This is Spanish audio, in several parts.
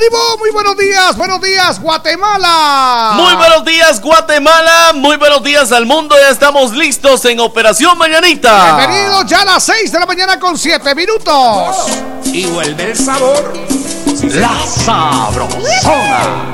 ¡Ánimo! Muy buenos días, buenos días, Guatemala. Muy buenos días, Guatemala. Muy buenos días al mundo. Ya estamos listos en Operación Mañanita. Bienvenidos ya a las 6 de la mañana con 7 minutos. Y vuelve el sabor. la sabrosona.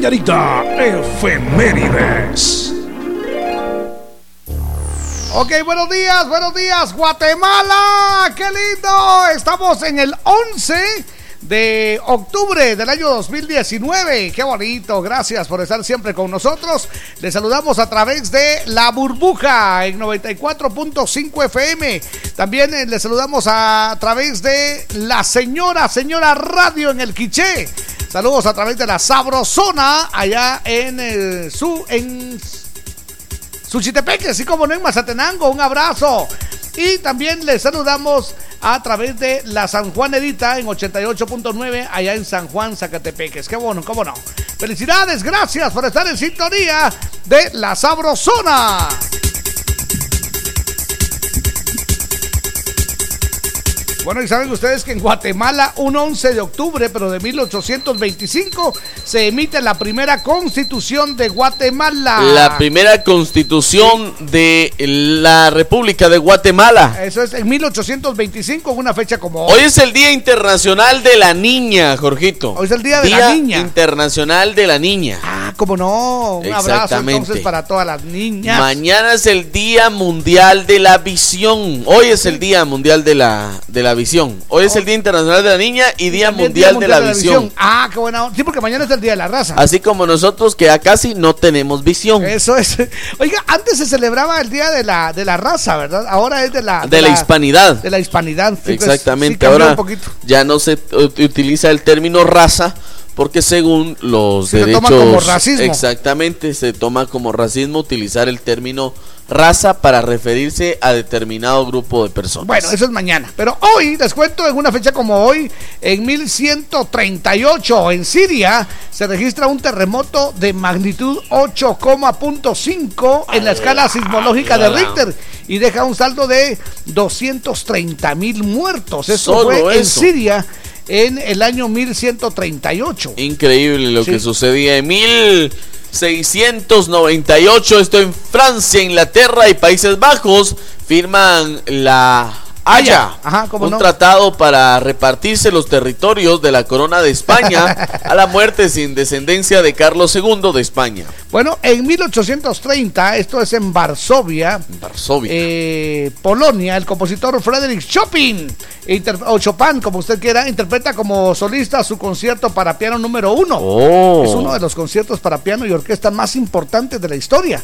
Mañanita, Efemérides. Ok, buenos días, buenos días, Guatemala. ¡Qué lindo! Estamos en el 11 de octubre del año 2019. Qué bonito, gracias por estar siempre con nosotros. Les saludamos a través de La Burbuja en 94.5 FM. También eh, les saludamos a través de La Señora, Señora Radio en el Quiché. Saludos a través de la Sabrosona allá en su en Suchitepeque, así como no en Mazatenango. Un abrazo. Y también les saludamos a través de la San Juan Edita en 88.9 allá en San Juan, Zacatepeques. Qué bueno, cómo no. Felicidades, gracias por estar en sintonía de la Sabrosona. Bueno, y saben ustedes que en Guatemala, un 11 de octubre, pero de 1825, se emite la primera constitución de Guatemala. La primera constitución de la República de Guatemala. Eso es en 1825, una fecha como hoy. Hoy es el Día Internacional de la Niña, Jorgito. Hoy es el Día de la Niña. Internacional de la Niña. Ah, cómo no. Un abrazo entonces para todas las niñas. Mañana es el Día Mundial de la Visión. Hoy es el Día Mundial de la, de la Visión. Hoy es el Día Internacional de la Niña y Día, mundial, de, la, visión. Ah, qué buena. Sí, porque mañana es el Día de la Raza. Así como nosotros que ya casi no tenemos visión. Eso es. Oiga, antes se celebraba el Día de la, de la Raza, ¿verdad? Ahora es de la... De, la, hispanidad. De la hispanidad. Pues, Exactamente. Ahora ya no se utiliza el término raza porque según los derechos se toma como racismo. exactamente se toma como racismo utilizar el término raza para referirse a determinado grupo de personas. Bueno, eso es mañana, pero hoy les cuento en una fecha como hoy en 1138 en Siria se registra un terremoto de magnitud 8,5 en la escala sismológica de Richter y deja un saldo de 230 mil muertos. Eso fue en Siria en el año 1138. Increíble lo que sucedía en 1698. Esto en Francia, Inglaterra y Países Bajos firman la Haya un tratado para repartirse los territorios de la corona de España a la muerte sin descendencia de Carlos II de España. Bueno, en 1830, esto es en Varsovia, Varsovia. Eh, Polonia, el compositor Frederick Chopin, o Chopin, como usted quiera, interpreta como solista su concierto para piano número uno. Oh. Es uno de los conciertos para piano y orquesta más importantes de la historia.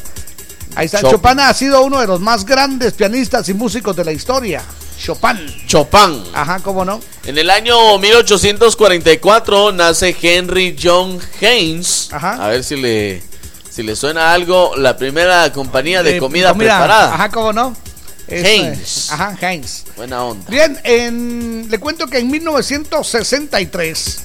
Ahí está, Chopin ha sido uno de los más grandes pianistas y músicos de la historia. Chopin. Chopin. Ajá, ¿cómo no? En el año 1844 nace Henry John Haynes. Ajá. A ver si le, si le suena algo. La primera compañía de, comida, preparada. Ajá, ¿cómo no? Haynes. Ajá, Haynes. Buena onda. Bien, en, le cuento que en 1963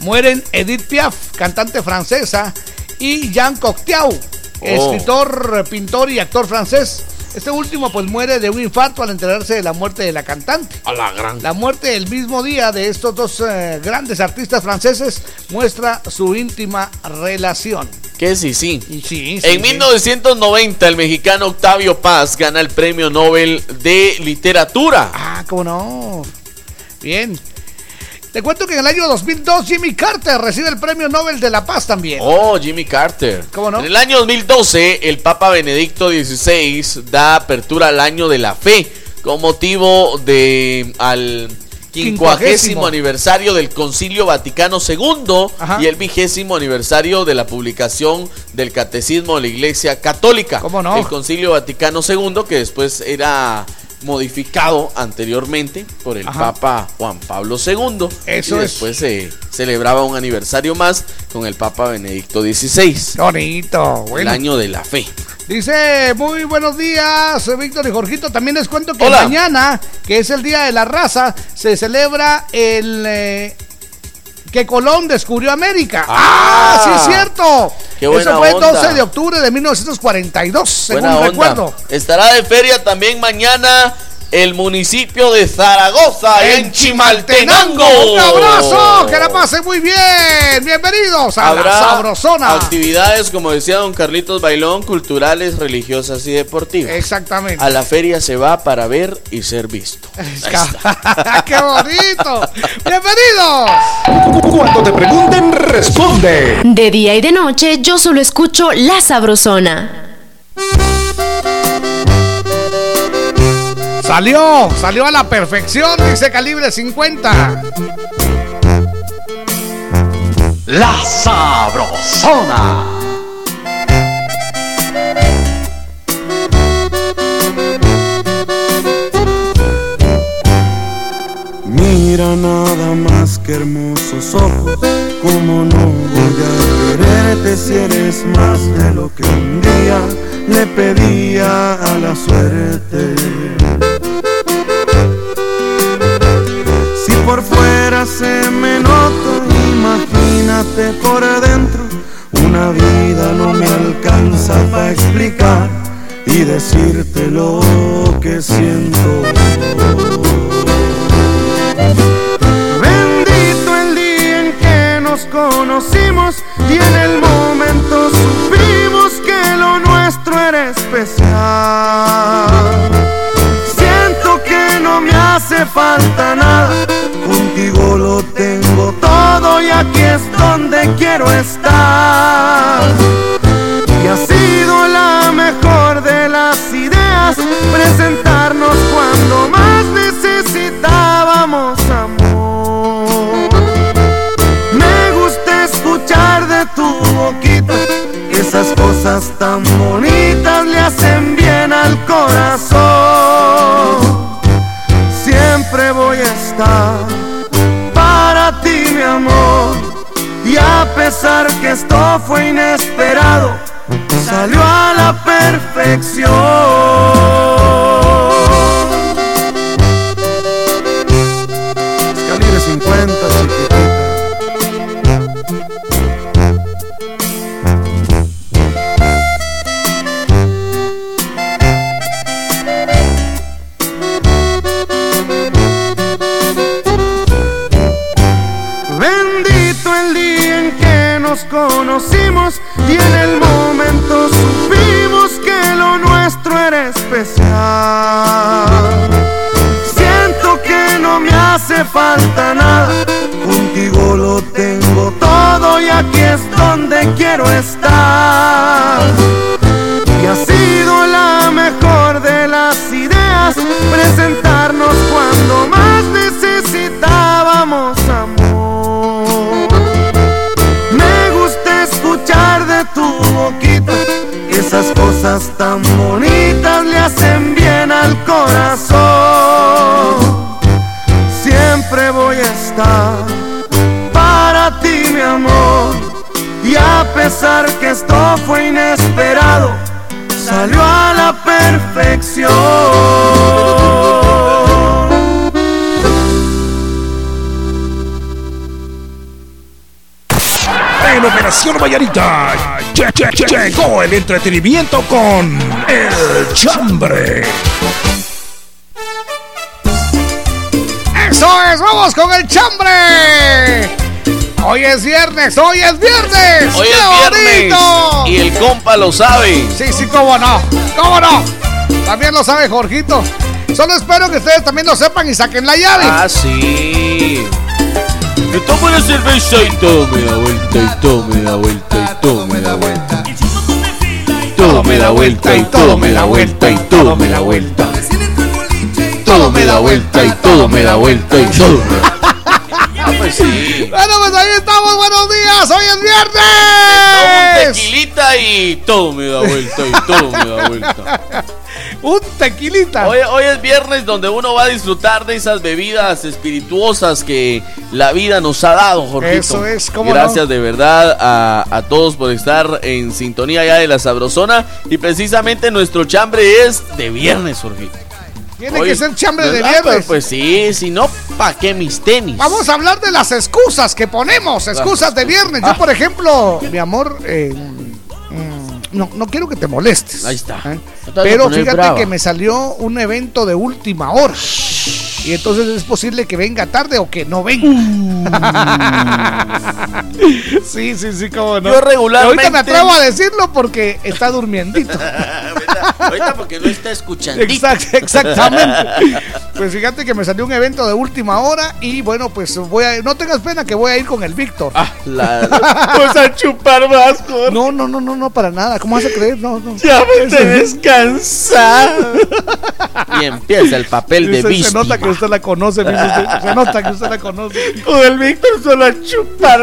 mueren Edith Piaf, cantante francesa, y Jean Cocteau, oh. escritor, pintor y actor francés. Este último pues muere de un infarto al enterarse de la muerte de la cantante. A la gran. La muerte el mismo día de estos dos eh, grandes artistas franceses muestra su íntima relación. Que sí, sí. sí, en 1990 el mexicano Octavio Paz gana el Premio Nobel de Literatura. Ah, cómo no. Bien. Te cuento que en el año 2002 Jimmy Carter recibe el Premio Nobel de la Paz también. Oh, Jimmy Carter. ¿Cómo no? En el año 2012 el Papa Benedicto XVI da apertura al año de la fe con motivo de al quincuagésimo aniversario del Concilio Vaticano II y el vigésimo aniversario de la publicación del Catecismo de la Iglesia Católica. ¿Cómo no? El Concilio Vaticano II que después era modificado anteriormente por el Papa Juan Pablo II. Eso y después se celebraba un aniversario más con el Papa Benedicto XVI. Bonito, El año de la fe. Dice, muy buenos días, Víctor y Jorgito. También les cuento que mañana, que es el Día de la Raza, se celebra el... Eh, que Colón descubrió América. ¡Ah! sí es cierto! Eso fue el 12 de octubre de 1942, según recuerdo. Estará de feria también mañana el municipio de Zaragoza, en, Chimaltenango. Un abrazo, que la pasen muy bien. Bienvenidos a la Sabrosona. Actividades, como decía don Carlitos Bailón, culturales, religiosas y deportivas. Exactamente. A la feria se va para ver y ser visto. ¡Qué bonito! ¡Bienvenidos! Cuando te pregunten, responde. De día y de noche, yo solo escucho La Sabrosona. Salió, salió a la perfección, dice calibre 50. La sabrosona. Mira nada más que hermosos ojos, como no voy a quererte si eres más de lo que un día le pedía a la suerte. Por fuera se me nota, imagínate por adentro. Una vida no me alcanza para explicar y decirte lo que siento. Bendito el día en que nos conocimos y en el momento supimos que lo nuestro era especial. Siento que no me hace falta nada, contigo lo tengo todo y aquí es donde quiero estar. Y ha sido la mejor de las ideas presentarnos cuando más necesitábamos amor. Me gusta escuchar de tu boquita esas cosas tan bonitas le hacen bien al corazón. A pesar que esto fue inesperado, salió a la perfección. El entretenimiento con El Chambre. Eso es, vamos con el chambre. Hoy es viernes, hoy es viernes. Hoy ¡Qué es viernes bonito! y el compa lo sabe. Sí, sí, cómo no, cómo no. También lo sabe Jorgito. Solo espero que ustedes también lo sepan y saquen la llave. Ah, sí. Me tomo la cerveza y todo me da vuelta y todo me da vuelta y todo me da vuelta. Todo me da vuelta y todo me da vuelta y todo me da vuelta. Todo me da vuelta y todo me da vuelta y todo me da Ah, pues sí. Bueno, pues ahí estamos, buenos días, hoy es Tomo un viernes. tequilita y todo me da vuelta y todo me da vuelta. Un tequilita. Hoy, hoy es viernes donde uno va a disfrutar de esas bebidas espirituosas que la vida nos ha dado, Jorgito. Eso es, ¿cómo Gracias no? de verdad a, a todos por estar en sintonía ya de la Sabrosona. Y precisamente nuestro chambre es de viernes, Jorgito. Tiene Hoy- que ser chambre de viernes. Pues, pues sí, si no, ¿pa' qué mis tenis? Vamos a hablar de las excusas que ponemos, excusas de viernes. Yo, por ejemplo, mi amor, eh, no, no quiero que te molestes. Ahí está. ¿eh? Pero fíjate brava. que me salió un evento de última hora. Y entonces es posible que venga tarde o que no venga. sí, sí, sí, cómo no. Yo regularmente- Ahorita me atrevo a decirlo porque está durmiendito. ahorita, porque no está escuchando. Exact- exactamente. Pues fíjate que me salió un evento de última hora y bueno, pues voy a, no tengas pena que voy a ir con el Víctor. Ah, la, pues a chupar Jorge. No, no, no, no, no, para nada. ¿Cómo vas a creer? No, no. Ya me tenés cansado. Y empieza el papel de se nota que usted la conoce, dice usted. Se nota que usted la conoce. Con el Víctor solo a chupar.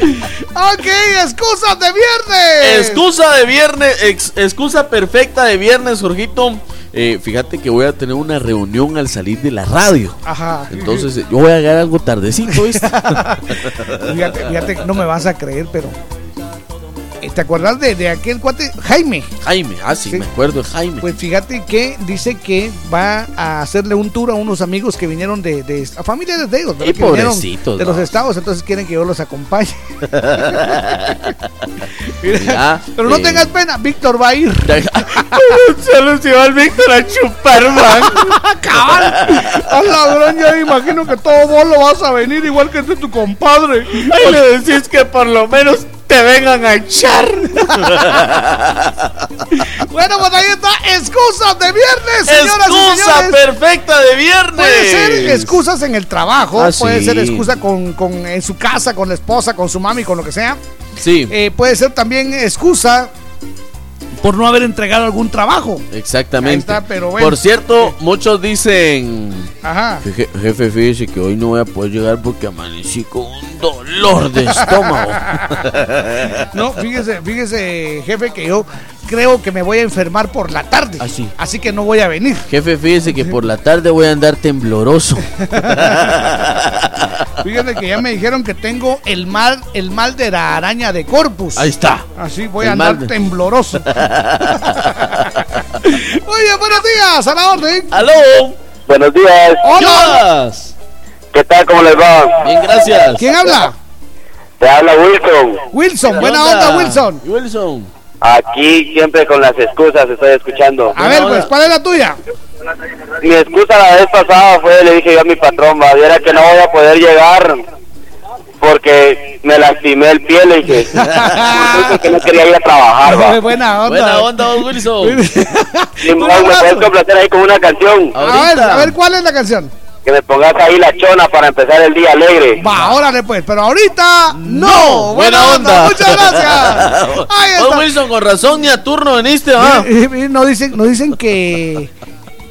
Ok, excusas de viernes. Excusa de viernes, ex- excusa perfecta de viernes, Jorgito. Eh, fíjate que voy a tener una reunión al salir de la radio. Ajá. Entonces eh, yo voy a llegar algo tardecito, ¿viste? Fíjate, fíjate, no me vas a creer, pero ¿Te acuerdas de, de aquel cuate? Jaime. Jaime, ah, sí, Sí. me acuerdo Jaime. Pues fíjate que dice que va a hacerle un tour a unos amigos que vinieron de, de a familiares de ellos, ¿verdad? Y que pobrecitos, de los estados, entonces quieren que yo los acompañe. Mira, Mira, pero no eh. tengas pena, Víctor va a ir. Solo se va el Víctor a chupar, man. Cabal. A la ya me imagino que todo vos lo vas a venir igual que este tu compadre. Ahí le decís que por lo menos te vengan a echar. Bueno, pues ahí está, excusas de viernes, señoras y Excusa señores. perfecta de viernes. Puede ser excusas en el trabajo, Ah, puede sí. ser excusa con, con- en su casa, con la esposa, con su mami, con lo que sea. Sí, Eh, puede ser también excusa por no haber entregado algún trabajo. exactamente. Ahí está, pero bueno. Por cierto, muchos dicen. Ajá. "Je- Jefe, fíjese que hoy no voy a poder llegar porque amanecí con un dolor de estómago. No, fíjese, fíjese, jefe, que yo creo que me voy a enfermar por la tarde. Ah, sí. Así que no voy a venir. Jefe, fíjese que por la tarde voy a andar tembloroso. Fíjese que ya me dijeron que tengo el mal, el mal de la araña de corpus. Ahí está. Así voy El a andar de- tembloroso. Oye, buenos días, a la orden. ¡Aló! Buenos días. Hola. ¿Qué tal? ¿Cómo les va? Bien, gracias. ¿Quién habla? Te habla Wilson. Wilson, buena onda, Wilson. Wilson. Aquí siempre con las excusas estoy escuchando. A ver, pues, ¿cuál es la tuya? Mi excusa la vez pasada fue, le dije yo a mi patrón, va, viera que no voy a poder llegar porque me lastimé el pie, le dije. Porque no quería ir a trabajar, va. Buena onda. Buena onda, don Wilson. Y Un me puedes complacer ahí con una canción. A ver, a ver, ¿cuál es la canción? Que me pongas ahí la chona para empezar el día alegre. Va, órale pues, pero ahorita no. buena onda. Muchas gracias. Ahí Don está. Wilson, con razón, ni a turno veniste, ¿ah? No dicen, no dicen que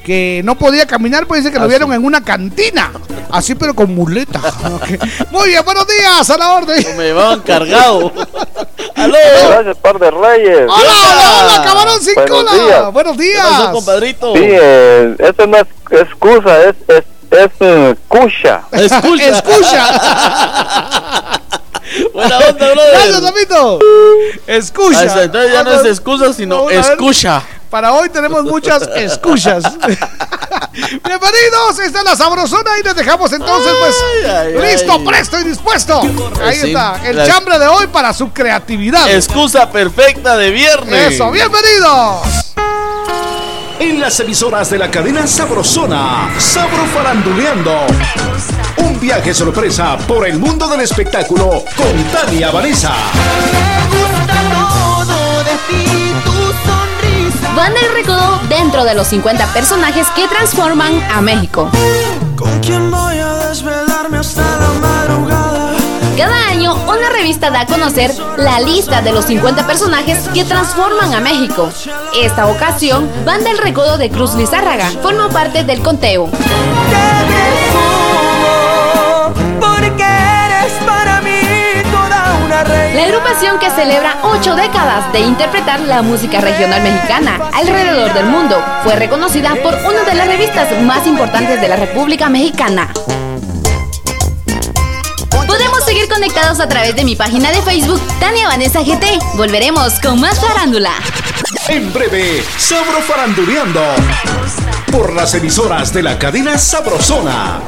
que no podía caminar, pues dicen que lo Ah, vieron en una cantina. Así, pero con muleta. Muy bien, buenos días, a la orden. Me llevaban cargado. ¡Aló! Gracias, par de reyes. Hola, hola, hola, camarón sin Buenos cola. días. Buenos ¿Qué pasó, días. compadrito? Sí, eh, eso no es excusa, es, es, es eh, cucha. Escucha. Escucha. Buena onda, brother. Gracias, amito. Escucha. Ah, eso, Entonces ya no es excusa, sino escucha. Para hoy tenemos muchas escuchas. Bienvenidos, esta es la sabrosona y les dejamos entonces pues Ay, ay, listo, ay. presto y dispuesto. Ahí Sí, está, el la- chambre de hoy para su creatividad. Excusa perfecta de viernes. Eso, bienvenidos. En las emisoras de la cadena Sabrosona, Sabro Faranduleando. Un viaje sorpresa por el mundo del espectáculo con Tania Vanessa. Banda El Recodo dentro de los 50 personajes que transforman a México. ¿Con quién voy a desvelarme hasta la año, una revista da a conocer la lista de los 50 personajes que transforman a México. Esta ocasión, Banda El Recodo de Cruz Lizárraga formó parte del conteo. La agrupación que celebra ocho décadas de interpretar la música regional mexicana alrededor del mundo fue reconocida por una de las revistas más importantes de la República Mexicana. Seguir conectados a través de mi página de Facebook, Tania Vanessa GT. Volveremos con más farándula. En breve, Sabro Faranduleando. Por las emisoras de la cadena Sabrosona.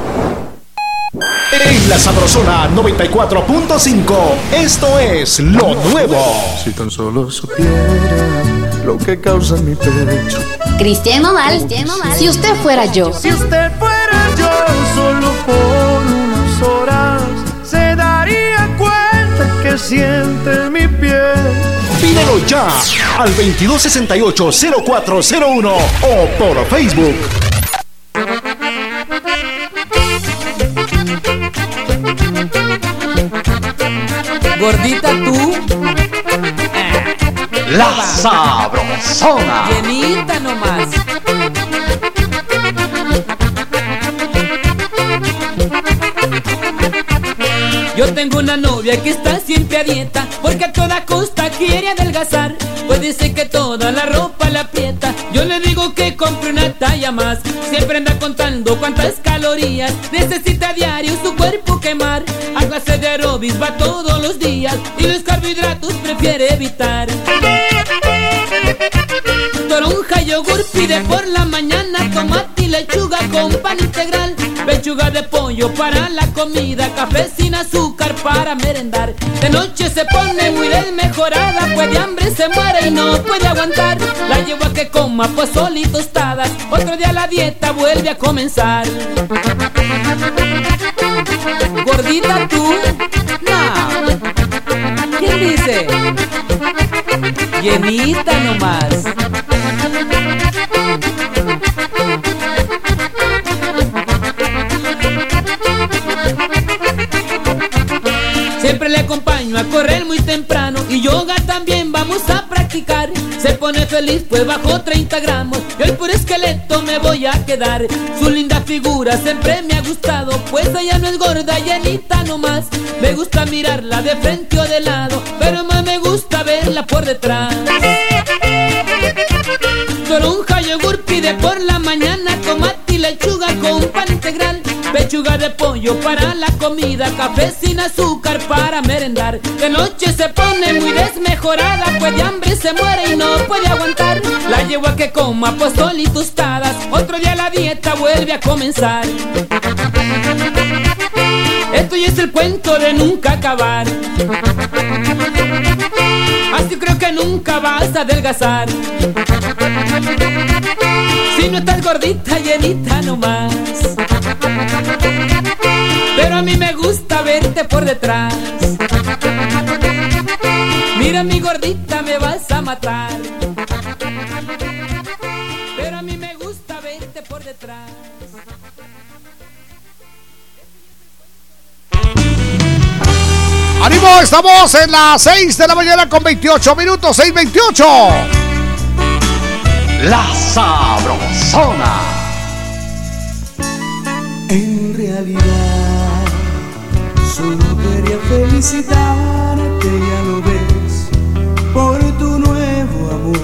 En la Sabrosona 94.5, esto es lo nuevo. Si tan solo supiera lo que causa mi pecho. Cristian Nodal, si usted fuera yo. Si usted fuera yo solo por unas horas, siente mi piel. Pídelo ya al 2268-0401 o por Facebook. Gordita tú, La Sabrosona. llenita nomás. Yo tengo una novia que está siempre a dieta Porque a toda costa quiere adelgazar Puede ser que toda la ropa la aprieta Yo le digo que compre una talla más. Siempre anda contando cuántas calorías necesita diario su cuerpo quemar. A clase de aerobics va todos los días y los carbohidratos prefiere evitar. Toronja, yogur pide por la mañana, tomate y lechuga con pan integral. Pechuga de pollo para la comida, café sin azúcar para merendar. De noche se pone muy desmejorada, pues de hambre se muere y no puede aguantar. La llevo a que coma pues y tostadas, otro día la dieta vuelve a comenzar. Gordita tú, no. ¿Quién dice? Llenita nomás. Siempre le acompaño a correr muy temprano y yoga también vamos a practicar. Se pone feliz pues bajo 30 gramos y hoy por esqueleto me voy a quedar. Su linda figura siempre me ha gustado pues ella no es gorda, llenita nomás. Me gusta mirarla de frente o de lado, pero más me gusta verla por detrás. Toronja, yogur pide por la mañana, tomate y lechuga con pan integral. Pechuga de pollo para la comida, café sin azúcar para merendar. De noche se pone muy desmejorada, pues de hambre se muere y no puede aguantar. La llevo que coma pozol y tostadas, otro día la dieta vuelve a comenzar. Esto ya es el cuento de nunca acabar. Así creo que nunca vas a adelgazar. Si no estás gordita, llenita nomás. Por detrás. Mira mi gordita, me vas a matar. Pero a mí me gusta verte por detrás. ¡Ánimo! Estamos en las 6 de la mañana con 28 minutos, 6.28. La Sabrosona. En realidad, felicitarte, ya lo ves, por tu nuevo amor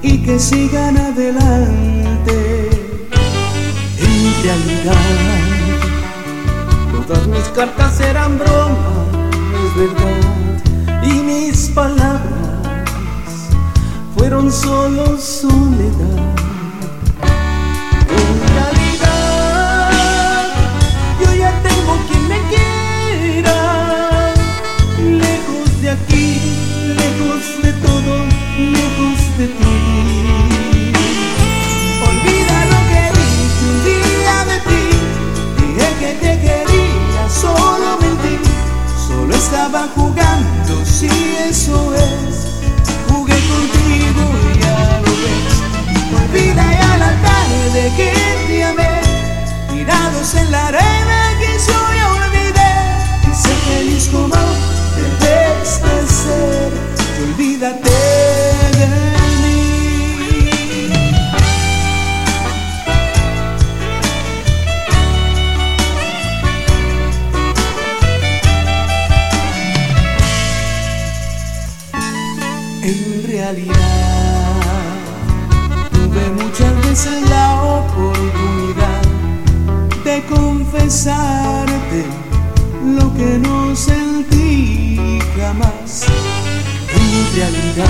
y que sigan adelante. En realidad, todas mis cartas eran bromas, es verdad, y mis palabras fueron solo soledad. Lejos de todo, lejos de ti. Olvida lo que dije un día de ti, dije que te quería, solo mentí, solo estaba jugando, si eso es jugué contigo y ya lo ves. Olvida ya la tarde que te amé, tirados en la arena lo que no sentí jamás. En realidad,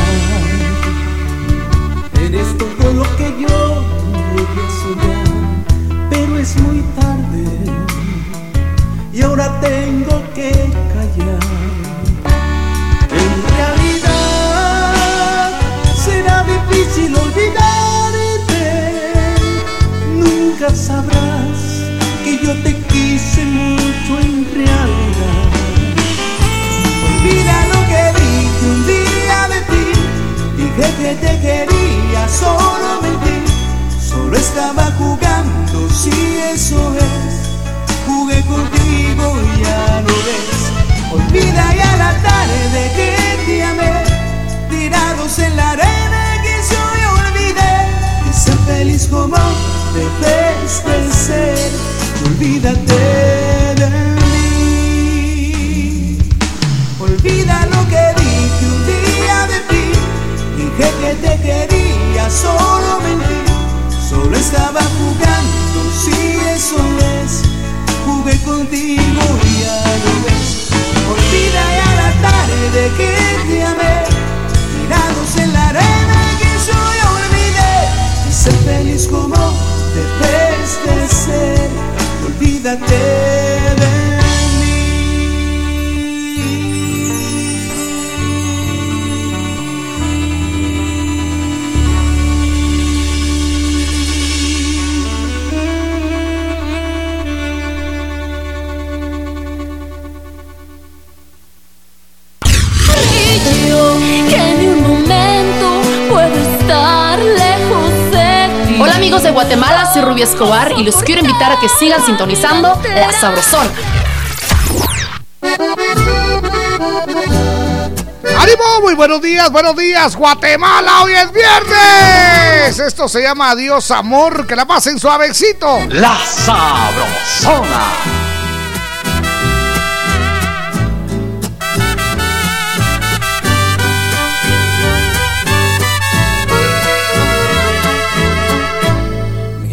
eres todo lo que yo llegué soñar, pero es muy tarde y ahora tengo que mucho en realidad. Olvida lo que dije un día de ti. Dije que te quería, solo mentí. Solo estaba jugando, si eso es. Jugué contigo y ya lo ves. Olvida ya la tarde que te amé, tirados en la arena que yo olvidé. Y ser feliz como debes de ser, Olvídate de mí. Olvida lo que dije un día de ti. Dije que te quería, solo mentí. Solo estaba jugando, si eso es. Jugué contigo y ya lo ves. Olvida ya la tarde que te amé. Mirados en la arena que yo ya olvidé. Y ser feliz como debes de ser. Olvídate de Guatemala, soy Rubia Escobar y los quiero invitar a que sigan sintonizando La Sabrosona. ¡Ánimo! Muy buenos días, buenos días, Guatemala. Hoy es viernes. Esto se llama Adiós Amor. Que la pasen suavecito. La Sabrosona.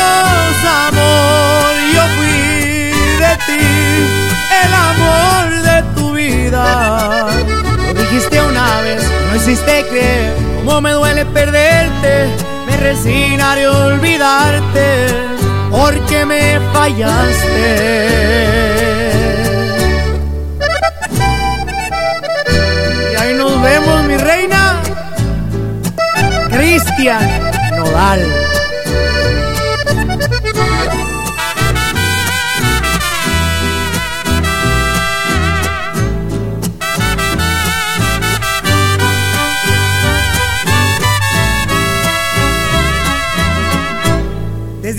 Adiós amor, yo fui de ti, el amor de tu vida. Lo dijiste una vez, no hiciste creer, cómo me duele perderte, me resignaré a olvidarte, porque me fallaste. Y ahí nos vemos, mi reina, Cristian Nodal.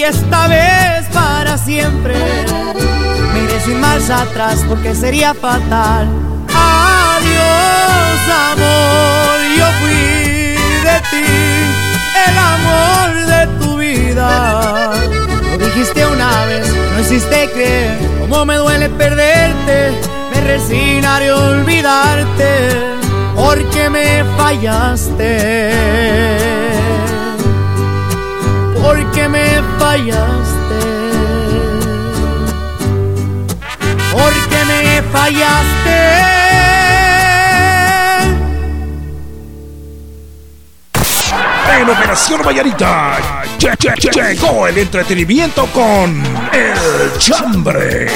y esta vez para siempre. Mire sin marcha atrás porque sería fatal. Adiós, amor, yo fui de ti el amor de tu vida. Lo dijiste una vez, no hiciste creer cómo me duele perderte. Me resignaré a olvidarte porque me fallaste. Porque me fallaste. Porque me fallaste. En Operación Vallarita llegó el entretenimiento con El Chambre.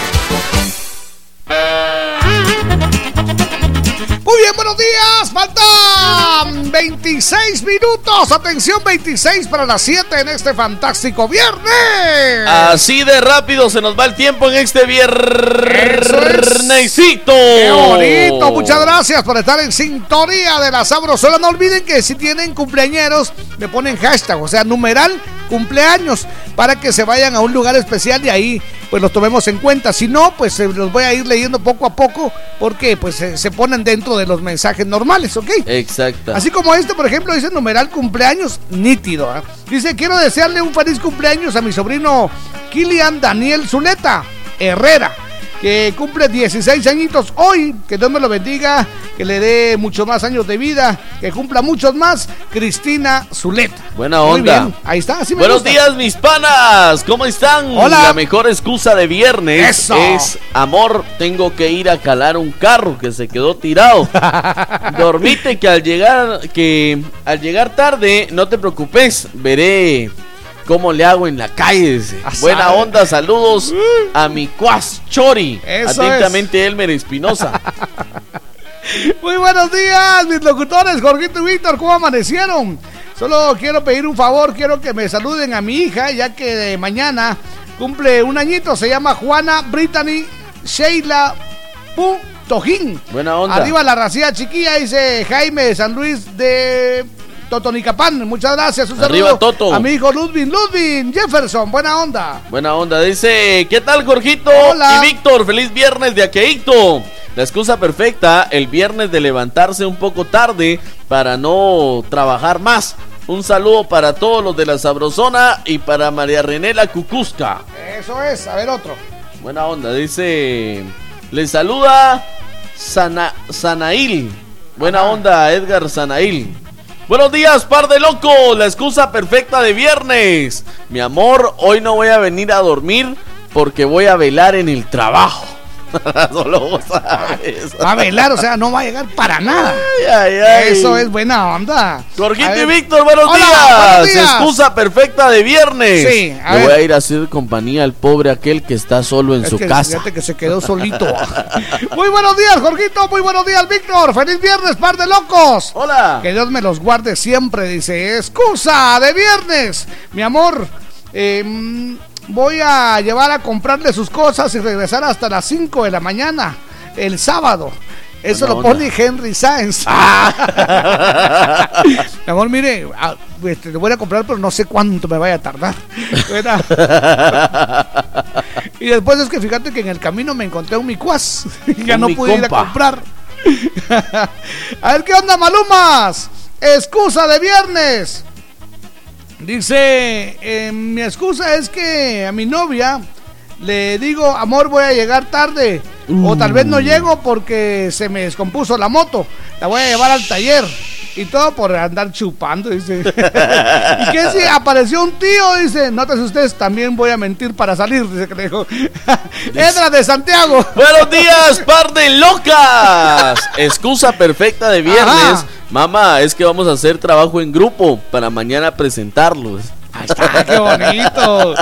Buenos días. Faltan 26 minutos. Atención, 26 para las 7 en este fantástico viernes. Así de rápido se nos va el tiempo en este viernesito. Qué bonito. Muchas gracias por estar en sintonía de la Sabrosona. No olviden que si tienen cumpleañeros, me ponen hashtag, o sea, numeral cumpleaños, para que se vayan a un lugar especial y ahí pues los tomemos en cuenta. Si no, pues eh, los voy a ir leyendo poco a poco porque pues se ponen dentro de los mensajes normales, ¿ok? Exacto. Así como este, por ejemplo, dice numeral cumpleaños nítido. ¿ah? Dice, quiero desearle un feliz cumpleaños a mi sobrino Kilian Daniel Zuleta Herrera. Que cumple 16 añitos hoy. Que Dios me lo bendiga, que le dé muchos más años de vida, que cumpla muchos más. Cristina Zuleta. Buena onda. Ahí está, así me Buenos gusta. días, mis panas. ¿Cómo están? Hola. La mejor excusa de viernes Eso. es amor. Tengo que ir a calar un carro que se quedó tirado. Dormite que al llegar que al llegar tarde, no te preocupes, veré cómo le hago en la calle. Ah, Buena onda, saludos a mi cuas Chori. Eso Atentamente, Elmer Espinosa. Muy buenos días, mis locutores, Jorgito y Víctor, ¿cómo amanecieron? Solo quiero pedir un favor, quiero que me saluden a mi hija, ya que de mañana cumple un añito, se llama Juana Brittany Sheila Pu Tojín. Buena onda. Arriba la racía chiquilla, dice Jaime de San Luis de Totonicapán. Muchas gracias, un Arriba, saludo Toto. a mi hijo Ludwig, Ludwig Jefferson, buena onda. Buena onda, dice, ¿qué tal Jorgito? Hola. Y Víctor, feliz viernes de Aqueito. La excusa perfecta, el viernes de levantarse un poco tarde para no trabajar más. Un saludo para todos los de la Sabrosona y para María René la Cucusca. Eso es, a ver otro. Buena onda, dice, le saluda Sana, Sanail. Buena onda, Edgar Sanail. Buenos días, par de locos. La excusa perfecta de viernes. Mi amor, hoy no voy a venir a dormir porque voy a velar en el trabajo. Solo vos sabes. Va a velar, o sea, no va a llegar para nada. Ay, ay, ay. Eso es buena onda. Jorgito y. Víctor, buenos, Hola, días. buenos días. Excusa perfecta de viernes. Sí, a Le ver. voy a ir a hacer compañía al pobre aquel que está solo en Es su que casa. Fíjate que se quedó solito. muy buenos días, Jorgito. Muy buenos días, Víctor. Feliz viernes, par de locos. Hola. Que Dios me los guarde siempre, dice. Excusa de viernes. Mi amor, eh, voy a llevar a comprarle sus cosas y regresar hasta las 5 de la mañana, el sábado. Eso Buena lo onda. pone Henry Sáenz. Mi amor, mire, ah, este, le voy a comprar, pero no sé cuánto me vaya a tardar. Y después es que fíjate que en el camino me encontré un micuaz. ya no mi pude ir a comprar. a ver qué onda, Malumas. Excusa de viernes. Dice, eh, mi excusa es que a mi novia le digo, amor, voy a llegar tarde. O tal vez no llego porque se me descompuso la moto. La voy a llevar al taller. Y todo por andar chupando, dice. y que si apareció un tío, dice, nótese ustedes, también voy a mentir para salir, dice que le dijo. Edra de Santiago. Buenos días, par de locas. Excusa perfecta de viernes. Ajá. Mamá, es que vamos a hacer trabajo en grupo para mañana presentarlos. Ahí está, qué bonito.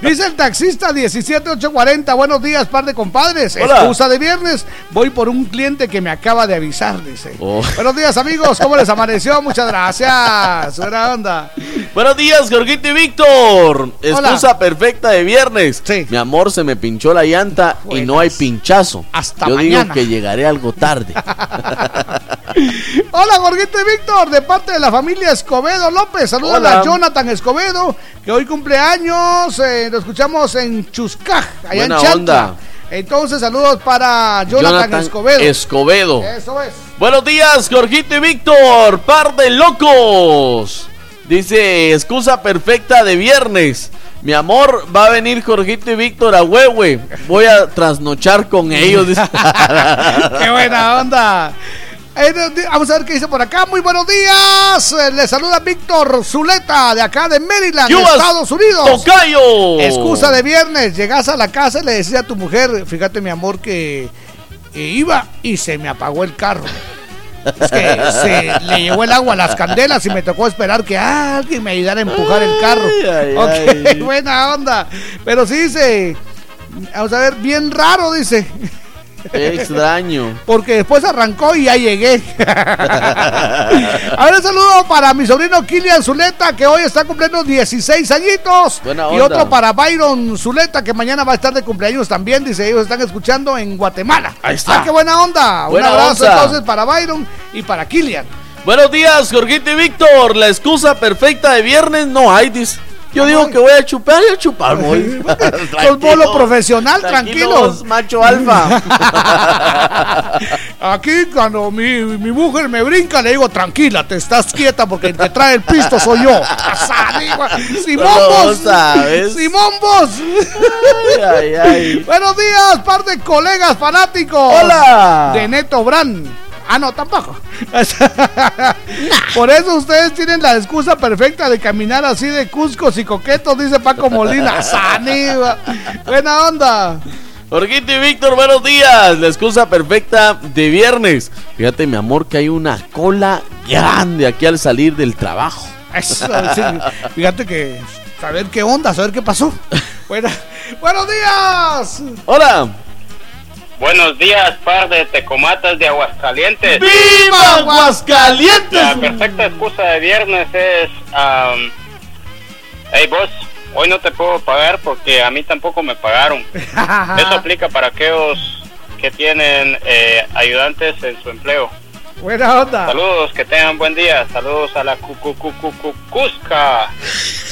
Dice el taxista 17840. Buenos días, par de compadres. Hola. Excusa de viernes. Voy por un cliente que me acaba de avisar, dice. Oh. Buenos días, amigos. ¿Cómo les amaneció? Muchas gracias. Buena onda. Buenos días, Jorgito y Víctor. Excusa Hola. perfecta de viernes. Sí. Mi amor, se me pinchó la llanta y no hay pinchazo. Hasta Yo mañana. digo que llegaré algo tarde. Hola, Jorgito y Víctor, de parte de la familia Escobedo López. Saludos a Jonathan Escobedo, que hoy cumple años. eh, lo escuchamos en Chuscaj, allá Buena en Chantla. onda. Entonces, saludos para Jonathan, Escobedo. Escobedo. Eso es. Buenos días, Jorgito y Víctor, par de locos. Dice, excusa perfecta de viernes. Mi amor, va a venir Jorgito y Víctor a Huehue. Voy a trasnochar con ellos. ¡Qué buena onda! Eh, vamos a ver qué dice por acá. Muy buenos días. Eh, Le saluda Víctor Zuleta de acá de Maryland. Estados Unidos. ¡Tocayo! Excusa de viernes. Llegas a la casa y le decía a tu mujer, fíjate mi amor que iba y se me apagó el carro. Es que se le llevó el agua a las candelas y me tocó esperar que alguien me ayudara a empujar el carro. Ay, ay, ok, ay. buena onda. Pero sí dice, vamos a ver, bien raro dice. Qué extraño. Porque después arrancó y ya llegué. a ver, un saludo para mi sobrino Kilian Zuleta, que hoy está cumpliendo 16 añitos. Buena Y onda. otro para Byron Zuleta, que mañana va a estar de cumpleaños también. Dice, ellos están escuchando en Guatemala. Ahí está. Ah, qué buena onda. Buena un abrazo entonces para Byron y para Kilian. Buenos días, Jorgito y Víctor. La excusa perfecta de viernes no hay, dice. Yo digo que voy a chupar y a chupar, voy. Bolo profesional, tranquilos. Macho alfa. Aquí cuando mi, mi mujer me brinca, le digo, tranquila, te estás quieta porque el que trae el pisto soy yo. Simón Vos. Simón Vos. Ay, ay, Buenos días, par de colegas fanáticos. Hola. De Neto Brand. Ah, no, tampoco. Por eso ustedes tienen la excusa perfecta de caminar así de cuscos y coquetos, dice Paco Molina. Saniva. Buena onda. Jorgito y Víctor, buenos días. La excusa perfecta de viernes. Fíjate, mi amor, que hay una cola grande aquí al salir del trabajo. fíjate que saber qué onda, saber qué pasó. buenos días. Hola. Buenos días, par de tecomatas de Aguascalientes. ¡Viva Aguascalientes! La perfecta excusa de viernes es... hey, vos, hoy no te puedo pagar porque a mí tampoco me pagaron. Eso aplica para aquellos que tienen eh, ayudantes en su empleo. Buena onda. Saludos, que tengan buen día. Saludos a la Cusca.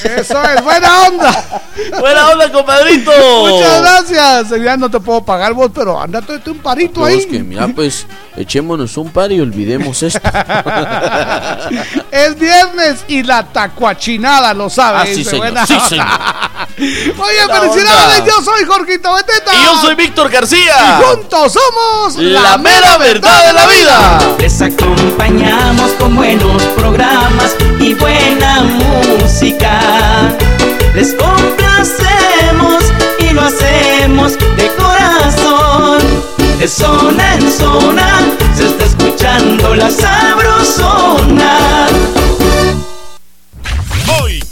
Eso es, buena onda. buena onda, compadrito. Muchas gracias. Ya no te puedo pagar vos, pero andate un parito ahí. que mira, pues echémonos un par y olvidemos esto. es viernes y la tacuachinada, lo sabes. Ah, sí, señor. Sí, señor. Oye, felicidades. Yo soy Jorgito Beteta. Y yo soy Víctor García. Y juntos somos la, mera verdad de la vida. Les acompañamos con buenos programas y buena música. Les complacemos y lo hacemos de corazón. De zona en zona se está escuchando la sabrosona.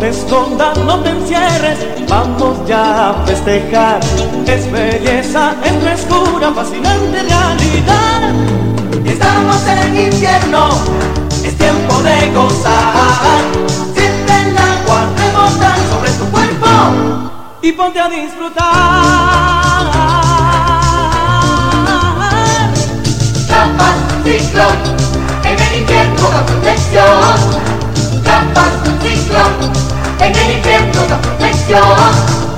Te escondas, no te encierres, vamos ya a festejar. Es belleza en frescura, fascinante realidad. Estamos en invierno, es tiempo de gozar. Siente el agua rebotar sobre tu cuerpo y ponte a disfrutar. Trampas ciclón, en el infierno la protección. Trampas ciclón, en el infierno la protección.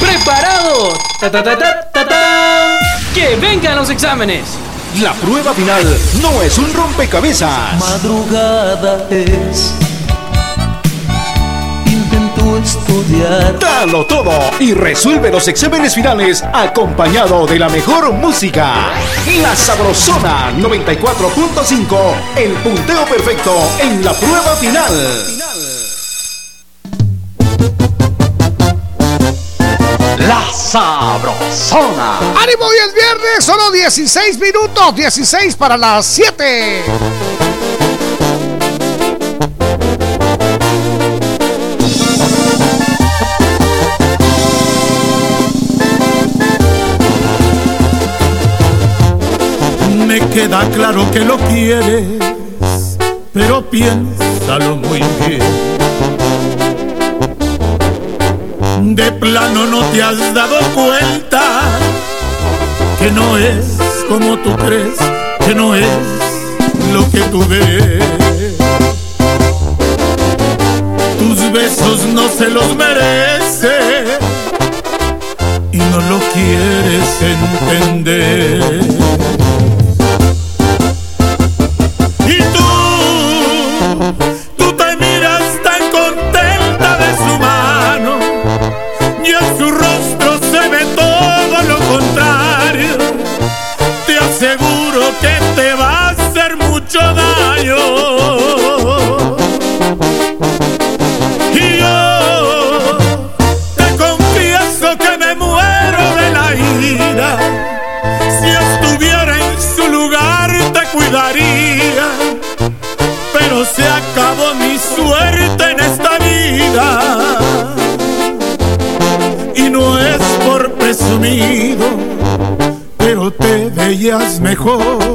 ¡Preparados! ¡Ta, ta, ta, ta, ta, ta! ¡Que vengan los exámenes! La prueba final no es un rompecabezas. Madrugada es. Intento estudiar. Dalo todo y resuelve los exámenes finales acompañado de la mejor música. La Sabrosona 94.5. El punteo perfecto en la prueba final. La Sabrosona. ¡Ánimo! Hoy es viernes, solo 16 minutos, 16 para las 7. Me queda claro que lo quieres, pero piénsalo muy bien de plano no te has dado cuenta que no es como tú crees, que no es lo que tú ves. Tus besos no se los merece y no lo quieres entender. Mejor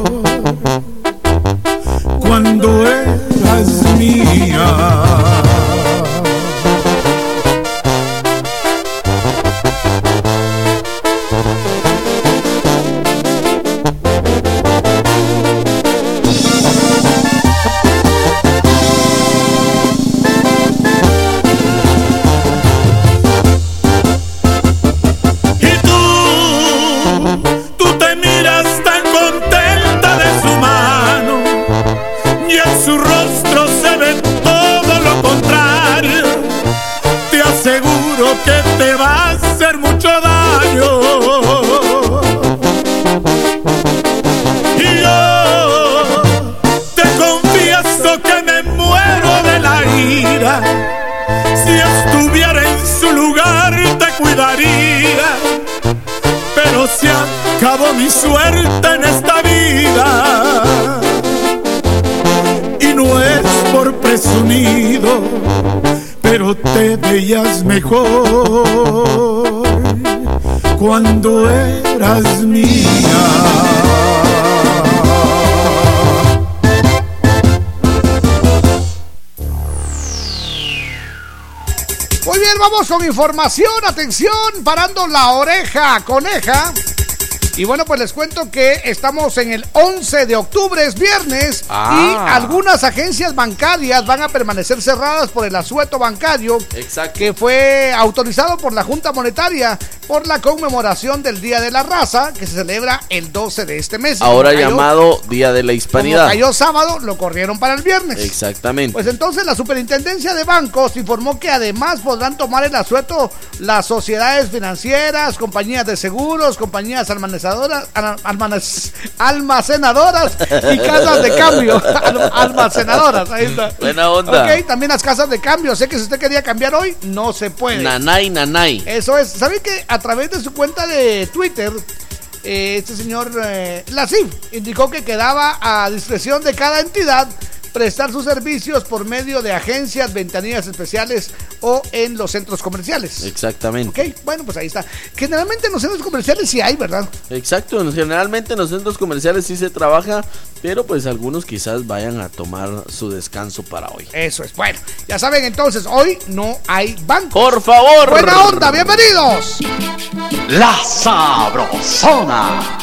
información. Atención, parando la oreja, coneja. Y bueno, pues les cuento que estamos en el 11 de octubre, es viernes, Ah. y algunas agencias bancarias van a permanecer cerradas por el asueto bancario Exacto. que fue autorizado por la Junta Monetaria por la conmemoración del Día de la Raza, que se celebra el 12 de este mes. Ahora cayó- llamado Día de la Como Hispanidad. cayó sábado, lo corrieron para el viernes. Exactamente. Pues entonces la Superintendencia de Bancos informó que además podrán tomar el asueto las sociedades financieras, compañías de seguros, compañías almacenadoras, al- almanes- almacenadoras y casas de cambio. Al- almacenadoras, ahí está. Buena onda. Ok, también las casas de cambio. Sé que si usted quería cambiar hoy, no se puede. Nanay, nanay. Eso es. ¿Sabe que a través de su cuenta de Twitter, eh, este señor eh, Lasif indicó que quedaba a discreción de cada entidad prestar sus servicios por medio de agencias, ventanillas especiales o en los centros comerciales? Exactamente. Ok, bueno, pues ahí está. Generalmente en los centros comerciales sí hay, ¿verdad? Exacto, generalmente en los centros comerciales sí se trabaja, pero pues algunos quizás vayan a tomar su descanso para hoy. Eso es. Bueno, ya saben entonces, hoy no hay banco. Por favor. Buena onda, bienvenidos. La Sabrosona.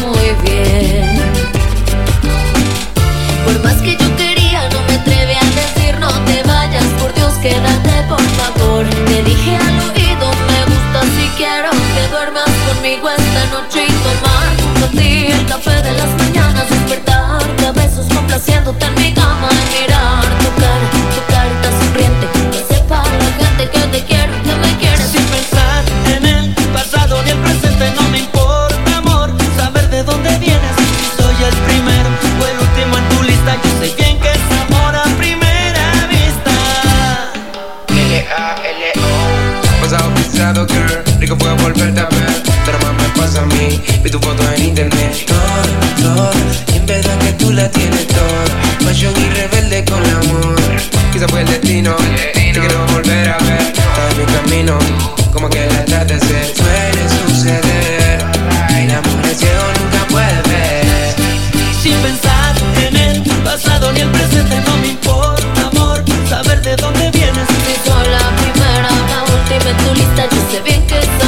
Muy bien. Por más que yo quería, no me atreví a decir No te vayas, por Dios, quédate por favor Te dije al oído, me gusta si quiero Que duermas conmigo esta noche y tomar junto a ti El café de las mañanas, despertarte a besos complaciéndote en mi vuelta a ver. Pero más me pasa a mí, vi tu foto en internet. Todo, todo, y en verdad que tú la tienes toda. Pasión y rebelde con el amor. Quizá fue el destino, te quiero volver a ver. Todo en mi camino, como que el atardecer suele suceder. El amor es ciego, nunca puede ver. Sin pensar en el pasado ni el presente no me importa amor Saber de dónde vienes Si soy la primera, la última en tu lista Yo sé bien que es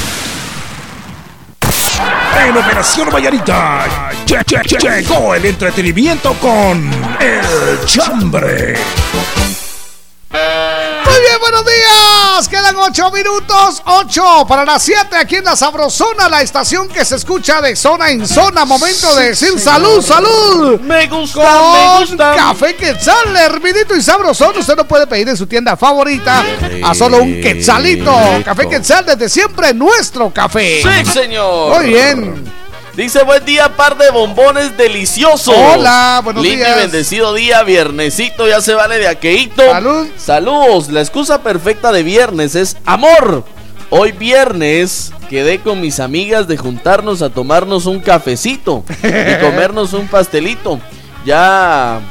En Operación Vallarita lle- lle- lle- llegó el entretenimiento con El Chambre. Buenos días. Quedan ocho minutos, ocho para las siete aquí en la Sabrosona, la estación que se escucha de zona en zona. Momento de decir salud, salud. Me gusta, Con me gusta. Café Quetzal, hervidito y sabrosón. Usted lo puede pedir en su tienda favorita a solo un quetzalito. Café Quetzal desde siempre nuestro café. Sí, señor. Muy bien. Dice buen día, par de bombones deliciosos. Hola, buenos Lindo días. y bendecido día, viernesito, ya se vale de aqueíto. Salud. Saludos. La excusa perfecta de viernes es amor. Hoy viernes quedé con mis amigas de juntarnos a tomarnos un cafecito y comernos un pastelito. Ya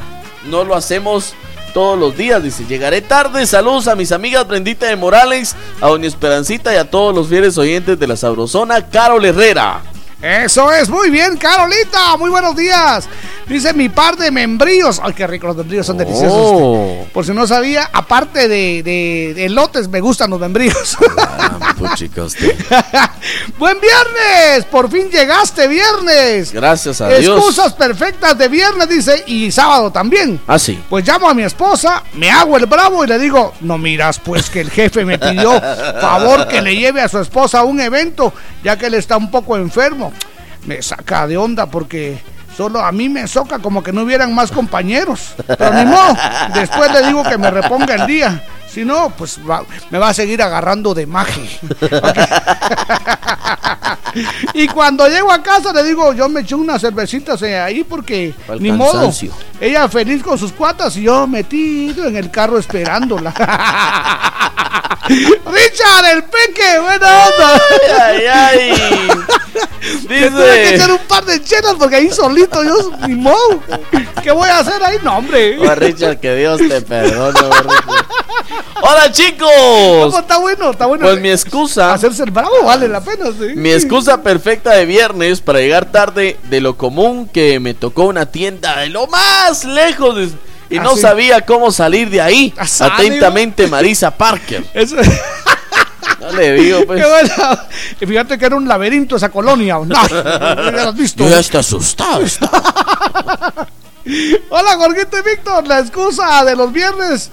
no lo hacemos todos los días. Dice, llegaré tarde. Saludos a mis amigas Brendita de Morales, a Doña Esperancita y a todos los fieles oyentes de la Sabrosona, Carol Herrera. Eso es, muy bien, Carolita. Muy buenos días. Dice mi par de membrillos. Ay, qué rico, los membrillos son deliciosos. Oh. Por si no sabía, aparte de, de, de elotes, me gustan los membrillos. Buen viernes. Por fin llegaste, viernes. Gracias a Dios. Excusas perfectas de viernes, dice, y sábado también. Ah, sí. Pues llamo a mi esposa, me hago el bravo y le digo, no miras pues que el jefe me pidió favor que le lleve a su esposa a un evento, ya que él está un poco enfermo. Me saca de onda porque solo a mí me soca como que no hubieran más compañeros. Pero ni modo, después le digo que me reponga el día. Si no, pues va- me va a seguir agarrando de maje. y cuando llego a casa le digo, yo me eché unas cervecitas ahí porque Pa'l ni modo. Ella feliz con sus cuatas y yo metido en el carro esperándola. Richard, el peque, buena onda. Ay, ay. Me tuve que echar un par de chelas porque ahí solito yo ni modo. ¿Qué voy a hacer ahí? No, hombre. Oh, Richard, que Dios te perdone. Hola, ¿Cómo chicos. está bueno? Está bueno. Pues mi excusa, Hacerse el bravo vale la pena, sí. mi excusa perfecta de viernes para llegar tarde de lo común que me tocó una tienda de lo más lejos de- y Ah, no sí. sabía cómo salir de ahí. Ah, Atentamente, Marisa Parker. Eso- No le digo, pues. Qué buena. Y fíjate que era un laberinto esa colonia. No, no visto. Yo ya estoy asustado. Hola, Jorgito y Víctor. La excusa de los viernes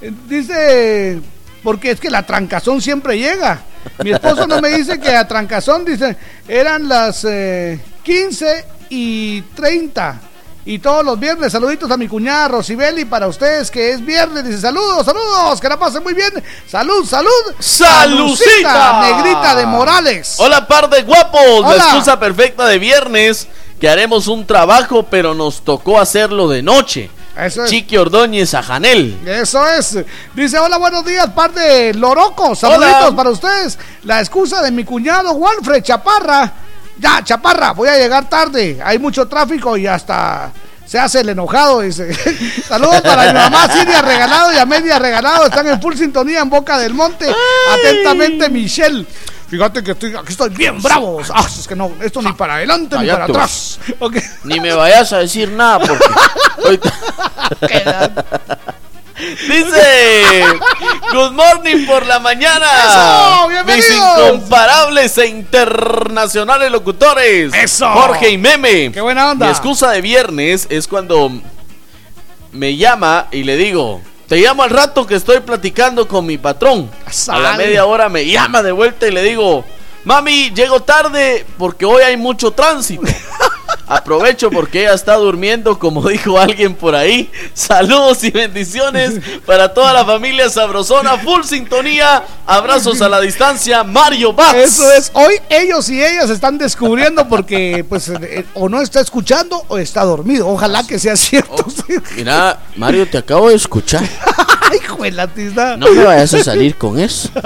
dice. Porque es que la trancazón siempre llega. Mi esposo no me dice que a trancazón, dice, eran las eh, 15 y 30. Y todos los viernes, saluditos a mi cuñada Rosibeli para ustedes que es viernes. Dice, saludos, saludos, que la pasen muy bien. Salud, salud. ¡Salucita! Negrita de Morales. Hola, par de guapos. Hola. La excusa perfecta de viernes que haremos un trabajo, pero nos tocó hacerlo de noche. Eso es. Chiqui Ordóñez a Janel. Eso es. Dice, hola, buenos días, par de Loroco. Saluditos Hola. para ustedes. La excusa de mi cuñado Walfred Chaparra. Ya, Chaparra, voy a llegar tarde. Hay mucho tráfico y hasta se hace el enojado, dice. Saludos para mi mamá Siria Regalado y a Media Regalado. Están en full sintonía en Boca del Monte. Atentamente, Michelle. Fíjate que estoy, aquí estoy bien bravo. Ah, es que no, esto ni para adelante ni para atrás. Ok. Ni me vayas a decir nada porque. ahorita- Dice, good morning por la mañana. Eso, Mis bienvenidos. incomparables e internacionales locutores. Eso. Jorge y Meme. Qué buena onda. Mi excusa de viernes es cuando me llama y le digo, te llamo al rato que estoy platicando con mi patrón. A la media hora me llama de vuelta y le digo, mami, llego tarde porque hoy hay mucho tránsito. Aprovecho porque ella está durmiendo, como dijo alguien por ahí. Saludos y bendiciones para toda la familia sabrosona, full sintonía. Abrazos a la distancia, Mario Bax. Eso es, hoy ellos y ellas están descubriendo porque pues eh, o no está escuchando o está dormido. Ojalá que sea cierto. Mira, Mario, te acabo de escuchar. Ay, hijo de la tiza. No me vayas a salir con eso.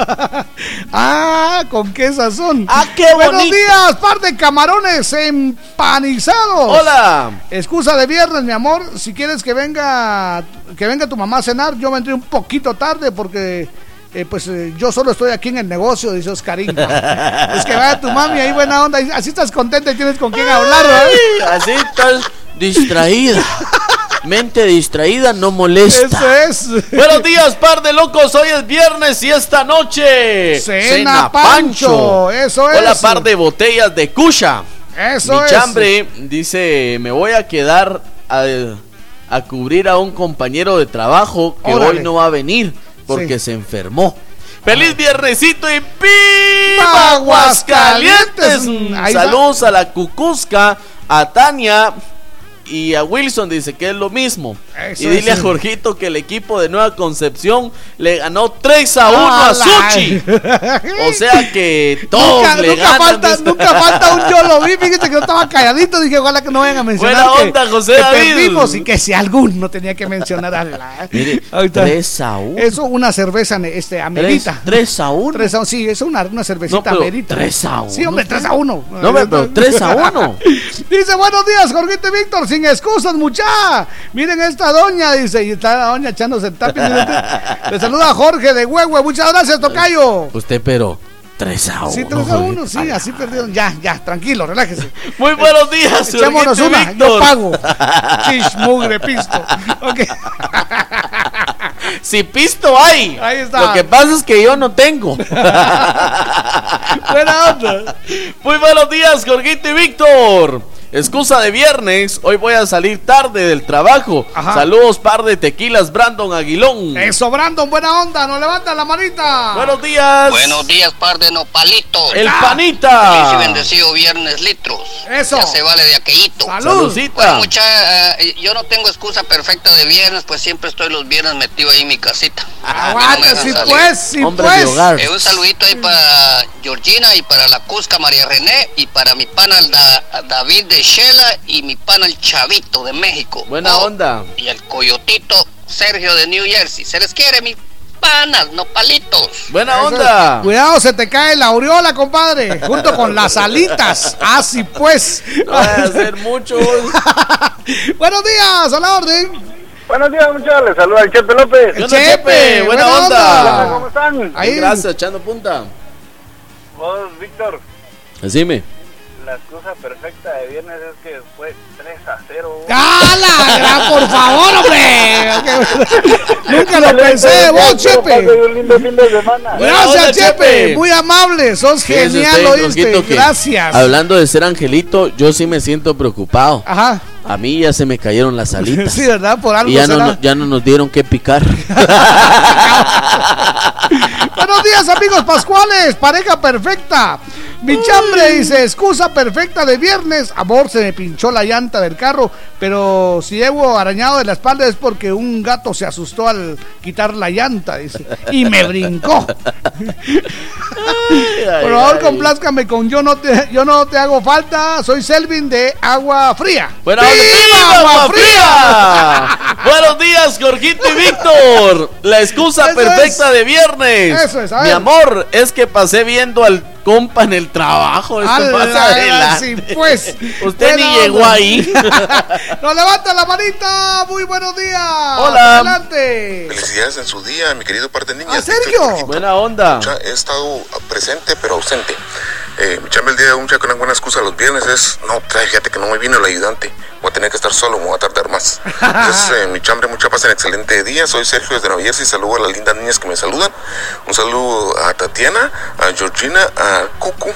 Ah, con qué sazón. Ah, qué Buenos bonito. días, par de camarones empanizados. Hola. Excusa de viernes, mi amor. Si quieres que venga, que venga tu mamá a cenar, yo vendré un poquito tarde porque eh, pues eh, yo solo estoy aquí en el negocio, dice Oscarín. es que vaya tu mami ahí buena onda. Así estás contenta y tienes con quién hablar, ¿verdad? Así estás distraída. Mente distraída no molesta. Eso es. Buenos días, par de locos. Hoy es viernes y esta noche. Cena Pancho. Eso es. Hola, par de botellas de Cusha. Eso Mi es. chambre dice: Me voy a quedar a, a cubrir a un compañero de trabajo que Órale. hoy no va a venir porque se enfermó. ¡Feliz viernesito y ¡Viva ¡Viva Aguascalientes! Saludos a la Cucusca, a Tania y a Wilson, dice que es lo mismo. Eso y dile a Jorgito que el equipo de Nueva Concepción le ganó 3 a 1 a ¡Hala! Suchi. O sea que todos Nunca, le nunca ganan. falta, dice. nunca falta un yo lo vi, fíjate que yo estaba calladito, dije ojalá que no vayan a mencionar Buena que, onda, José que David. perdimos y que si alguno tenía que mencionar a la... Mire, Ahorita. 3 a 1. Eso, una cerveza este, amerita. 3 a 1. 3 a 1, sí, es una, una cervecita No, amerita. 3 a 1. Sí, hombre, 3 a 1. No, pero 3 a 1. Dice, buenos días, Jorgito y Víctor, sin excusas, mucha. Miren esta doña, dice, y está la doña echándose el tapi. Le saluda a Jorge de Huehue, muchas gracias, Tocayo. Usted, pero 3 a 1. Sí, 3 a 1, sí, así perdieron. Ya, ya, tranquilo, relájese. Muy buenos días, Echémonos una, yo Víctor. pago. Chish, mugre, pisto. Ok. Si pisto hay. Ahí está. Lo que pasa es que yo no tengo. Buena onda. Muy buenos días, Jorgito y Víctor. Excusa de viernes, hoy voy a salir tarde del trabajo. Ajá. Saludos, par de tequilas, Brandon Aguilón. Eso, Brandon, buena onda, nos levanta la manita. Buenos días. Buenos días, par de nopalitos. El Feliz y panita. bendecido viernes litros. Eso. Ya se vale de aquellito. Salud. Saludcita. Bueno, mucha, eh, yo no tengo excusa perfecta de viernes, pues siempre estoy los viernes metido ahí en mi casita. Aguanta, No sí salir. pues, sí Hombre pues. de hogar. Eh, un saludito ahí para Georgina y para la Cusca María René y para mi pana Da- David de Shela y mi pana el Chavito de México. Buena Oh, onda. Y el Coyotito Sergio de New Jersey. Se les quiere, mis panas, no palitos. Buena Eso- onda. Cuidado, se te cae la aureola, compadre. Junto con las alitas. Así pues. No voy a hacer mucho. Buenos días, a la orden. Buenos días, muchachos. Les saluda el Chepe López. ¿Qué onda, Chepe, Chepe? Buena, buena onda. onda. ¿Cómo están? Ahí. Gracias, echando punta. Vos, Víctor, Decime. La excusa perfecta de viernes es que fue 3 a 0. ¡Hala! gran, por favor, hombre! Nunca lo pensé de vos, Chepe. un lindo fin de semana. Buena onda, Gracias, Chepe. Muy amable. Sos genial, oíste. Gracias. Hablando de ser angelito, yo sí me siento preocupado. Ajá. A mí ya se me cayeron las alitas. Sí, ¿verdad? Por algo y ya no, será. no- ya no nos dieron que picar. Buenos días, amigos pascuales. Pareja perfecta. Mi chambre dice, excusa perfecta de viernes. Amor, se me pinchó la llanta del carro, pero si llevo arañado de la espalda es porque un gato se asustó al quitar la llanta, dice. Y me brincó. Por favor, complázcame con yo no te, yo no te hago falta. Soy Selvin de Agua Fría. Buena onda. ¡Viva Agua Fría! Buenos días, Jorgito y Víctor. La excusa Eso perfecta es. de viernes. Eso es, a Mi amor, es que pasé viendo al compa en el trabajo. Esto pasa adelante. sí, pues. Usted ni llegó ahí. Nos levanta la manita. Muy buenos días. Hola. Adelante. Felicidades en su día, mi querido par de niñas. ¿A Sergio? Buena onda. Mucha- He estado presente pero ausente. Eh, mi chamba el día de un con una buena excusa los viernes es, no, trae, fíjate que no me vino el ayudante. Voy a tener que estar solo, me voy a tardar más. Entonces, eh, mi chambre, mucha paz en excelente día. Soy Sergio desde Nueva Jersey. Saludo a las lindas niñas que me saludan. Un saludo a Tatiana, a Georgina, a Cucu,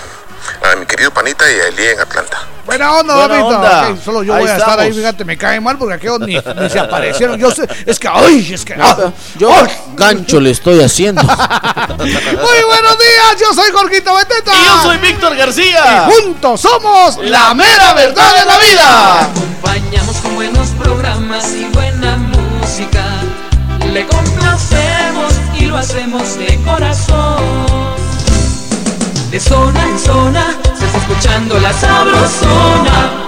a mi querido Panita y a Elie en Atlanta. Buena onda, Buena onda. Solo yo Ahí voy a estar ahí, fíjate, me cae mal porque aquellos ni, ni se aparecieron. Yo sé, es que, ay, es que. ah. Yo gancho le estoy haciendo. Muy buenos días, yo soy Jorgito Beteta. Y yo soy Víctor García. Y juntos somos La mera verdad de la vida. acompañamos con buenos programas y buena música. Le complacemos y lo hacemos de corazón. De zona en zona se está escuchando la sabrosona.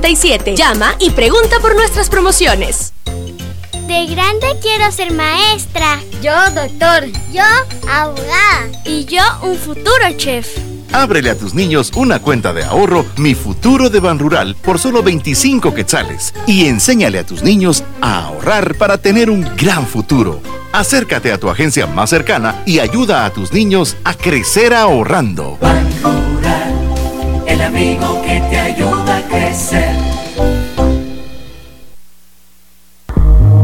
Llama y pregunta por nuestras promociones. De grande quiero ser maestra. Yo doctor. Yo abogada. Y yo un futuro chef. Ábrele a tus niños una cuenta de ahorro Mi Futuro de Ban Rural por solo 25 quetzales y enséñale a tus niños a ahorrar para tener un gran futuro. Acércate a tu agencia más cercana y ayuda a tus niños a crecer ahorrando. El amigo que te ayuda a crecer.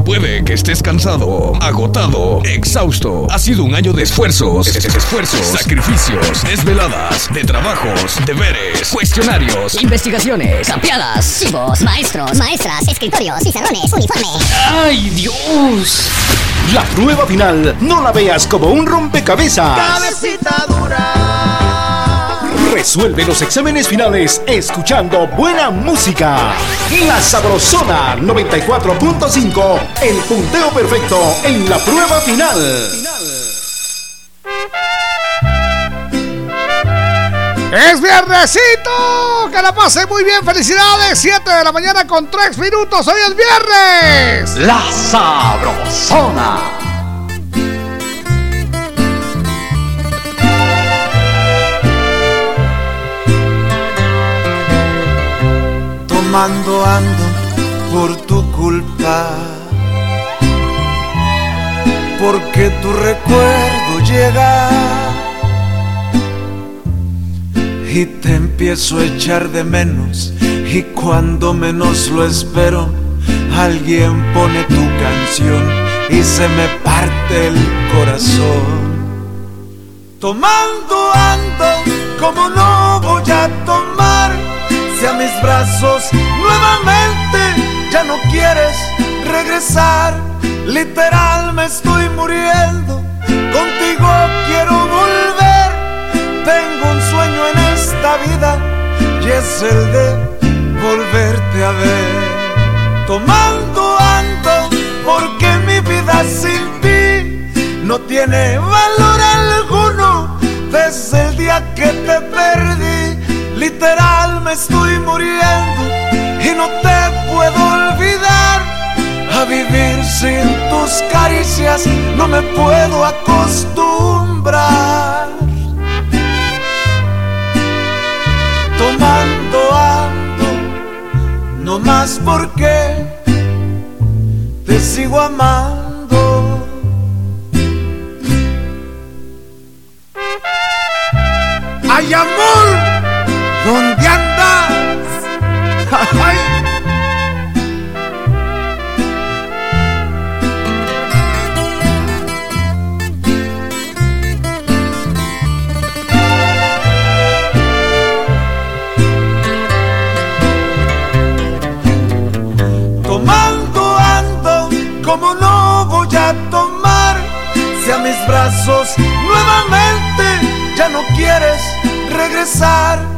Puede que estés cansado, agotado, exhausto. Ha sido un año de esfuerzos, es- es- esfuerzos, sacrificios, desveladas, de trabajos, deberes, cuestionarios. Investigaciones, campeadas, chivos, maestros, maestras, escritorios, pizarrones, uniforme. ¡Ay, Dios! La prueba final no la veas como un rompecabezas. Cabecita dura. Resuelve los exámenes finales escuchando buena música. La Sabrosona 94.5, el punteo perfecto en la prueba final. Es viernesito. Que la pase muy bien. Felicidades. 7 de la mañana con 3 minutos. Hoy es viernes. La Sabrosona. Tomando ando por tu culpa. Porque tu recuerdo llega y te empiezo a echar de menos. Y cuando menos lo espero, alguien pone tu canción y se me parte el corazón. Tomando ando como no voy a tomar a mis brazos nuevamente ya no quieres regresar. Literal me estoy muriendo, contigo quiero volver. Tengo un sueño en esta vida y es el de volverte a ver. Tomando ando porque mi vida sin ti no tiene valor alguno desde el día que te perdí. Literal me estoy muriendo y no te puedo olvidar. A vivir sin tus caricias no me puedo acostumbrar. Tomando ando, no más porque te sigo amando. ¡Ay, amor! ¿Dónde andas? Tomando ando como no voy a tomar si a mis brazos nuevamente ya no quieres regresar.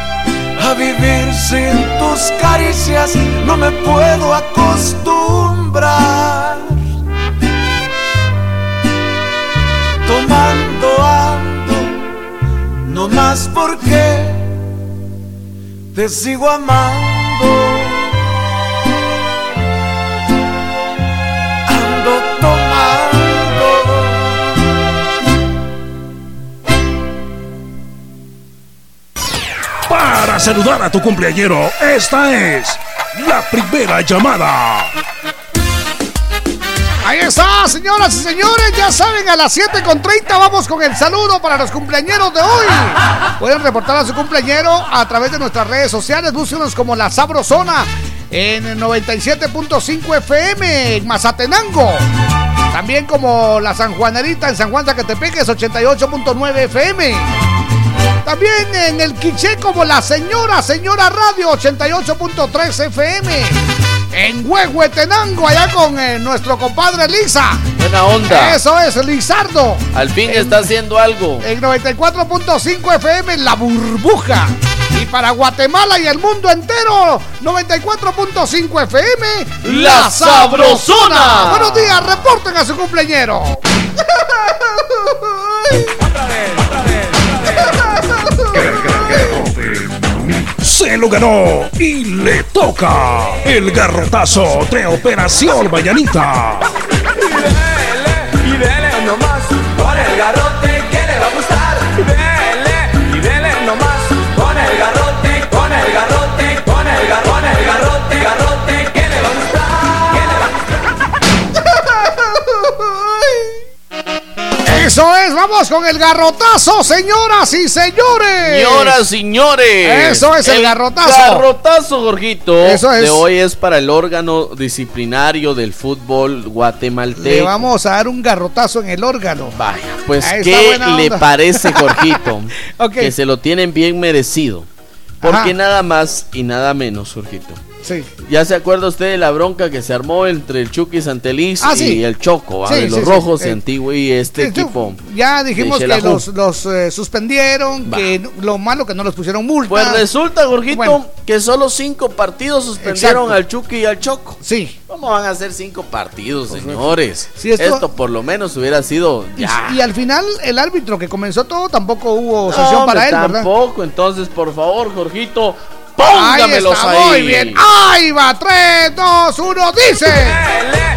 A vivir sin tus caricias no me puedo acostumbrar. Tomando ando, no más porque te sigo amando. Saludar a tu cumpleañero, esta es la primera llamada. Ahí está, señoras y señores, ya saben, a las 7 con 30 vamos con el saludo para los cumpleañeros de hoy. Pueden reportar a su cumpleañero a través de nuestras redes sociales, búsquenos como La Sabrosona en el 97.5 FM en Mazatenango. También como La San Juanerita en San Juan Zacatepeques 88.9 FM. También en el Quiché como La Señora, Señora Radio 88.3 FM. En Huehuetenango, allá con eh, nuestro compadre Lisa. Buena onda. Eso es, Lizardo. Al fin está haciendo algo. En 94.5 FM, La Burbuja. Y para Guatemala y el mundo entero, 94.5 FM, La Sabrosona. Buenos días, reporten a su cumpleañero. Se lo ganó y le toca el garrotazo de Operación Mañanita. Eso es, vamos con el garrotazo, señoras y señores. Señoras, señores. Eso es el garrotazo. Garrotazo, Jorgito. Eso es. De hoy es para el órgano disciplinario del fútbol guatemalteco. Le vamos a dar un garrotazo en el órgano. Vaya, pues Ahí ¿qué le parece, Jorgito? Que se lo tienen bien merecido. Porque Ajá. nada más y nada menos, Jorgito. Sí. ¿Ya se acuerda usted de la bronca que se armó entre el Chucky Santeliz Ah, y el Choco? Sí, los rojos Eh, y Antigua y este equipo? Ya dijimos que los, los eh, suspendieron, que lo malo que no les pusieron multa. Pues resulta, Jorgito, Bueno. que solo cinco partidos suspendieron Exacto. al Chucky y al Choco. Sí. ¿Cómo van a ser cinco partidos, señores? Sí, esto- esto... por lo menos hubiera sido Y, ya. y al final, el árbitro que comenzó todo tampoco hubo No, sanción para él, ¿verdad? Tampoco, entonces, por favor, Jorgito, Ahí póngamelos está, ahí. muy bien. Ahí va, 3, 2, 1, dice.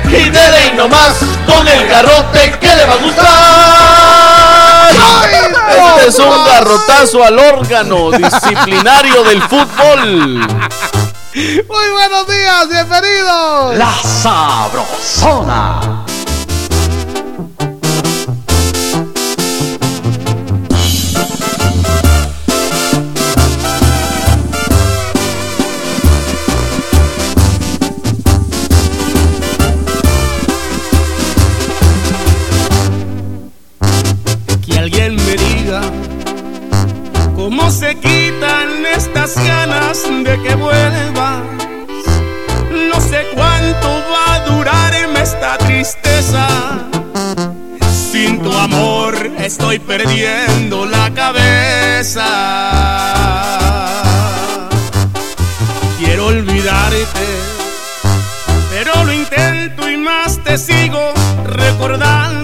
Y dele y nomás con el garrote que le va a gustar. Este es un garrotazo al órgano disciplinario del fútbol. Muy buenos días, bienvenidos. La Sabrosona. Cómo se quitan estas ganas de que vuelvas. No sé cuánto va a durarme esta tristeza. Sin tu amor estoy perdiendo la cabeza. Quiero olvidarte, pero lo intento y más te sigo recordando.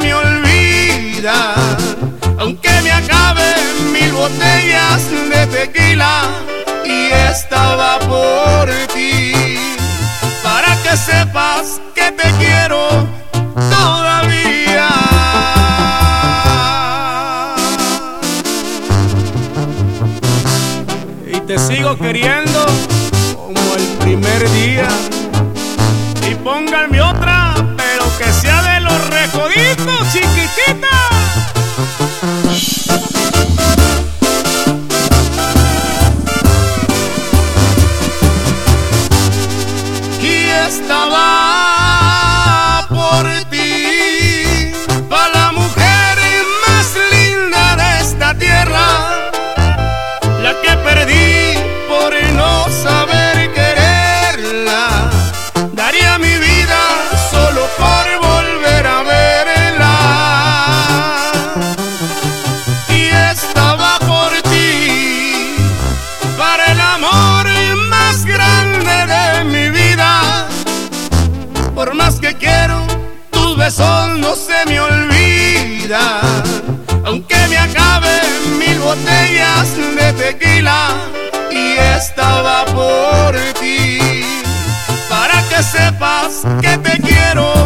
me olvida. Aunque me acaben mil botellas de tequila y estaba por ti. Para que sepas que te quiero todavía. Y te sigo queriendo como el primer día. Quiero, tus besos no se me olvida. Aunque me acaben mil botellas de tequila y estaba por ti. Para que sepas que te quiero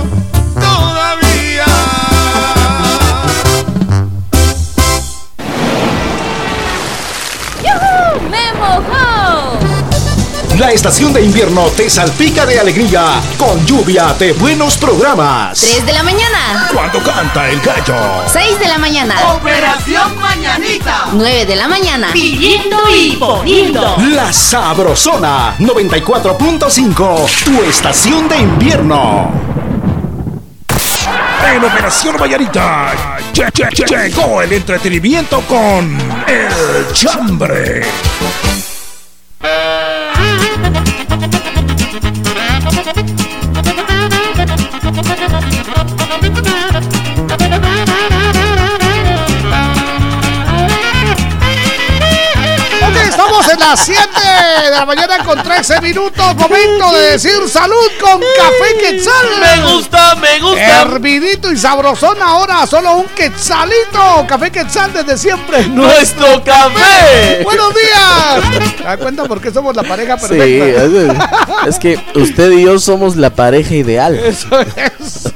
estación de invierno te salpica de alegría con lluvia de buenos programas. 3 de la mañana. Cuando canta el gallo. 6 de la mañana. Operación Mañanita. 9 de la mañana. Pidiendo y poniendo. La Sabrosona 94.5, tu estación de invierno. En Operación Vallarita lle- lle- lle- llegó el entretenimiento con El Chambre. Las 7 de la mañana con 13 minutos. Momento de decir salud con café quetzal. Me gusta, me gusta. Hervidito y sabrosón ahora, solo un quetzalito. Café quetzal desde siempre. Nuestro café. Buenos días. ¿Te das cuenta por qué somos la pareja Sí, perfecta? es, es que usted y yo somos la pareja ideal. Eso es.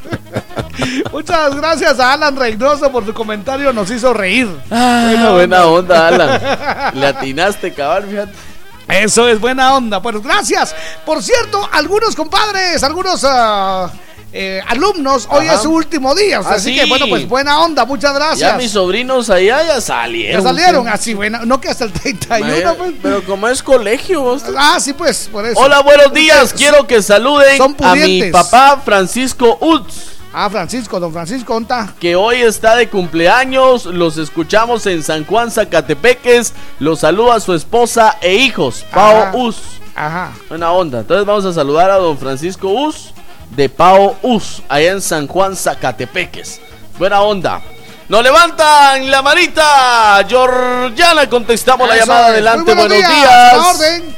Muchas gracias a Alan Reynoso por su comentario, nos hizo reír. Ah, buena onda, Alan. Le atinaste, cabal, fíjate. Eso es buena onda. Bueno, gracias. Por cierto, algunos compadres, algunos ah, eh, alumnos, hoy es su último día. Ah, así sí. que, bueno, pues buena onda. Muchas gracias. Ya mis sobrinos allá ya salieron. Ya salieron así, buena. No que hasta el 31, Vaya, pues. Pero como es colegio. vos- Ah, sí, pues, por eso. Hola, buenos días. Quiero que saluden a mi papá Francisco Utz. Ah, Francisco, don Francisco, ¿onta? que hoy está de cumpleaños. Los escuchamos en San Juan, Zacatepeques. Los saluda su esposa e hijos, Pao Ajá. Us. Ajá. Buena onda. Entonces vamos a saludar a don Francisco Us de Pao Us, allá en San Juan, Zacatepeques. Buena onda. Nos levantan la manita. Georgiana, contestamos la llamada. es. Adelante, buenos, buenos días. días. A orden.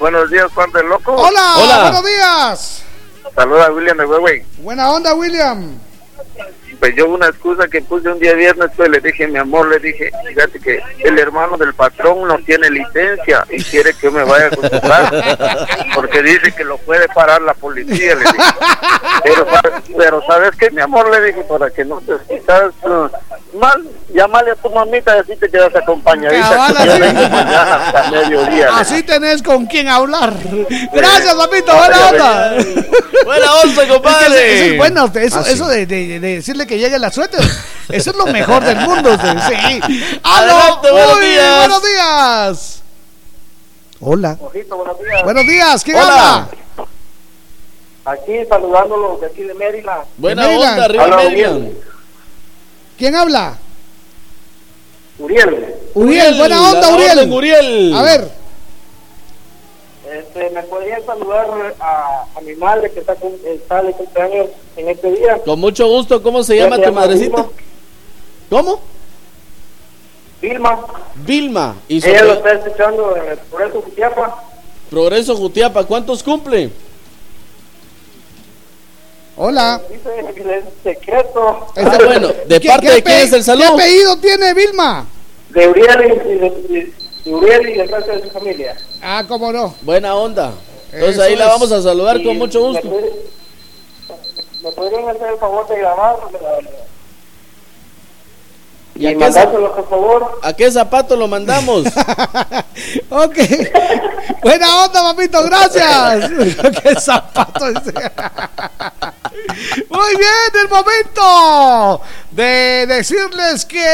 Buenos días, Juan del Loco. Hola, Hola. buenos días. Saluda a William de Huehue. Buena onda, William. Pues yo una excusa que puse un día viernes, pues le dije, mi amor, le dije, fíjate que el hermano del patrón no tiene licencia y quiere que yo me vaya con su casa, porque dice que lo puede parar la policía, le dije. Pero, ¿sabes- pero ¿sabes qué, mi amor? Le dije, para que no te sientas uh, mal, llámale a tu mamita y así te quedas acompañadita. Cabal, que así. vengo mañana hasta mediodía. le Así tenés con quién hablar. Gracias, papito. Buena onda. Buena onda, compadre. Es que Eso es bueno. Eso, Ah, eso de, de- de decirle que llegue la suéter. Eso es lo mejor del mundo. Sí. ¡Aló! Adelante, buenos Uy, días. buenos días. Hola. Ojito, buenos días. Buenos días. ¿Quién Hola. habla? Aquí saludándolos de aquí de Maryland. Buena Maryland. onda, arriba Hola, Maryland. ¿Quién habla? Uriel, Uriel. Buena onda, Uriel. A ver. Este, ¿me podrían saludar a, a mi madre que está, cum- está de cumpleaños en este día? Con mucho gusto, ¿cómo se llama se tu llama madrecita? Vilma. ¿Cómo? Vilma, Vilma. Y ella lo está escuchando en el Progreso Jutiapa. Progreso Jutiapa, ¿cuántos cumple? Hola. Dice secreto. Ah, bueno, ¿de parte de quién es el saludo? ¿Qué apellido tiene Vilma? De Uriel y de, de Uriel y del resto de su familia. Ah, cómo no. Buena onda. Entonces Eso ahí la es. vamos a saludar Y con mucho ¿Me, gusto. puede- me podrían hacer el favor de grabar? ¿Y a Y por favor. ¿A qué zapato lo mandamos? Ok. Buena onda, papito, gracias. Qué zapato dice. Muy bien, el momento de decirles que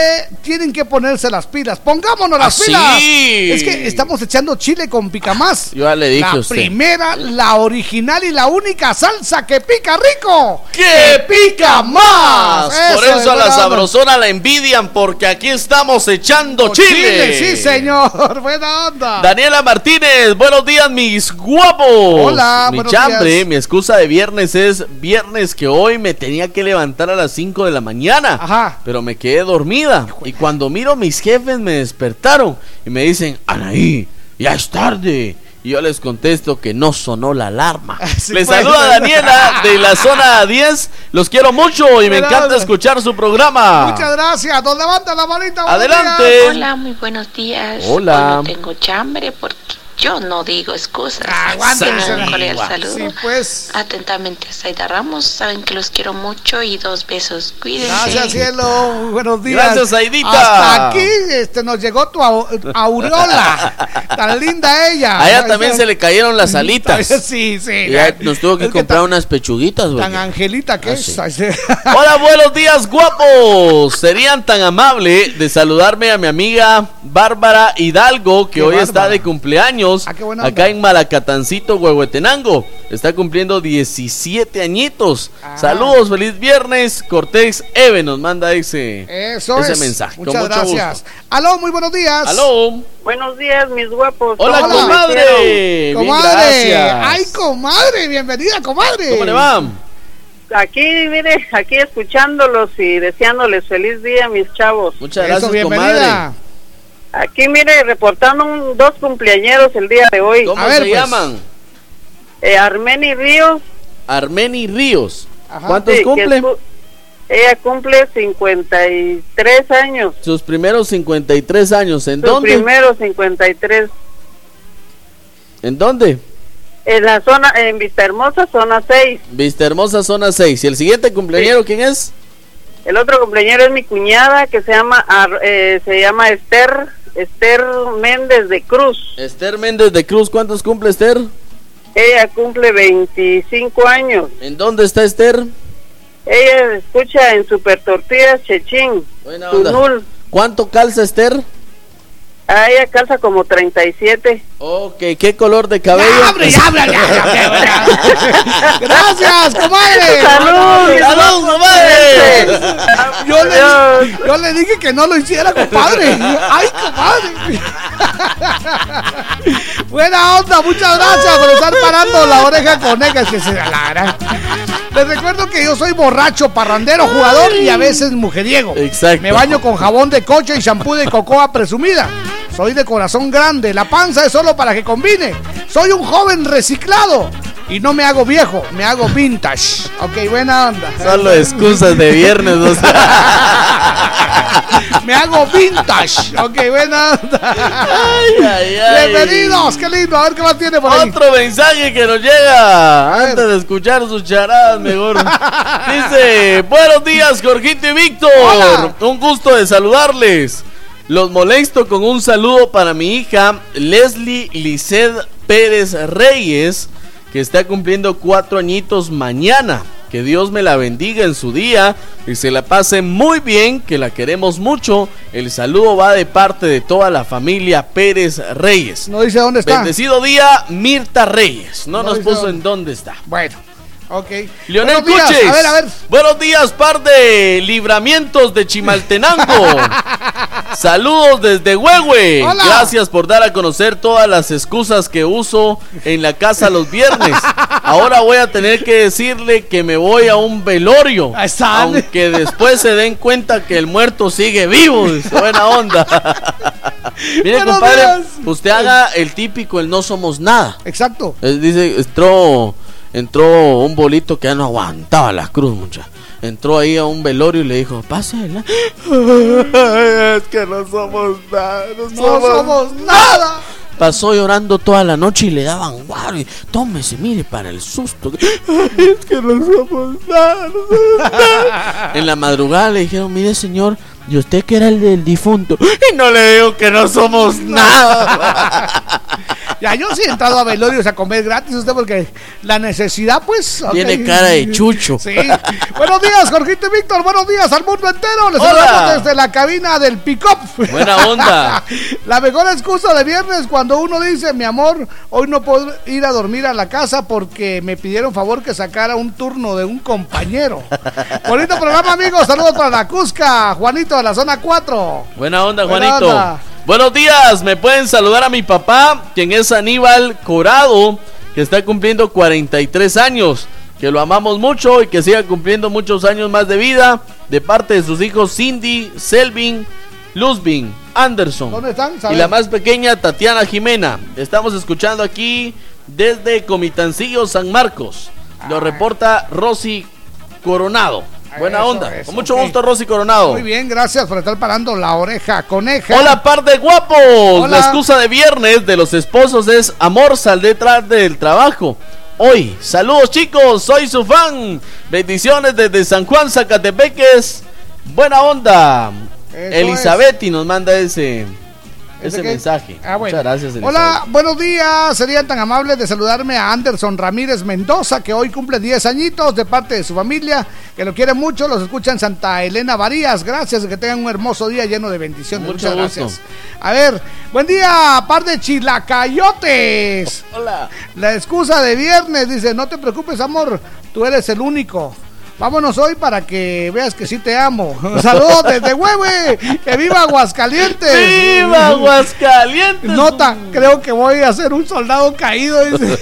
tienen que ponerse las pilas. Pongámonos las Ah, pilas. sí. Es que estamos echando chile con picamás. Yo ya le dije La a usted. primera, la original y la única salsa que pica rico. ¡Que pica más! Por Eso, a la sabrosona la envidian, porque aquí estamos echando chile. Chile, sí, señor. Buena onda. Daniela Martínez, buenos días, mis guapos. Hola, mi chambre, días. mi excusa de viernes es viernes que hoy me tenía que levantar a las 5 de la mañana. Ajá. Pero me quedé dormida. Y cuando miro, mis jefes me despertaron y me dicen, Anaí, ya es tarde. Y yo les contesto que no sonó la alarma. Sí, les pues. saluda Daniela de la zona 10. Los quiero mucho y me encanta escuchar su programa. Muchas gracias. Nos levanta la manita. Adelante. días. Hola, muy buenos días. Hola. Hoy no tengo chambre porque yo no digo excusas. Aguántese, Tengan un cordial saludo. Sí, pues. Atentamente, Saida Ramos. Saben que los quiero mucho y dos besos. Cuídense. Gracias, cielo. Muy buenos días. Gracias, Aidita. Hasta aquí este, nos llegó tu au- aureola. Tan linda ella. A ella también se le cayeron las alitas. Sí, sí. Y ya nos tuvo que Es que comprar tan- unas pechuguitas, güey. Tan angelita que Ah, es. sí. Hola, buenos días, guapos. Serían tan amables de saludarme a mi amiga Bárbara Hidalgo, que Qué hoy está de cumpleaños Ah, qué buena acá en Malacatancito, Huehuetenango. Está cumpliendo 17 añitos. Ah. Saludos, feliz viernes. Cortés Eve nos manda ese, Eso ese es. mensaje. Con Muchas mucho gracias. gusto. Aló, muy buenos días. Aló. Buenos días, mis guapos. Hola, ¿Cómo comadre. Comadre. Ay, comadre. Bienvenida, comadre. ¿Cómo le va? Aquí, mire, aquí escuchándolos y deseándoles feliz día, mis chavos. Muchas Eso, gracias, bienvenida. comadre. Aquí, mire, reportando un- dos cumpleañeros el día de hoy. ¿Cómo A ver, se pues. llaman? Eh, Armeni Ríos. Armeni Ríos. Ajá. ¿Cuántos sí, cumple? Ella cumple 53 años. Sus primeros 53 años. ¿En Sus dónde? primeros 53. ¿En dónde? En la zona, en Vista Hermosa, zona 6. Vista Hermosa, zona 6. ¿Y el siguiente cumpleañero quién es? El otro cumpleañero es mi cuñada que se llama Ar- eh, se llama Esther Esther Méndez de Cruz. Esther Méndez de Cruz. ¿Cuántos cumple Esther? Ella cumple 25 años. ¿En dónde está Esther? Ella escucha en Super Tortillas Chechín. Buena onda. ¿Cuánto calza Esther? A ella calza como 37. Ok, ¿qué color de cabello? Ya, abre, ya, ya, ya. Gracias, comadre. ¡Salud! ¡Salud, comadre! Yo le, yo le dije que no lo hiciera, compadre. Ay, compadre. Buena onda, muchas gracias por estar parando la oreja con ella. Es que se la gran- Les recuerdo que yo soy borracho, parrandero, jugador y a veces mujeriego. Exacto. Me baño con jabón de coche y shampoo de cocoa presumida. Soy de corazón grande, la panza es solo para que combine. Soy un joven reciclado y no me hago viejo, me hago vintage. Ok, buena onda. Solo excusas de viernes. o sea. Me hago vintage. Ok, buena onda. Ay, ay, ay. Bienvenidos, qué lindo. A ver qué más tiene por ahí. Otro mensaje que nos llega antes de escuchar sus charadas mejor. Dice, buenos días Jorgito y Víctor. Hola. Un gusto de saludarles. Los molesto con un saludo para mi hija Leslie Lisset Pérez Reyes, que está cumpliendo cuatro añitos mañana. Que Dios me la bendiga en su día y se la pase muy bien, que la queremos mucho. El saludo va de parte de toda la familia Pérez Reyes. No dice dónde está. Bendecido día, Mirta Reyes. No, No nos puso dónde. en dónde está. Bueno, ok. Leonel Buenos días. Cuches. A ver, a ver. Buenos días, par de libramientos de Chimaltenango. Saludos desde Huehue. Hola. Gracias por dar a conocer todas las excusas que uso en la casa los viernes. Ahora voy a tener que decirle que me voy a un velorio. Aunque después se den cuenta que el muerto sigue vivo. Buena onda. Mire, compadre, días. usted haga el típico, el no somos nada. Exacto. Eh, Dice, entró, entró un bolito que ya no aguantaba la cruz, mucha. Entró ahí a un velorio y le dijo, pásela. es que no somos nada. No, somos nada. Pasó llorando toda la noche y le daban guaro y tómese, mire, para el susto. es que no somos nada, no somos nada. En la madrugada le dijeron, mire señor, y usted que era el del difunto. Y no le digo que no somos nada. Ya, yo sí he entrado a velorios a comer gratis usted porque la necesidad, pues. Tiene cara de chucho. Sí. Buenos días, Jorgito y Víctor. Buenos días al mundo entero. Les Hola. saludamos desde la cabina del pick-up. Buena onda. La mejor excusa de viernes cuando uno dice, mi amor, hoy no puedo ir a dormir a la casa porque me pidieron favor que sacara un turno de un compañero. Bonito programa, amigos. Saludos para la Cusca, Juanito de la zona 4. Buena onda, Buena Juanito. onda. Buenos días, me pueden saludar a mi papá, quien es Aníbal Corado, que está cumpliendo 43 años. Que lo amamos mucho y que siga cumpliendo muchos años más de vida. De parte de sus hijos Cindy, Selvin, Luzbin, Anderson. ¿Dónde están? Y la más pequeña, Tatiana Jimena. Estamos escuchando aquí desde Comitancillo, San Marcos. Lo reporta Rosy Coronado. Buena Eso, onda. eso, Con mucho gusto, Rosy Coronado. Muy bien, gracias por estar parando la oreja coneja. Hola, par de guapos. Hola. La excusa de viernes de los esposos es amor, sal detrás del trabajo. Hoy, saludos chicos, soy su fan. Bendiciones desde San Juan, Zacatepeques. Buena onda. Eso Elizabeth y nos manda ese, ¿Ese mensaje. Ah, bueno. Muchas gracias. Hola, buenos días. Serían tan amables de saludarme a Anderson Ramírez Mendoza, que hoy cumple 10 añitos de parte de su familia, que lo quiere mucho. Los escucha en Santa Elena Varías. Gracias, que tengan un hermoso día lleno de bendiciones. Mucho Muchas gusto. gracias. A ver, buen día, par de chilacayotes. Hola. La excusa de viernes dice: No te preocupes, amor, tú eres el único. Vámonos hoy para que veas que sí te amo. Saludos desde Huehue. Que viva Aguascalientes. ¡Viva Aguascalientes! Nota, creo que voy a ser un soldado caído. Dice.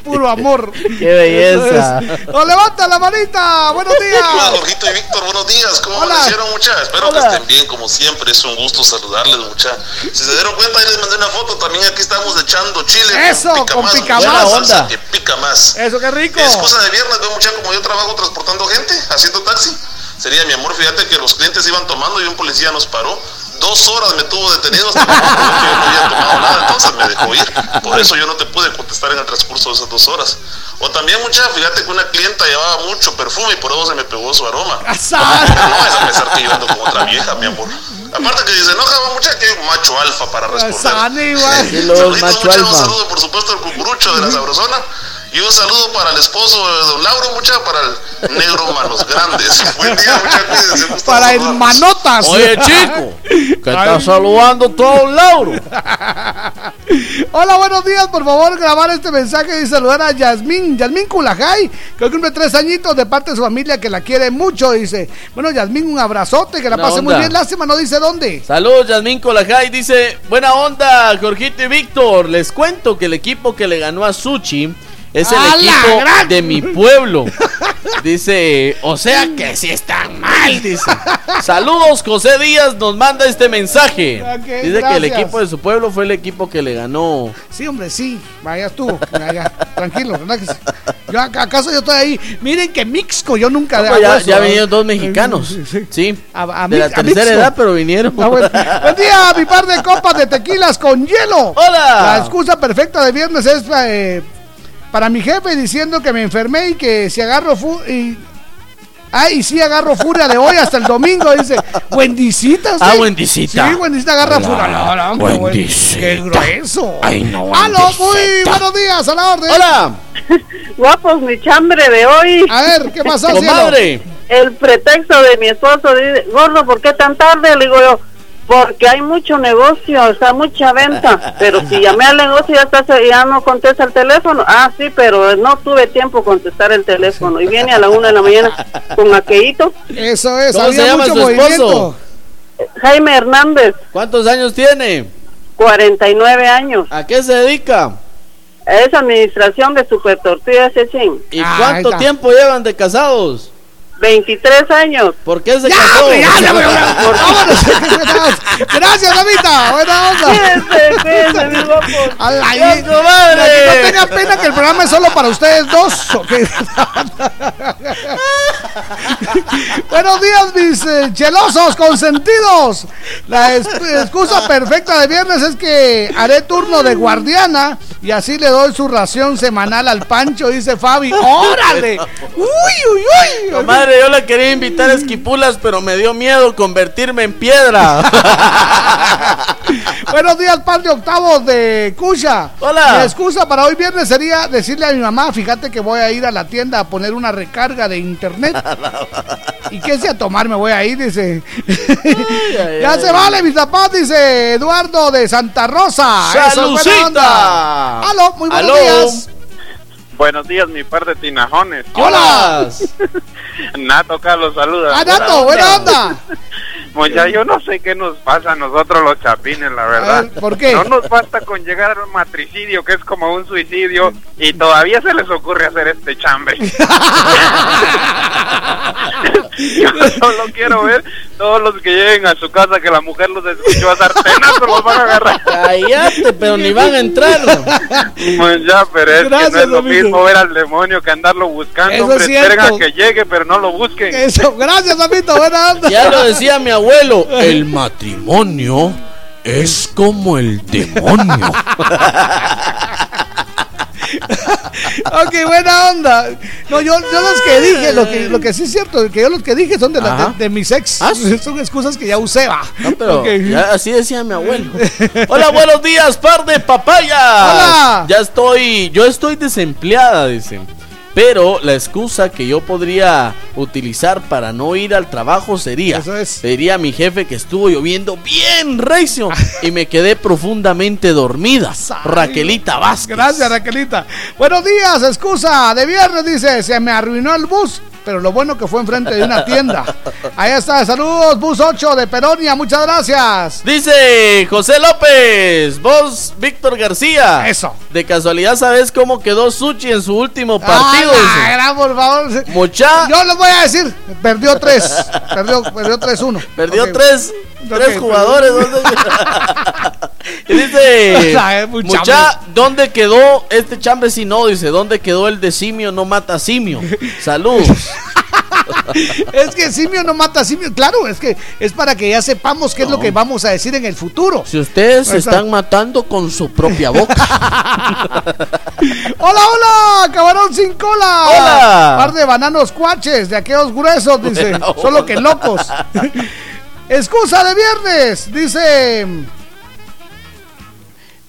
Puro amor. ¡Qué belleza! ¡Nos levanta la manita! ¡Buenos Hola, días! Jorgito y Víctor, buenos días. ¿Cómo Hola. amanecieron, muchachos? Espero Hola. que estén bien, como siempre. Es un gusto saludarles, muchachos. Si se dieron cuenta, ahí les mandé una foto. También aquí estamos echando chile. Eso, con más, pica muchacha, más. salsa Buena onda. Que pica más. Eso, qué rico. Es cosa de viernes, veo muchacho, como yo trabajo transportando gente, haciendo taxi. Sería mi amor, fíjate que los clientes iban tomando y un policía nos paró. Dos horas me tuvo detenido hasta que yo no había tomado nada, entonces me dejó ir. Por eso yo no te pude contestar en el transcurso de esas dos horas. O también, muchacha, fíjate que una clienta llevaba mucho perfume y por eso se me pegó su aroma. Pero no a que yo ando con otra vieja, mi amor. Aparte que dice, no, jaba muchacha, que hay un macho alfa para responder. Sani, igual. Tranquilo, Saluditos, macho mucha, Un alfa. saludo, por supuesto, al cucurucho de la sabrosona. Y un saludo para el esposo de don Lauro, mucha, para el negro Manos Grandes. Buen día, mucha, cuídense. Para el manotas. Oye, chico, que está saludando todo un Lauro. Hola, buenos días. Por favor, grabar este mensaje y saludar a Yasmín, Yasmín Culajay, que hoy cumple tres añitos de parte de su familia que la quiere mucho. Dice, bueno, Yasmín, un abrazote, que la pase muy bien. Lástima, no dice dónde. Saludos, Yasmín Colajay. Dice: Buena onda, Jorgito y Víctor. Les cuento que el equipo que le ganó a Suchi es el ¡A la equipo gran! de mi pueblo. Dice: O sea que sí están mal. Dice: Saludos, José Díaz nos manda este mensaje. Dice que el equipo de su pueblo fue el equipo que le ganó. Sí, hombre, sí. Vayas tú. Vaya, tranquilo, relájese. Yo, ¿Acaso yo estoy ahí? Miren que Mixco, yo nunca No, ya, eso, ya vinieron dos mexicanos. Sí, A- a de la tercera Mixco. edad, pero vinieron. Ah, bueno. Buen día, mi par de copas de tequilas con hielo. Hola. La excusa perfecta de viernes es eh, para mi jefe diciendo que me enfermé y que si agarro fu y Ay, y sí agarro furia de hoy hasta el domingo, dice. Buendicita. Ah, sí. Buendicita. Sí, Buendicita agarra Hola, furia. No, no, hombre, Buendicita. Qué grueso. Ay, no, Aló, muy buenos días, a la orden. Hola. Guapos, mi chambre de hoy. A ver, ¿qué pasó, cielo? Comadre. El pretexto de mi esposo dice, gordo, ¿por qué tan tarde? Le digo yo, porque hay mucho negocio, o sea, mucha venta. Pero si llamé al negocio ya, está, ya no contesta el teléfono. Ah, sí, pero no tuve tiempo contestar el teléfono. Y viene a la una de la mañana con aquellito. Eso es, ¿Cómo había se llama mucho su movimiento. esposo? Jaime Hernández, ¿Cuántos años tiene? 49 años. ¿A qué se dedica? Es administración de Super Tortillas Echín. ¿Y Ah, cuánto tiempo llevan de casados? 23 años. ¿Por qué se Ya, casó? ya, ya, ya, Vámonos. Gracias, mamita. Buena onda. Cuídense, cuídense, mis guapos. A la que no tenga pena que el programa es solo para ustedes dos. Buenos días, mis eh, chelosos consentidos. La es- excusa perfecta de viernes es que haré turno de guardiana y así le doy su ración semanal al Pancho, dice Fabi. ¡Órale! ¡Uy, uy, uy! Yo la quería invitar a esquipulas, pero me dio miedo convertirme en piedra. Buenos días, par de octavos de Cuya. Hola. La excusa para hoy viernes sería decirle a mi mamá, fíjate que voy a ir a la tienda a poner una recarga de internet. ¿Y qué si a tomar me voy a ir? Dice. ya se vale, mis zapatos, dice Eduardo de Santa Rosa. ¡Salucita! Aló, muy buenos Aló. días. Buenos días, mi par de tinajones. Hola. Nato Carlos, saluda. Ah, Nato, buena onda. Mucha, yo no sé qué nos pasa a nosotros los chapines, la verdad. ver, ¿por qué? No nos basta con llegar al matricidio, que es como un suicidio, y todavía se les ocurre hacer este chambre. yo solo quiero ver todos los que lleguen a su casa que la mujer los escuchó a los van a agarrar. Cállate, pero ni van a entrar. Pues ya, pero es que no es lo amigo. mismo ver al demonio que andarlo buscando. Eso es esperen a cierto. que llegue, pero no lo busquen. Eso, gracias, amito, buena onda. Ya lo decía mi abuelo, el matrimonio es como el demonio. ok, buena onda. No, yo, yo los que dije, lo que, lo que sí es cierto, que yo los que dije son de, la- de, de mis ex. Son excusas que ya usé, va. No, pero ya así decía mi abuelo. Hola, buenos días, par de papayas. Hola. Ya estoy, yo estoy desempleada, dicen. Pero la excusa que yo podría utilizar para no ir al trabajo sería, Eso es. diría a mi jefe que estuvo lloviendo bien recio y me quedé profundamente dormida. Raquelita Vázquez. Gracias, Raquelita. Buenos días, excusa de viernes, dice, se me arruinó el bus, pero lo bueno que fue enfrente de una tienda. Ahí está, saludos, bus 8 de Peronia, muchas gracias. Dice José López, vos, Víctor García. Eso. De casualidad, ¿sabes cómo quedó Suchi en su último partido? Ah, Dice. gran, por favor. Mucha. Yo les voy a decir, perdió tres, perdió, perdió 3-1. Perdió Ok. tres, tres Ok, jugadores. ¿dónde- y dice, mucha ¿dónde quedó este chambre si no? Dice, ¿dónde quedó el de simio no mata simio? Saludos. Es que simio no mata simio, claro, es que es para que ya sepamos qué es lo que vamos a decir en el futuro. Si ustedes se están matando con su propia boca. Hola, hola, camarón sin cola. Hola. Par de bananos cuaches, de aquellos gruesos, dice. Solo que locos. Excusa de viernes, dice.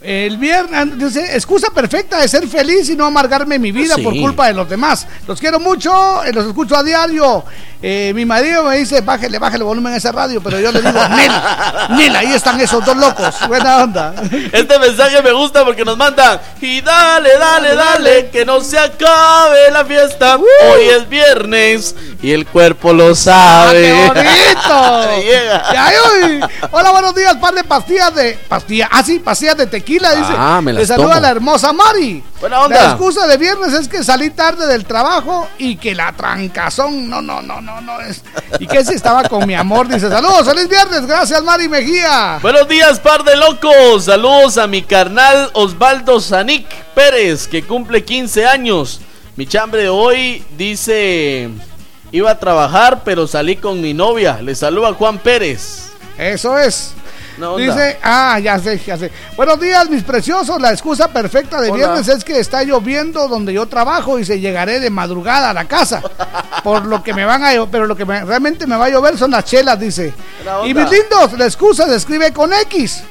El viernes, dice, excusa perfecta de ser feliz y no amargarme mi vida Sí. por culpa de los demás. Los quiero mucho, eh, los escucho a diario. Eh, mi marido me dice, bájale, bájale volumen a esa radio, pero yo le digo, Nel, Nel, ahí están esos dos locos. Buena onda. Este mensaje me gusta porque nos mandan y dale, dale, dale, que no se acabe la fiesta. Hoy es viernes y el cuerpo lo sabe. ¡Ah, ¡Qué bonito! Llega. Ya, uy. Hola, buenos días, par de pastillas de. Pastillas, ah, sí, pastillas de tequila, dice. Ah, me las Le saluda tomo. la hermosa Mari. Buena onda. La excusa de viernes es que salí tarde del trabajo y que la trancazón. No, no, no, no, no es. Y que si estaba con mi amor, dice. Saludos, feliz viernes, gracias, Mari Mejía. Buenos días, par de locos. Saludos a mi carnal Osvaldo Zanik Pérez, que cumple 15 años. Mi chambre de hoy dice: Iba a trabajar, pero salí con mi novia. Le saluda Juan Pérez. Eso es. No. Dice, ah, ya sé, ya sé. Buenos días, mis preciosos. La excusa perfecta de Hola. viernes es que está lloviendo donde yo trabajo y se llegaré de madrugada a la casa. Por lo que me van a pero lo que me- realmente me va a llover son las chelas, dice. Y mis lindos, la excusa se escribe con X.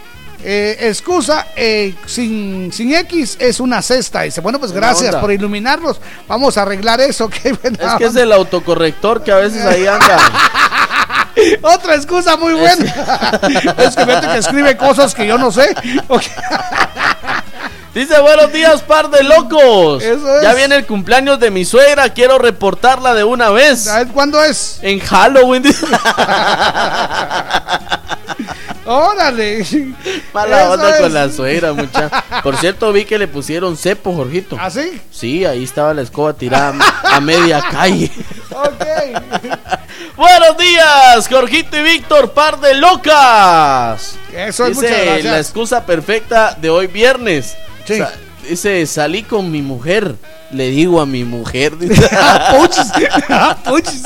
Eh, excusa eh, sin, sin X es una cesta. Dice, bueno, pues gracias por iluminarnos. Vamos a arreglar eso. Es que es el autocorrector que a veces ahí anda. Otra excusa muy buena. es que vete que escribe cosas que yo no sé. Dice, buenos días, par de locos. Eso es. Ya viene el cumpleaños de mi suegra, quiero reportarla de una vez. ¿Sabes cuándo es? En Halloween. Órale. Mala Eso onda es. con la suegra, mucha. Por cierto, vi que le pusieron cepo, Jorgito. ¿Ah, sí? Sí, ahí estaba la escoba tirada a media calle. Ok. Buenos días, Jorgito y Víctor, par de locas. Eso es, Dice, gracias. la excusa perfecta de hoy viernes. Sí. Sa- dice, salí con mi mujer. Le digo a mi mujer. dice. Puchis. Puchis.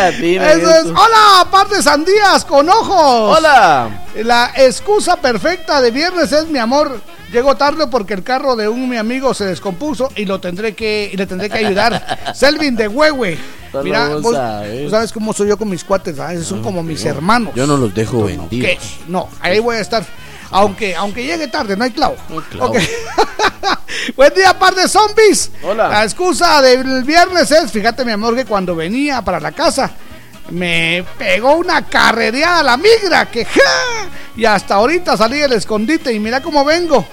Atina Eso es. Hola, parte sandías con ojos. Hola. La excusa perfecta de viernes es mi amor. Llego tarde porque el carro de un mi amigo se descompuso y lo tendré que y le tendré que ayudar. Selvin de Huehue. Mira, vos sabes. tú sabes cómo soy yo con mis cuates, ¿verdad? Esos son como mis hermanos. Yo no los dejo ¿Qué? vendidos. No, ahí voy a estar. Aunque, aunque llegue tarde, no hay clavo. clavo. Ok. Buen día, par de zombies. Hola. La excusa del viernes es, fíjate mi amor, que cuando venía para la casa, me pegó una carrereada la migra, que ¡ja! Y hasta ahorita salí del escondite y mira cómo vengo.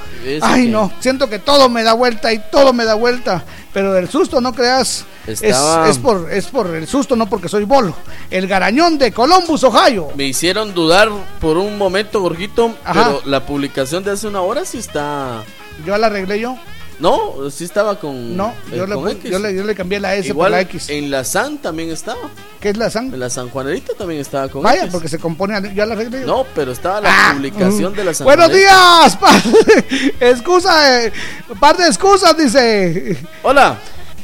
Ay, que- no, siento que todo me da vuelta y todo me da vuelta. Pero del susto, no creas. es- Estaba- Es, por, es por el susto, no porque soy bolo. El garañón de Columbus, Ohio. Me hicieron dudar por un momento, Jorgito, Ajá. pero la publicación de hace una hora sí está... Yo la arreglé yo. No, sí estaba con... No, eh, yo le, con pu- X. yo, le, yo le cambié la S Igual por la X. en la San también estaba. ¿Qué es la San? En la San Juanerita también estaba con Vaya, X. porque se compone. a- Yo la arreglé. No, pero estaba la publicación de la San Buenos días, par de- excusa, eh, par de excusas, dice. Hola.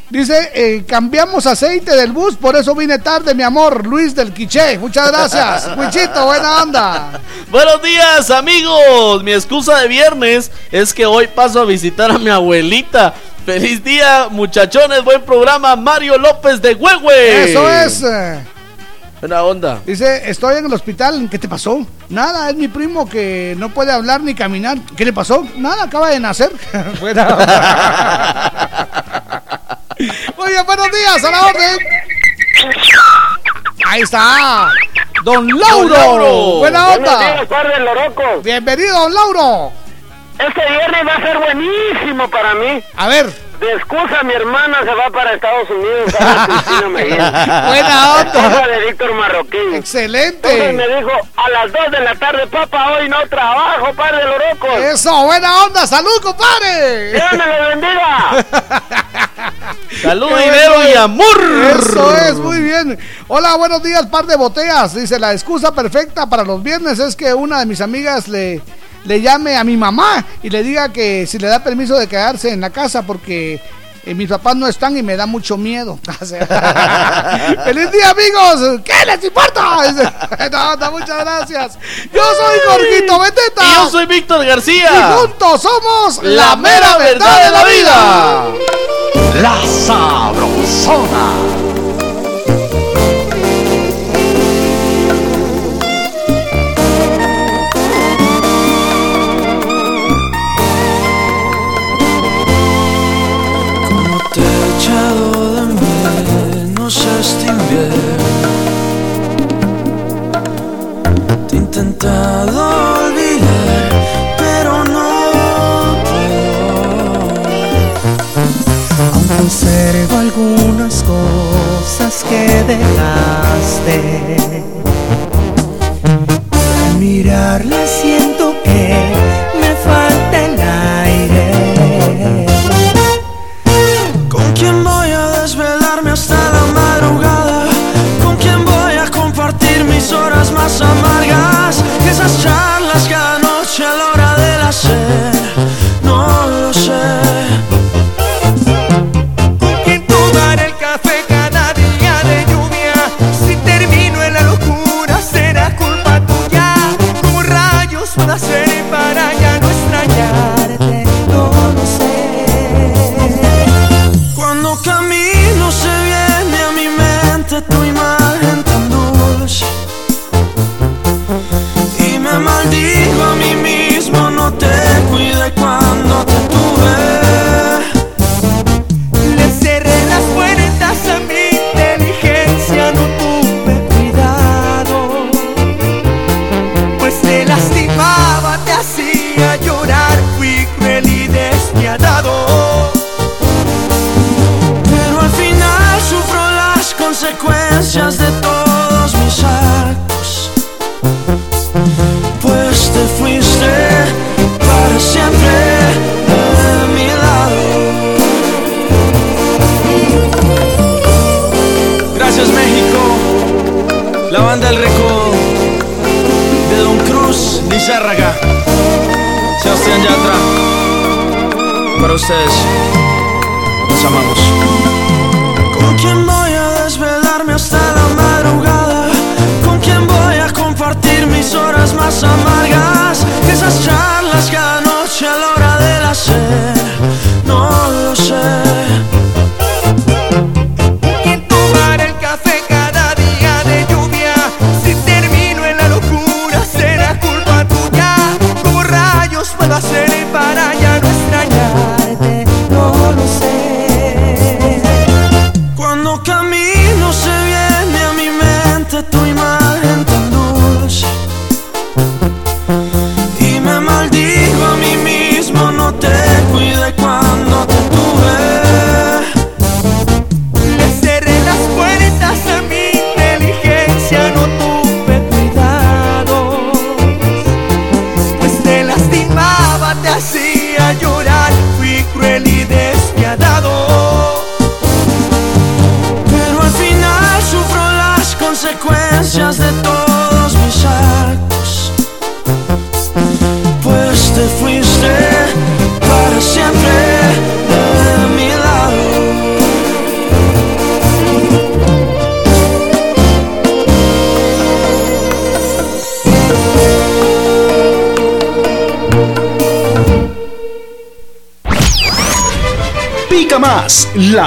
Dice, eh, cambiamos aceite del bus, por eso vine tarde, mi amor, Luis del Quiché. Muchas gracias. Wichito, buena onda. Buenos días, amigos. Mi excusa de viernes es que hoy paso a visitar a mi abuelita. Feliz día, muchachones. Buen programa. Mario López de Huehue. Eso es. eh, Buena onda. Dice, estoy en el hospital, ¿qué te pasó? Nada, es mi primo que no puede hablar ni caminar. ¿Qué le pasó? Nada, acaba de nacer. Buena onda. Oye, buenos días, a la orden. Ahí está. Don Lauro. Don Lauro. Buena onda. Buenos días, lorocos. Bienvenido, don Lauro. Este viernes va a ser buenísimo para mí. A ver. De excusa, mi hermana se va para Estados Unidos. a Cristina Medina. Buena onda. De Víctor Marroquín. Excelente. Entonces me dijo, a las 2 de la tarde, papá, hoy no trabajo, par de lorocos. Eso, buena onda. Salud, compadre. Dios me lo bendiga. Salud, dinero y amor. Eso es, muy bien. Hola, buenos días, par de botellas. Dice, la excusa perfecta para los viernes es que una de mis amigas le, le llame a mi mamá y le diga que si le da permiso de quedarse en la casa porque eh, mis papás no están y me da mucho miedo. ¡Feliz día, amigos! ¿Qué les importa? No, no, muchas gracias. Yo soy Jorgito Beteta. Y yo soy Víctor García. Y juntos somos La mera verdad de la vida. La Sabrosona. Intentado olvidar, pero no puedo Aún conservo algunas cosas que dejaste.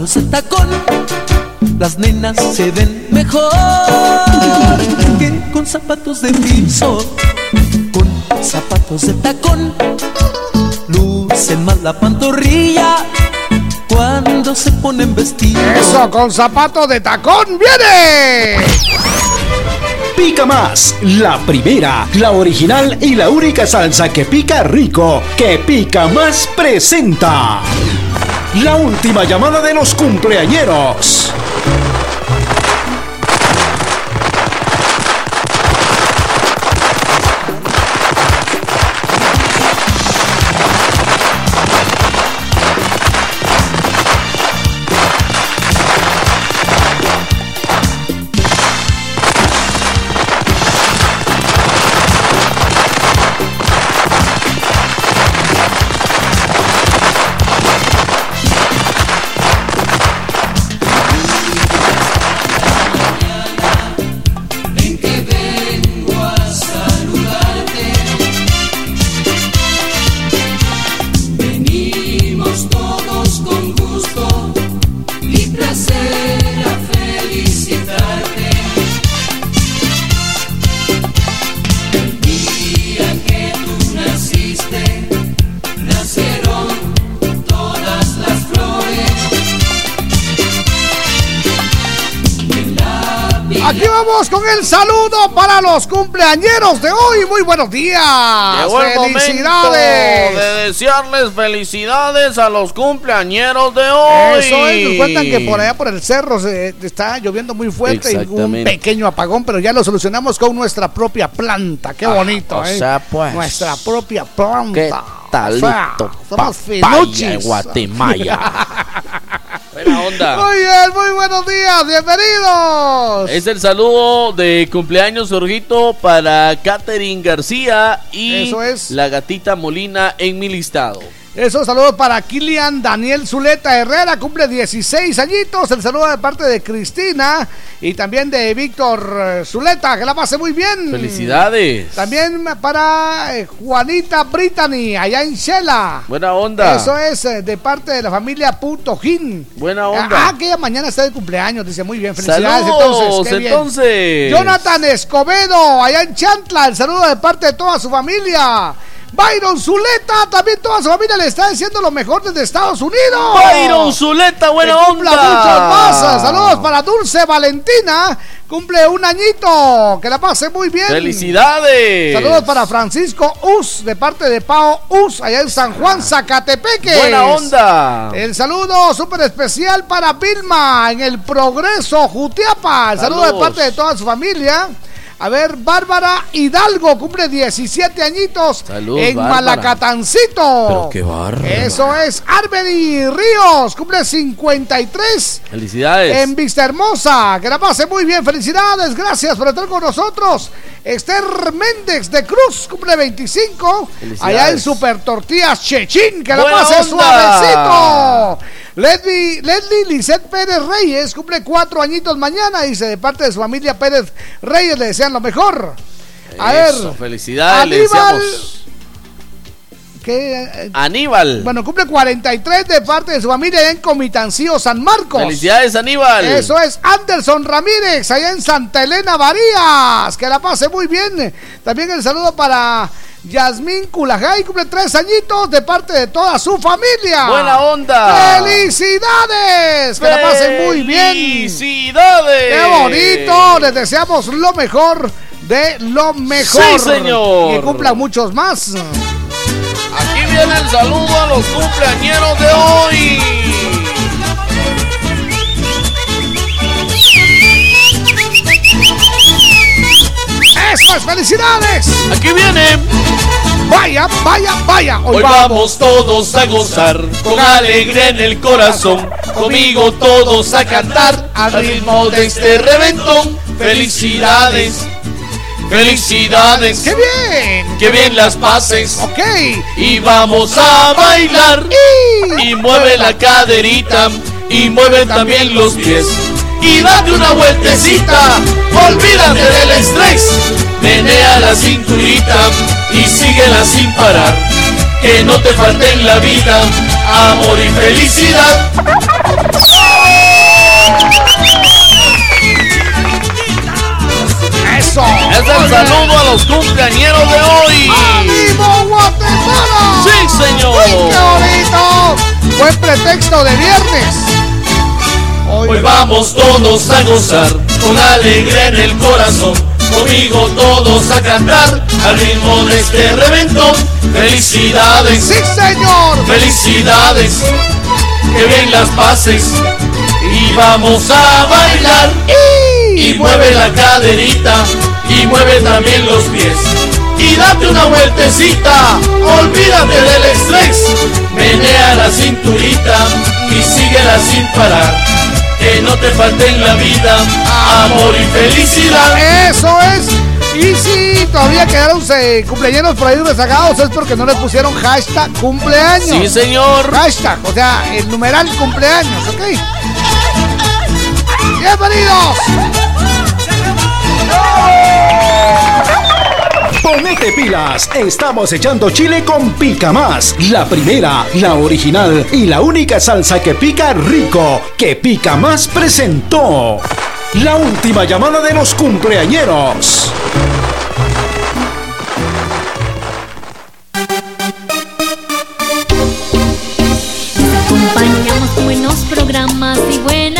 Zapatos de tacón, las nenas se ven mejor que con zapatos de piso. Con zapatos de tacón, lucen más la pantorrilla cuando se ponen vestidos. Eso, con zapatos de tacón, viene. Pica más, la primera, la original y la única salsa que pica rico, que pica más presenta. La última llamada de los cumpleañeros. Con el saludo para los cumpleañeros de hoy. Muy buenos días. Llegó el Felicidades. de desearles felicidades a los cumpleañeros de hoy. Eso es, nos cuentan que por allá por el cerro se está lloviendo muy fuerte y un pequeño apagón, pero ya lo solucionamos con nuestra propia planta. Qué Ah, bonito, o ¿eh? sea, pues. Nuestra propia planta. ¿Qué talito? O sea, somos Guatemala. Buena onda. Muy bien, muy buenos días, bienvenidos. Es el saludo de cumpleaños, Jorgito, para Katherine García y Eso es. la gatita Molina en mi listado. Eso, saludos para Kilian Daniel Zuleta Herrera, cumple 16 añitos. El saludo de parte de Cristina y también de Víctor eh, Zuleta, que la pase muy bien. Felicidades. También para eh, Juanita Brittany, allá en Shela. Buena onda. Eso es eh, de parte de la familia Putojin. Buena onda. Ah, que mañana está de cumpleaños, dice muy bien. Felicidades Saludos, entonces. qué bien. entonces. Jonathan Escobedo, allá en Chantla, el saludo de parte de toda su familia. Byron Zuleta, también toda su familia le está diciendo lo mejor desde Estados Unidos. Byron Zuleta, buena Que onda. muchos más. Saludos para Dulce Valentina, cumple un añito, que la pase muy bien. Felicidades. Saludos para Francisco Us, de parte de Pao Us, allá en San Juan, Zacatepeque. Buena onda. El saludo súper especial para Vilma en el Progreso, Jutiapa. El saludo de parte de toda su familia. A ver, Bárbara Hidalgo cumple 17 añitos Saludos, en Bárbara. Malacatancito. Pero qué bárbaro. Eso es Arbeni Ríos, cumple 53 Felicidades. en Vista Hermosa. Que la pase muy bien. Felicidades. Gracias por estar con nosotros. Esther Méndez de Cruz cumple 25. Felicidades. Allá en Super Tortillas Chechín. Que la Buena pase onda. suavecito. Leslie, Leslie Lisette Pérez Reyes cumple cuatro añitos mañana. Dice de parte de su familia Pérez Reyes le desean lo mejor. A Eso, ver. felicidades. le Aníbal. deseamos. Aníbal. Bueno, cumple 43 de parte de su familia en Comitancillo, San Marcos. Felicidades, Aníbal. Eso es Anderson Ramírez, allá en Santa Elena Varías. Que la pase muy bien. También el saludo para Yasmín Culajay, cumple tres añitos de parte de toda su familia. Buena onda. ¡Felicidades! Que la pasen muy bien. ¡Felicidades! ¡Qué bonito! Les deseamos lo mejor de lo mejor. Sí, señor. Y que cumplan muchos más. Aquí viene el saludo a los cumpleañeros de hoy. ¡Eso es felicidades! Aquí viene. Vaya, vaya, vaya. Hoy vamos todos a gozar con alegría en el corazón. Conmigo todos a cantar al ritmo de este reventón. Felicidades, felicidades. ¡Qué bien! Que bien las pases. Ok. Y vamos a bailar. Y mueve la caderita. Y mueve también los pies. Y date una vueltecita. Olvídate del estrés. Menea la cinturita. Y síguela sin parar. Que no te falte en la vida amor y felicidad. ¡Eso! Es el saludo a los cumpleañeros de hoy. ¡Ánimo, Guatemala! Sí, señor. ¡Uy, qué! Buen pretexto de viernes. Hoy vamos todos a gozar con alegría en el corazón. Conmigo todos a cantar al ritmo de este reventón. Felicidades, ¡Sí, señor! felicidades, que bien las pases. Y vamos a bailar. Y mueve la caderita y mueve también los pies. Y date una vueltecita, olvídate del estrés. Menea la cinturita y síguela sin parar. Que no te falte en la vida amor y felicidad. Eso es. Y si todavía quedaron eh, cumpleaños por ahí rezagados, es porque no les pusieron hashtag cumpleaños. Sí, señor. Hashtag, o sea, el numeral cumpleaños, ¿ok? ¡Bienvenidos! Ponete pilas, estamos echando chile con Pica Más, la primera, la original y la única salsa que pica rico, que Pica Más presentó. La última llamada de los cumpleañeros. Acompañamos buenos programas y buena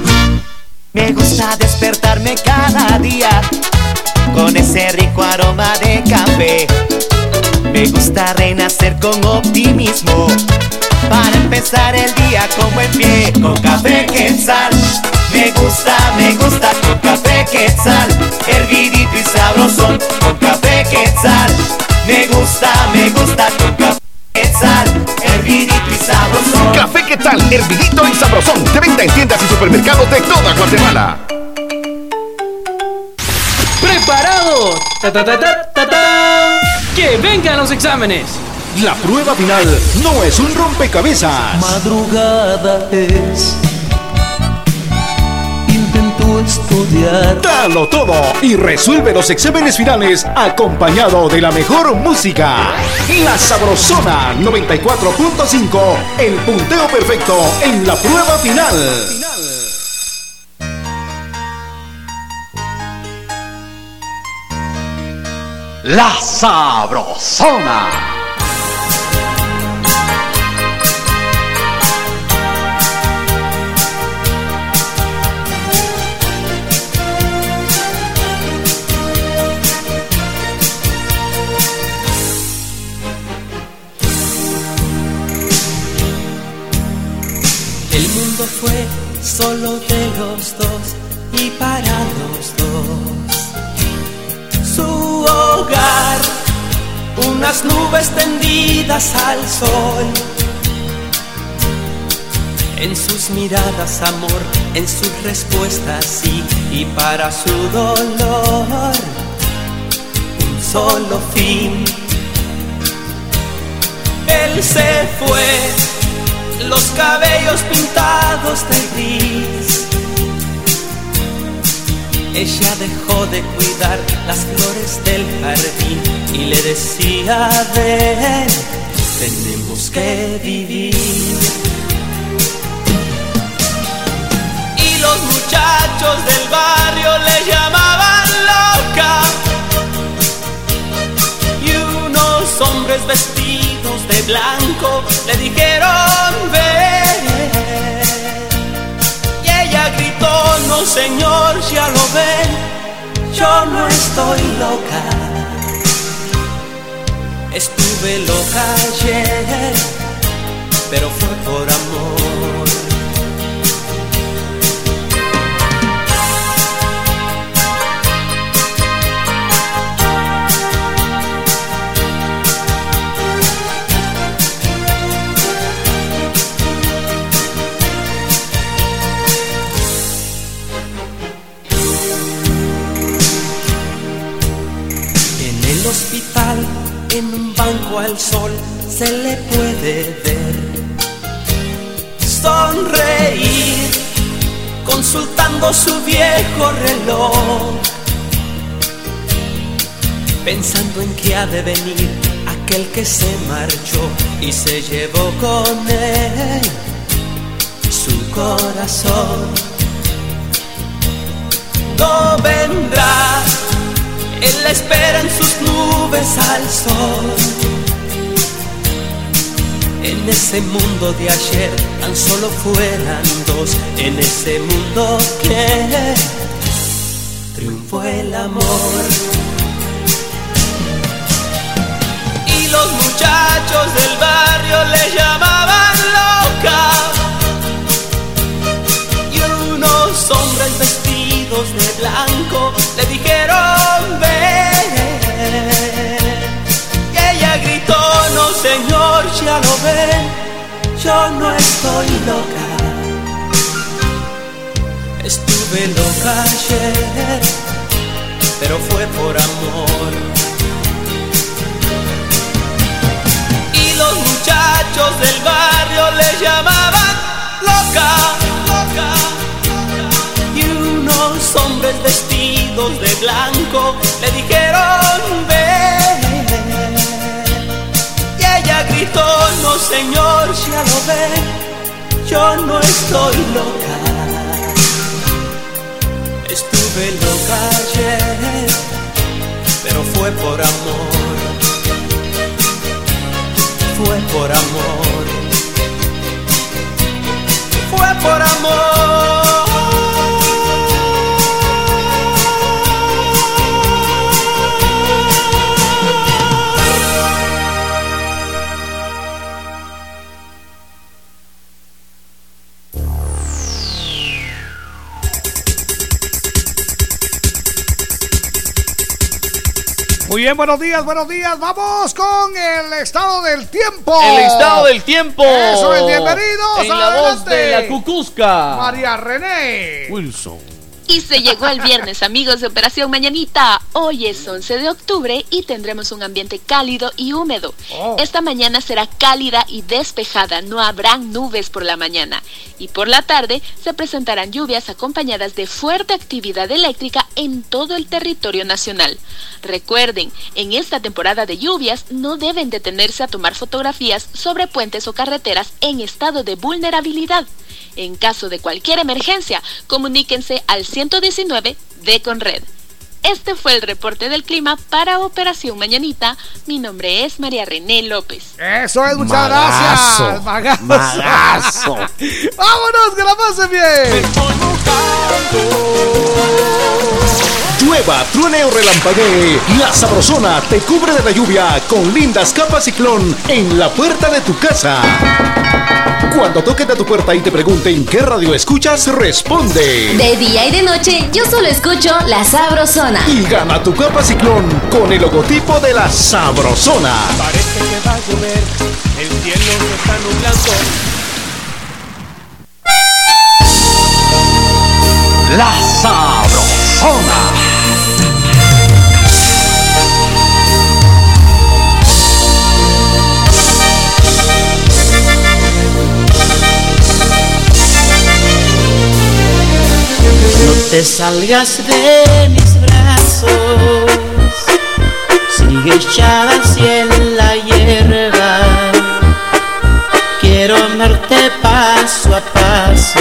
Me gusta despertarme cada día con ese rico aroma de café. Me gusta renacer con optimismo para empezar el día con buen pie. Con café quetzal, me gusta, me gusta con café quetzal, hervidito y sabrosón. Con café quetzal, me gusta, me gusta con café quetzal. Café ¿qué tal? Hervidito y sabrosón. De venta en tiendas y supermercados de toda Guatemala. ¡Preparados! ¡Ta, ta, ta, ta, ta, ta! ¡Que vengan los exámenes! La prueba final no es un rompecabezas. Madrugada es. Estudiar. Dalo todo y resuelve los exámenes finales acompañado de la mejor música. La Sabrosona 94.5, el punteo perfecto en la prueba final. La Sabrosona. Fue solo de los dos y para los dos. Su hogar, unas nubes tendidas al sol. En sus miradas amor, en sus respuestas sí, y para su dolor, un solo fin. Él se fue los cabellos pintados de gris. Ella dejó de cuidar las flores del jardín y le decía, ven, tenemos que vivir. Y los muchachos del barrio le llamaban loca. Hombres vestidos de blanco le dijeron ven. Y ella gritó, no señor, ya lo ven, yo no estoy loca. Estuve loca ayer, pero fue por amor. En un banco al sol, se le puede ver sonreír, consultando su viejo reloj, pensando en que ha de venir aquel que se marchó y se llevó con él su corazón. No vendrá él la espera en sus nubes al sol. En ese mundo de ayer tan solo fueran dos. En ese mundo que triunfó el amor. Y los muchachos del barrio le llamaban loca. Y unos hombres de blanco le dijeron ven. Y ella gritó, no señor, ya lo ven, yo no estoy loca. Estuve loca ayer, pero fue por amor. Y los muchachos del barrio le llamaban hombres vestidos de blanco le dijeron ven. Y ella gritó, no señor, ya lo ven, yo no estoy loca. Estuve loca ayer, pero fue por amor. Fue por amor. Fue por amor. Muy bien, buenos días, buenos días. Vamos con el estado del tiempo. El estado del tiempo. Eso es, bienvenidos. En la voz de la Cucusca. María René. Wilson. Y se llegó el viernes, amigos de Operación Mañanita. Hoy es 11 de octubre y tendremos un ambiente cálido y húmedo. Oh. Esta mañana será cálida y despejada, no habrán nubes por la mañana. Y por la tarde se presentarán lluvias acompañadas de fuerte actividad eléctrica en todo el territorio nacional. Recuerden, en esta temporada de lluvias no deben detenerse a tomar fotografías sobre puentes o carreteras en estado de vulnerabilidad. En caso de cualquier emergencia, comuníquense al 119 de Conred. Este fue el reporte del clima para Operación Mañanita. Mi nombre es María René López. Eso es, muchas Magazo. gracias. Magazo. Magazo. Vámonos, que la pasen bien. Llueva, truene o relampaguee, la sabrosona te cubre de la lluvia con lindas capas ciclón en la puerta de tu casa. Cuando toquen a tu puerta y te pregunten qué radio escuchas, responde. De día y de noche, yo solo escucho La Sabrosona. Y gana tu capa ciclón con el logotipo de la sabrosona. Parece que va a llover, el cielo se está nublando. La Sabrosona. No te salgas de mis brazos, sigue echada hacia la hierba. Quiero amarte paso a paso,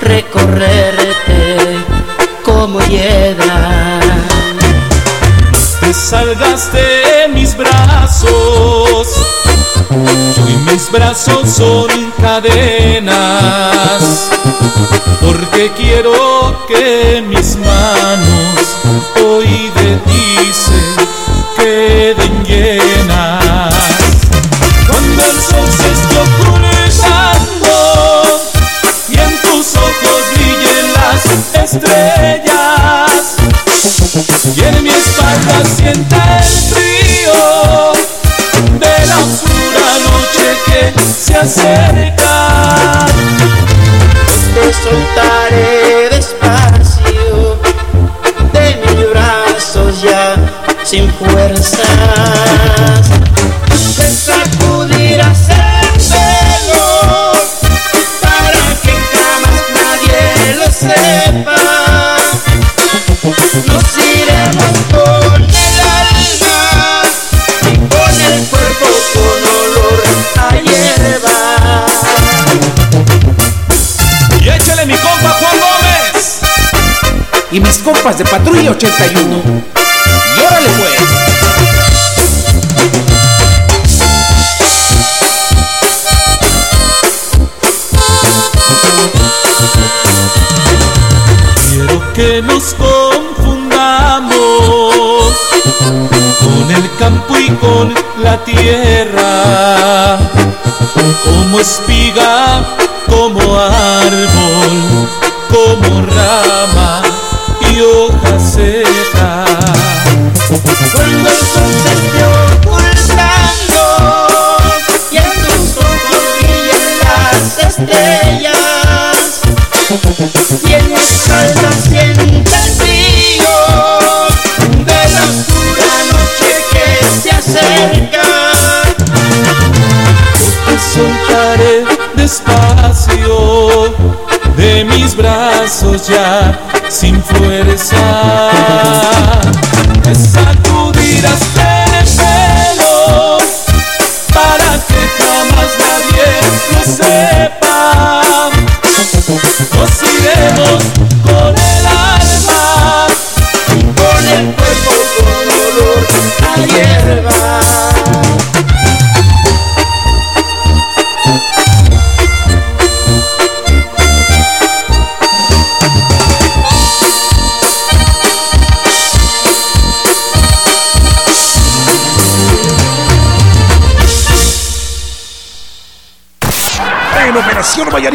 recorrerte como hiedra. Te salgas de mis brazos, y mis brazos son cadenas porque quiero que mis manos hoy de ti se queden llenas. Cuando el sol se esté y en tus ojos brillen las estrellas y en mi espalda sienta el frío de la oscura noche que se acerca te soltaré despacio de mis brazos ya sin fuerzas. Te sacudirás el pelo para que jamás nadie lo sepa. Nos Y mis compas de Patrulla 81. Y órale pues. Quiero que nos confundamos con el campo y con la tierra, como espiga, como árbol, como rama y hoja seca. Cuando el sol se esté ocultando y en tus ojos brillen las estrellas y en mi espalda sienta el frío de la oscura noche que se acerca. Te soltaré despacio de mis brazos ya sin fuerza. Me sacudirás el pelo para que jamás nadie lo sepa. Nos iremos con el alma, con el cuerpo con olor a hierba.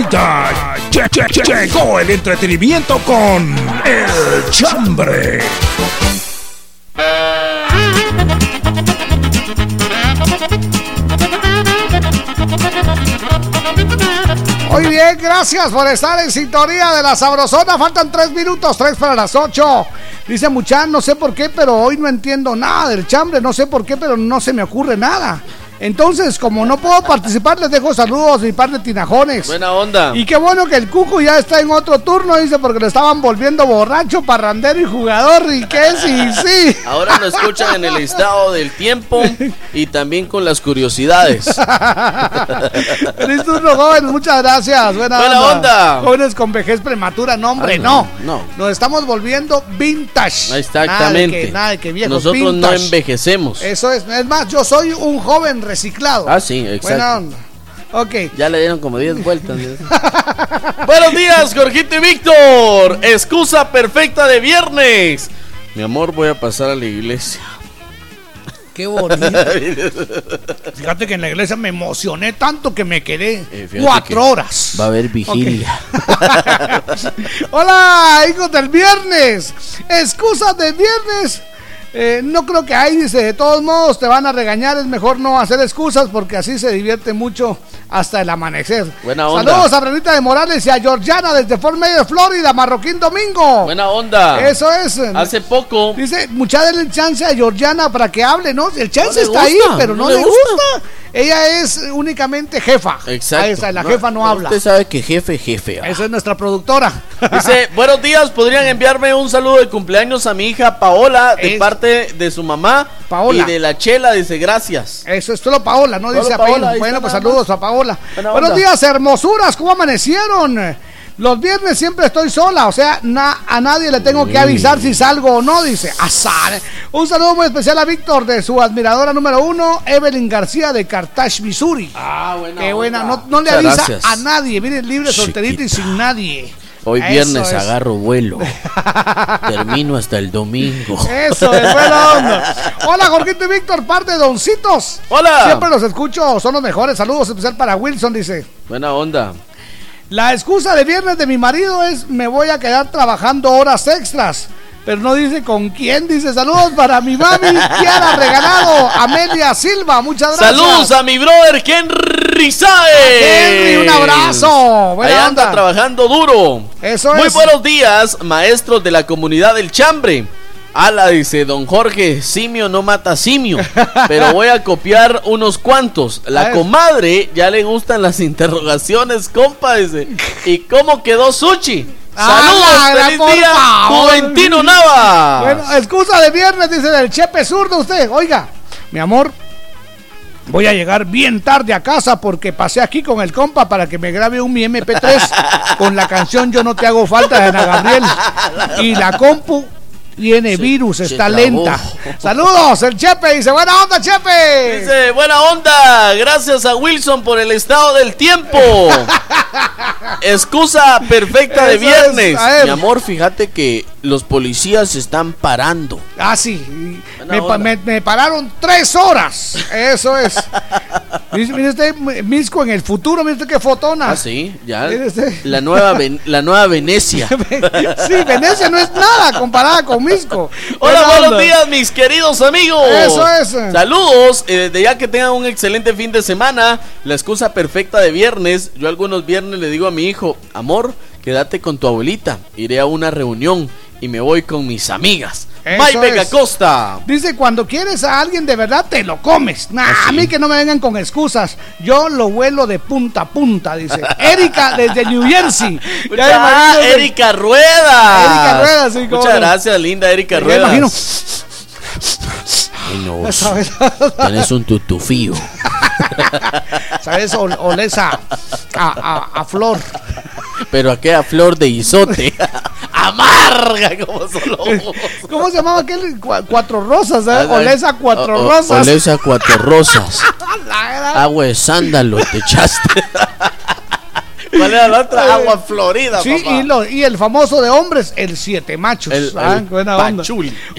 Lle- llegó el entretenimiento con El Chambre. Muy bien, gracias por estar en sintonía de la Sabrosona. Faltan tres minutos, tres para las ocho. Dice Muchan, no sé por qué, pero hoy no entiendo nada del chambre. No sé por qué, pero no se me ocurre nada. Entonces, como no puedo participar, les dejo saludos de mi par de tinajones. Buena onda. Y qué bueno que el Cucu ya está en otro turno, dice, porque lo estaban volviendo borracho, parrandero y jugador. Y que sí, sí. Ahora nos escuchan en el estado del tiempo y también con las curiosidades. Feliz turno, jóvenes, muchas gracias. Buena, Buena onda. Jóvenes con vejez prematura, no, hombre, Ay, no. no, no. Nos estamos volviendo vintage. Exactamente. Nada de que, nada de que viejos, Nosotros no envejecemos. Eso es, es más, yo soy un joven reciclado. Ah, sí, exacto. Buena onda. Ok. Ya le dieron como 10 vueltas. Buenos días, Jorgito y Víctor. Excusa perfecta de viernes. Mi amor, voy a pasar a la iglesia. Qué bonito. Fíjate que en la iglesia me emocioné tanto que me quedé Eh, cuatro que horas. Va a haber vigilia. Hola, hijos del viernes. Excusas de viernes. Eh, no creo que hay, dice, de todos modos te van a regañar, es mejor no hacer excusas porque así se divierte mucho hasta el amanecer. Buena onda. Saludos a Renita de Morales y a Georgiana desde Fort Medio, Florida, Marroquín Domingo. Buena onda. Eso es. Hace poco. Dice, mucha denle chance a Georgiana para que hable, ¿no? El chance No está ahí, pero no, no le gusta. Ella es únicamente jefa. Exacto. Ahí está, la jefa no habla. Usted sabe que jefe, jefe. ah. Esa es nuestra productora. Dice, buenos días, podrían enviarme un saludo de cumpleaños a mi hija Paola de Es- parte de su mamá Paola. y de la chela, dice gracias. Eso es solo Paola, no Solo dice Paola, apellido. Bueno, pues saludos a Paola. Buenos días, hermosuras, ¿cómo amanecieron? Los viernes siempre estoy sola, o sea, na- a nadie le tengo que avisar si salgo o no, dice. Azar. Un saludo muy especial a Víctor de su admiradora número uno, Evelyn García de Carthage, Missouri. Ah, buena. Qué buena, no, no le Muchas avisa gracias. a nadie, miren, libre, solterito y sin nadie. Hoy Eso viernes es. agarro vuelo. Termino hasta el domingo. Eso es buena onda. Hola, Jorgito y Víctor, parte de Doncitos. Hola. Siempre los escucho, son los mejores. Saludos especial para Wilson, dice. Buena onda. La excusa de viernes de mi marido es me voy a quedar trabajando horas extras. Pero no dice con quién, dice saludos para mi mami, Kiara Regalado, Amelia Silva, muchas gracias. Saludos a mi brother Henry Saez. Henry, un abrazo. Buena Ahí anda onda. trabajando duro. Eso Muy es. buenos días, maestros de la comunidad del Chambre. Ala, dice don Jorge, simio no mata simio, pero voy a copiar unos cuantos. La ver. comadre ya le gustan las interrogaciones, compa, dice. ¿Y cómo quedó Suchi? Ah, Saludos, la- feliz por día. Juventino Nava. Bueno, excusa de viernes, dice del chepe zurdo usted. Oiga, mi amor, voy a llegar bien tarde a casa porque pasé aquí con el compa para que me grabe un mi MP3 con la canción Yo no te hago falta de Ana Gabriel. Y la compu tiene virus, está trabó. lenta. Saludos, el chepe dice, buena onda, chepe. Dice, buena onda, gracias a Wilson por el estado del tiempo. Excusa perfecta de Eso viernes. Mi amor, fíjate que los policías se están parando. Ah, sí. Me, pa- me- me pararon tres horas. Eso es. Mire usted, Misco en el futuro, mire usted qué fotona. Ah, sí, ya. La nueva, la nueva Venecia. Sí, Venecia no es nada comparada con Misco. Hola, buenos onda. días, mis queridos amigos. Eso es. Saludos, eh, de ya que tengan un excelente fin de semana. La excusa perfecta de viernes. Yo algunos viernes le digo a mi hijo, amor, quédate con tu abuelita. Iré a una reunión y me voy con mis amigas. Eso Mike es. Costa. Dice, cuando quieres a alguien de verdad, te lo comes. Nah, Ah, A mí que no me vengan con excusas. Yo lo vuelo de punta a punta, dice. Erika desde New Jersey. Ah, Erika Rueda. Erika Rueda, sí, Muchas gracias, linda Erika Rueda. imagino. Ay, no, ¿Sabes? Tienes un tutufío. ¿Sabes? Ol- Oles a, a, a- a flor. Pero aquella flor de isote. Amarga como solo. ¿Cómo se llamaba aquel? Cua- Cuatro rosas, ¿eh? Olesa cuatro O- o- rosas. Olesa cuatro rosas. Agua de sándalo te echaste. ¿Cuál era la otra? Eh, Agua Florida, Sí, papá. y, lo- y el famoso de hombres, el siete machos. El- Ah, el buena onda.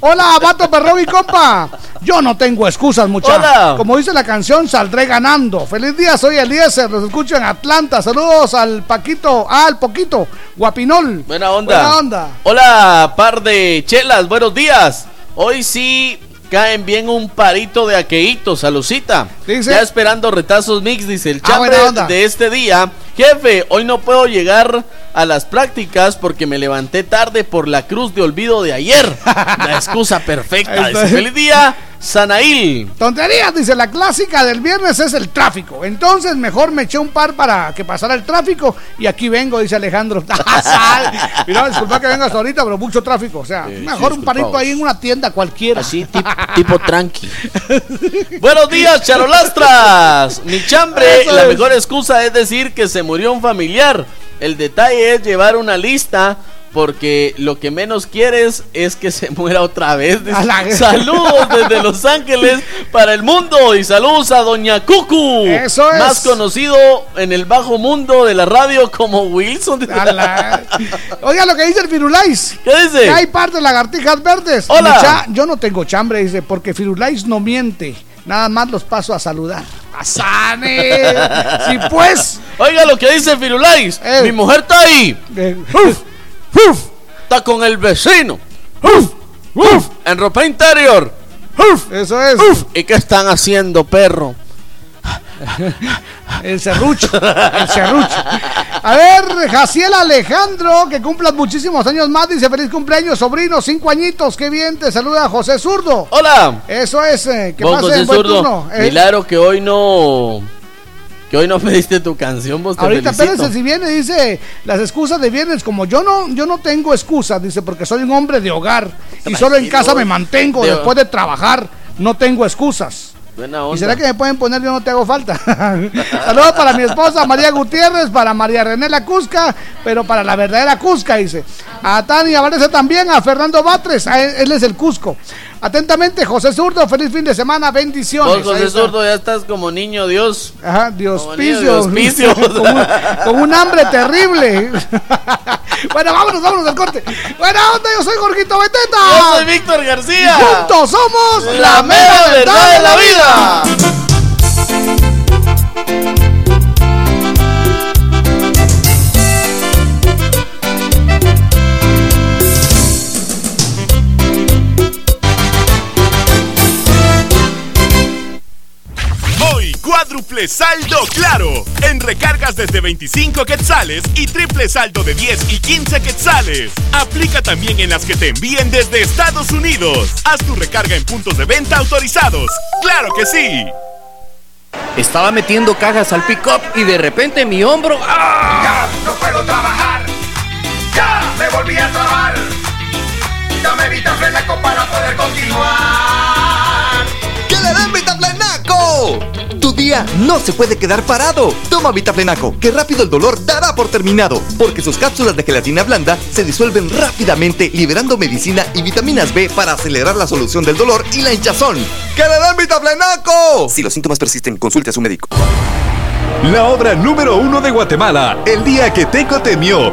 Hola, vato perro y compa. Yo no tengo excusas, muchachos. Como dice la canción, saldré ganando. Feliz día, soy Eliezer. Los escucho en Atlanta. Saludos al Paquito, ah, al Poquito, Guapinol. Buena onda. Buena onda. Hola, par de chelas, buenos días. Hoy sí caen bien un parito de aqueíto, salucita. Dice- Ya esperando retazos mix, dice el Ah, onda. de este día. Jefe, hoy no puedo llegar a las prácticas porque me levanté tarde por la cruz de olvido de ayer. La excusa perfecta. Dice, Feliz día, Sanail. Tonterías, dice, la clásica del viernes es el tráfico. Entonces mejor me eché un par para que pasara el tráfico y aquí vengo, dice Alejandro. Mira, disculpa que vengas ahorita, pero mucho tráfico. O sea, Sí, mejor sí, un parito ahí en una tienda cualquiera. Así, tipo tranqui. Buenos días, charolastras. Mi chambre, Eso la es. mejor excusa es decir que se murió un familiar. El detalle es llevar una lista porque lo que menos quieres es que se muera otra vez. Saludos desde Los Ángeles para el mundo y saludos a Doña Cucu. Eso es. Más conocido en el bajo mundo de la radio como Wilson. Oiga lo que dice el Firulais. ¿Qué dice? Que hay par de lagartijas verdes. Hola. Yo no tengo chambre, dice, porque Firulais no miente. Nada más los paso a saludar. ¡Asane! sí, pues. Oiga lo que dice Firulais. Eh. Mi mujer está ahí. Eh, Está con el vecino. En ropa interior. Eso es. ¿Y qué están haciendo, perro? El serrucho. El serrucho. A ver, Jaciel Alejandro, que cumplas muchísimos años más. Dice feliz cumpleaños, sobrino. Cinco añitos. Qué bien. Te saluda José Zurdo. Hola. Eso es. eh, que Vos, pase José buen Zurdo. turno. Eh, Milagro que hoy no. Que hoy no me diste tu canción, vos te Ahorita espérense si viene, dice las excusas de viernes, como yo no, yo no tengo excusas, dice, porque soy un hombre de hogar y solo en casa me mantengo De- después de trabajar, no tengo excusas. Buena ¿Y onda. será que me pueden poner yo no te hago falta? Saludos para mi esposa María Gutiérrez, para María René La Cusca, pero para la verdadera Cusca, dice. A Tania Valesa también, a Fernando Batres, a él, él es el Cusco. Atentamente, José Zurdo, feliz fin de semana, bendiciones. Vos, José. Zurdo, ya estás como niño Dios. Ajá, Dios Como hospicio. con, un, con un hambre terrible. bueno, vámonos, vámonos al corte. Buena onda, yo soy Jorgito Beteta. Yo soy Víctor García. Y juntos somos La mera verdad de la vida. Cuádruple saldo claro. En recargas desde 25 quetzales y triple saldo de 10 y 15 quetzales. Aplica también en las que te envíen desde Estados Unidos. Haz tu recarga en puntos de venta autorizados. ¡Claro que sí! Estaba metiendo cajas al pick-up y de repente mi hombro. ¡ah! no puedo trabajar. Ya me volví a trabar. Dame Vitaflenaco para poder continuar. No se puede quedar parado. Toma Vitaflenaco, que rápido el dolor dará por terminado, porque sus cápsulas de gelatina blanda se disuelven rápidamente, liberando medicina y vitaminas B para acelerar la solución del dolor y la hinchazón. ¡Que le den Vitaflenaco! Si los síntomas persisten, consulte a su médico. La obra número uno de Guatemala, El día que Teco temió.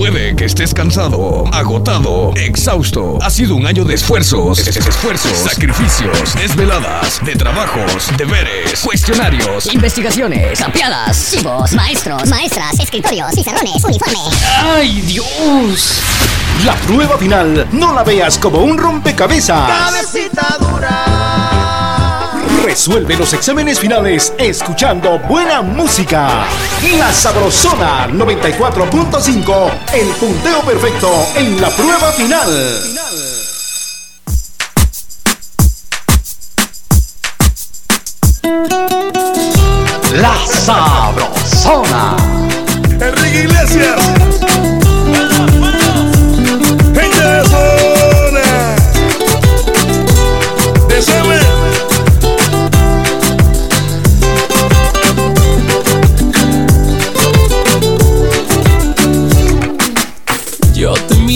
Puede que estés cansado, agotado, exhausto. Ha sido un año de esfuerzos, es- es- esfuerzos, sacrificios, desveladas, de trabajos, deberes, cuestionarios. Investigaciones, tapiadas, chivos, maestros, maestras, escritorios, pizarrones, uniforme. ¡Ay, Dios! La prueba final no la veas como un rompecabezas. Cabecita dura. Resuelve los exámenes finales escuchando buena música. La Sabrosona 94.5, el punteo perfecto en la prueba final. La Sabrosona. Enrique Iglesias.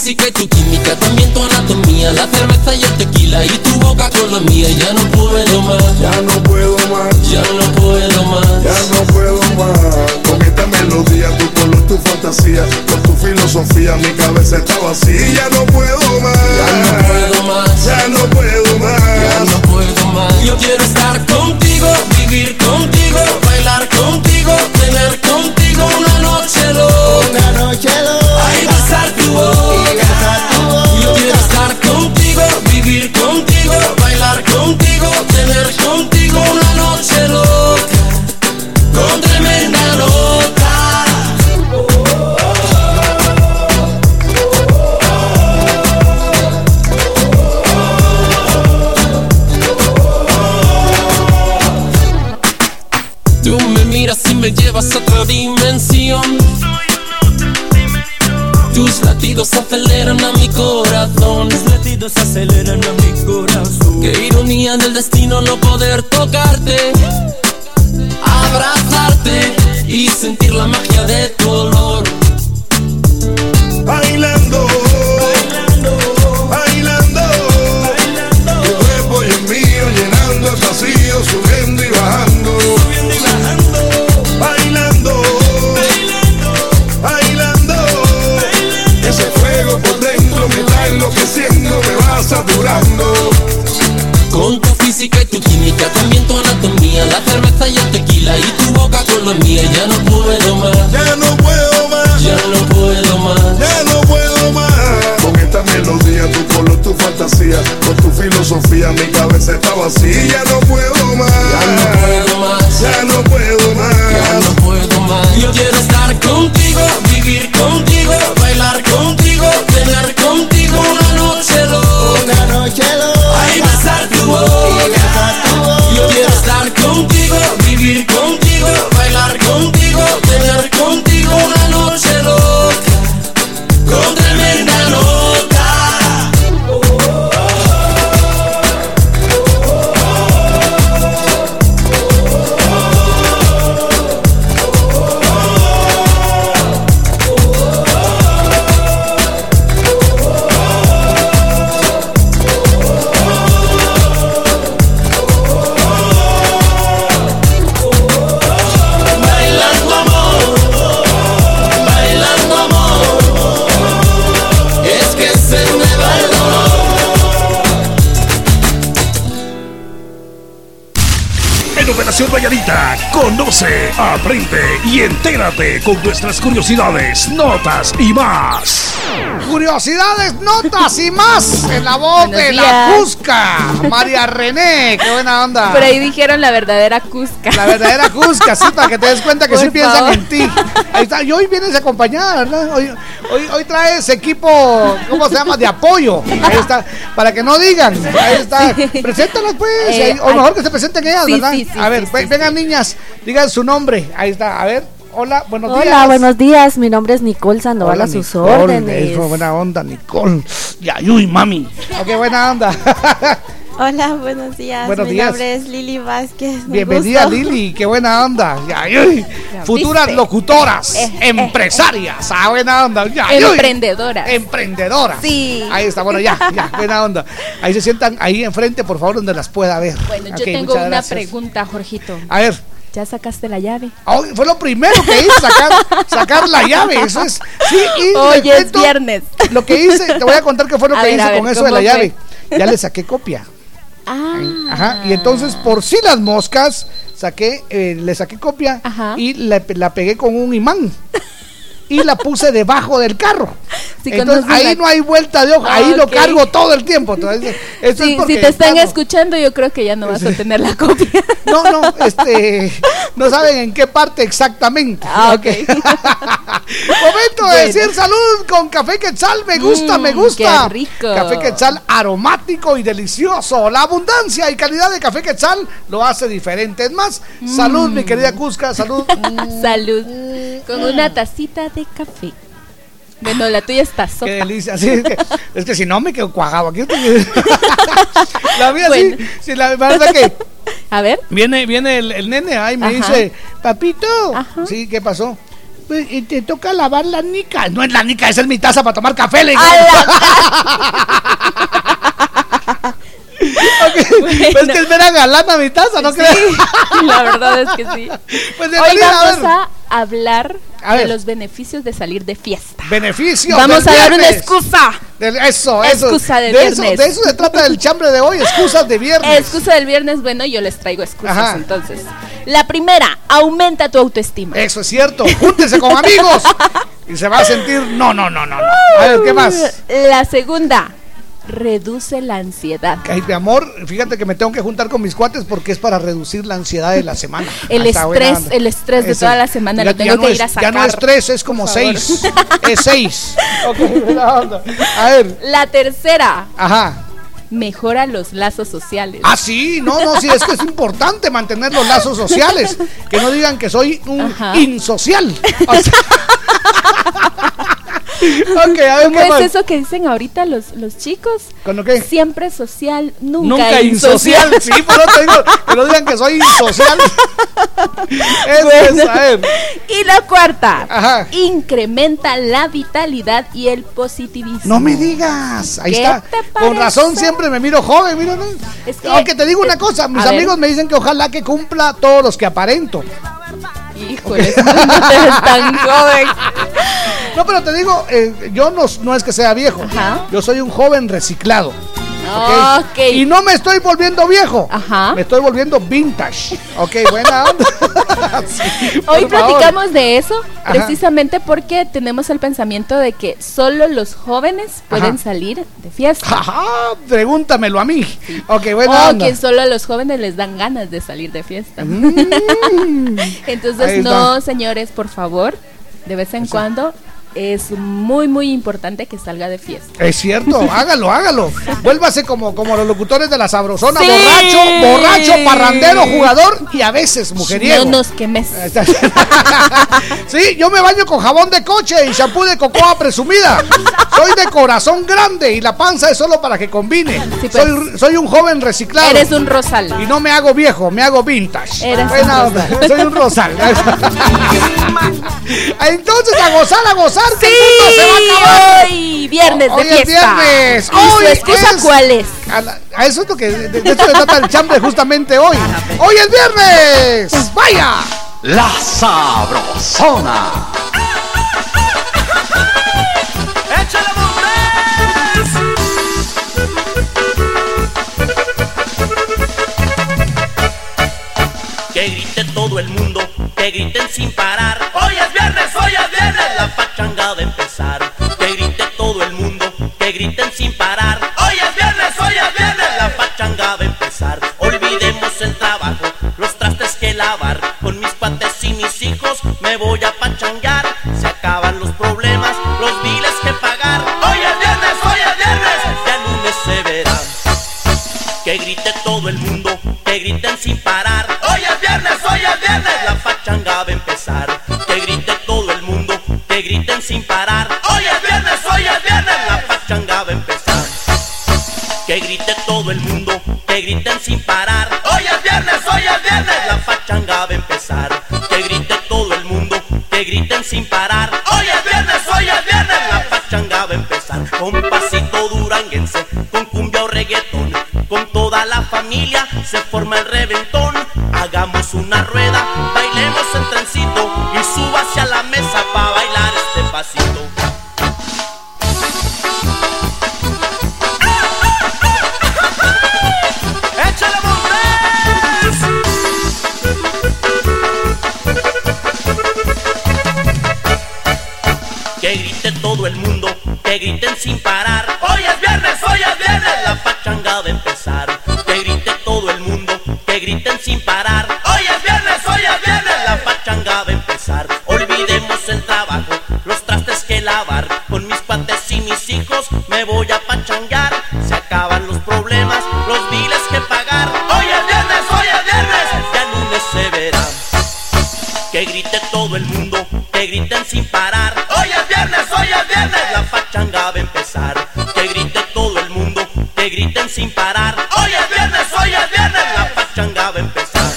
física y tu química, también tu anatomía, la cerveza y el tequila y tu boca con la mía, ya no puedo más. Ya no puedo más. Ya no puedo más. Ya no puedo más. Con esta melodía, tu color, tu fantasía, con tu filosofía, mi cabeza está vacía. Ya no puedo más. Ya no puedo más. Ya no puedo más. Ya no puedo más. Yo quiero aprende y entérate con nuestras curiosidades, notas y más. Curiosidades, notas y más en la voz Buenos de la. Cusca. María René, qué buena onda. Por ahí dijeron la verdadera Cusca. La verdadera Cusca, sí, para que te des cuenta que Por sí piensan favor. en ti. Ahí está. Y hoy vienes acompañada, ¿verdad? Hoy, hoy, hoy traes equipo, ¿cómo se llama? De apoyo. Ahí está. Para que no digan. Ahí está. Preséntalas, pues. Eh, o mejor que se presenten ellas, Sí, ¿verdad? sí, sí, a ver, sí, ve- sí, vengan, niñas. Digan su nombre. Ahí está. A ver. Hola, buenos días. Hola, buenos días. Mi nombre es Nicole Sandoval Hola, a sus Nicole, órdenes. eso, buena onda, Nicole. Ya, uy, mami. Ok, buena onda. Hola, buenos días. Buenos Mi días. nombre es Lili Vázquez. Bienvenida, gusto. Lili. Qué buena onda. Ya, uy. Futuras viste? locutoras, Eh, empresarias. Ah, buena onda. Ya, uy. Emprendedoras. Emprendedoras. Sí. Ahí está, bueno, ya, ya, buena onda. Ahí se sientan ahí enfrente, por favor, donde las pueda ver. Bueno, yo tengo una gracias. pregunta, Jorgito. A ver. ¿Ya sacaste la llave? Oh, fue lo primero que hice, sacar, sacar la llave. Eso es. Sí, y Hoy es cuento viernes. Lo que hice, te voy a contar qué fue lo A que ver, hice ver, con eso de ¿cómo la fue? llave. Ya le saqué copia. Ah. Ajá, y entonces por si las moscas saqué, eh, le saqué copia y la, la pegué con un imán y la puse debajo del carro. Sí, entonces ahí la- no hay vuelta de hoja, Ah, ahí lo cargo todo el tiempo. Entonces, es porque si te están escuchando, yo creo que ya no vas a tener la copia. No, no, este, no saben en qué parte exactamente. Ah, Ok. Momento de decir salud con café quetzal, me gusta, Mm, me gusta. qué rico. Café quetzal aromático y delicioso. La abundancia y calidad de café quetzal lo hace diferente. Es más, salud, mi querida Cusca, salud. Salud. Con una tacita de café. Bueno, la tuya está sopa. Qué delicia. Sí, es, que, es que si no me quedo cuajado aquí. la mía Bueno. sí, sí, la verdad que A ver. Viene, viene el, el nene ahí me Ajá. dice, papito, sí, ¿qué pasó? Pues, y te toca lavar la nica. No es la nica, esa es mi taza para tomar café. Le digo. Pues es que es vera galana mi taza, ¿no Sí, crees? la verdad es que sí. Pues Hoy bienvenida, a vamos ver. a hablar A de ver. los beneficios de salir de fiesta. Beneficios. Vamos del a dar una excusa. Del- eso, eso. Excusa de eso, viernes. de eso se trata el chambre de hoy, excusas de viernes. Excusa del viernes, bueno, yo les traigo excusas Ajá. entonces. La primera, aumenta tu autoestima. Eso es cierto. Júntese con amigos. Y se va a sentir. No, no, no, no. no. A ver, ¿qué más? La segunda, reduce la ansiedad. Ay, mi amor, fíjate que me tengo que juntar con mis cuates porque es para reducir la ansiedad de la semana. El buena estrés, el estrés de toda la semana lo tengo no que es- ir a sacar. Ya no es tres, es como seis. Es seis. Ok, buena onda. A ver, La tercera, ajá. mejora los lazos sociales. Ah, sí, no, no, sí, es que es importante mantener los lazos sociales. Que no digan que soy un Ajá. insocial. O sea- ok, a ver, ¿Cómo ¿qué es eso que dicen ahorita los, los chicos? ¿Con lo qué? Siempre social, nunca, Nunca insocial. insocial. Sí, por eso te digo, que no digan que soy insocial. Eso es, a ver. Y la cuarta, Ajá. incrementa la vitalidad y el positivismo. No me digas, ahí ¿Qué está. te Con razón siempre me miro joven, mira. ¿no? Es que- Aunque te digo una cosa, mis ver. amigos me dicen que ojalá que cumpla todos los que aparento. Híjole, no eres tan joven. No, pero te digo, eh, yo no, no es que sea viejo. Yo soy un joven reciclado. ¿ok? Ok. Y no me estoy volviendo viejo. Ajá. Me estoy volviendo vintage. Ok, buena onda. Sí, Hoy favor. platicamos de eso Ajá. precisamente porque tenemos el pensamiento de que solo los jóvenes pueden Ajá. salir de fiesta. Ajá, pregúntamelo a mí. Ok, buena o onda. que solo a los jóvenes les dan ganas de salir de fiesta. Mm. Entonces, no, señores, por favor, de vez en cuando es muy, muy importante que salga de fiesta. Es cierto, hágalo, hágalo. Vuélvase como, como los locutores de la sabrosona, Sí. borracho, borracho, parrandero, jugador y a veces mujeriego. No nos quemes. Sí, yo me baño con jabón de coche y shampoo de cocoa presumida. Soy de corazón grande y la panza es solo para que combine. pues. soy, soy un joven reciclado. Eres un rosal. Y no me hago viejo, me hago vintage. Eres un rosal. Soy un rosal. Entonces, a gozar, a gozar, que el Sí, mundo se va a acabar. hoy viernes Hoy de es fiesta. viernes. ¿Y Hoy su excusa es- cuál es? A, la- a eso es lo que de, de eso se trata el chambre justamente hoy. Hoy es viernes. Vaya. La Sabrosona. Que todo el mundo, que griten sin parar. Hoy es viernes, hoy es viernes, la pachanga de empezar. Que grite todo el mundo, que griten sin parar. Hoy es viernes, hoy es viernes, la pachanga de empezar. Olvidemos el trabajo, los trastes que lavar. Con mis cuates y mis hijos me voy a pachangar. Se acaban los problemas, los biles que pagar. Hoy es viernes, hoy es viernes, ya lunes se verá. Que grite todo el mundo, que griten sin parar. Hoy pachanga va a empezar. Que grite todo el mundo, que griten sin parar. Hoy es viernes, hoy es viernes, la pachanga va a empezar. Que grite todo el mundo, que griten sin parar. Hoy es viernes, hoy es viernes, la pachanga va a empezar. Que grite todo el mundo, que griten sin parar. Hoy es viernes, hoy es viernes, la va a empezar. Con pasito duranguense, con cumbia o reggaetón, con toda la familia se forma el reventón. Hagamos una rueda, bailemos en trencito y suba hacia la mesa para bailar este pasito. Que griten sin parar. Hoy es viernes, hoy es viernes, la pachanga de empezar. Que grite todo el mundo, que griten sin parar. Hoy es viernes, hoy es viernes, la pachanga de empezar. Olvidemos el trabajo, los trastes que lavar. Con mis cuates y mis hijos me voy a pachangar. Se acaban los problemas, los biles que pagar. Grite todo el mundo, que griten sin parar. Hoy es viernes, hoy es viernes, la pachanga va a empezar. Que grite todo el mundo, que griten sin parar. Hoy es viernes, hoy es viernes, la pachanga va a empezar.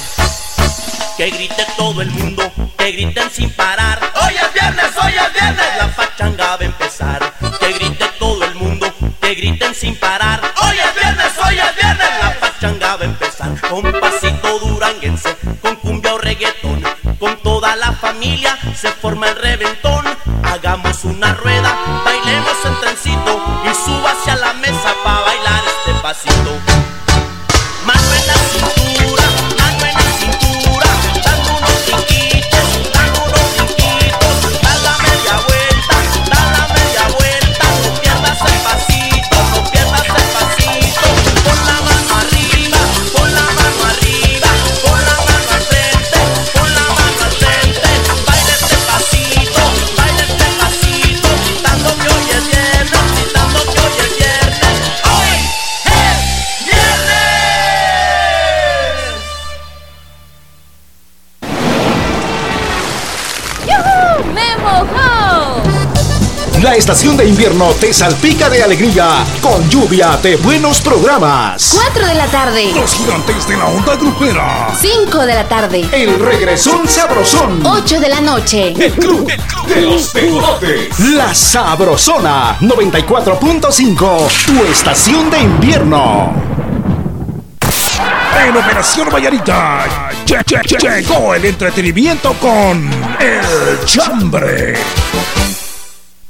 Que grite todo el mundo, que griten sin parar. Hoy es viernes, hoy es viernes, la pachanga va a empezar. Que grite todo el mundo, que griten sin parar. Hoy es viernes, hoy es viernes, la pachanga va a empezar. Con pasito duranguense, con cumbia o reggaetón, con toda la familia se forma el reventón. Hagamos una rueda, bailemos en trencito y suba hacia la mesa para bailar este pasito. La estación de invierno te salpica de alegría con lluvia de buenos programas. 4 de la tarde. Los gigantes de la onda grupera. 5 de la tarde. El regresón sabrosón. 8 de la noche. El club de los deportes. La sabrosona 94.5. Tu estación de invierno. En Operación Vallarita lle- lle- lle- llegó el entretenimiento con El Chambre.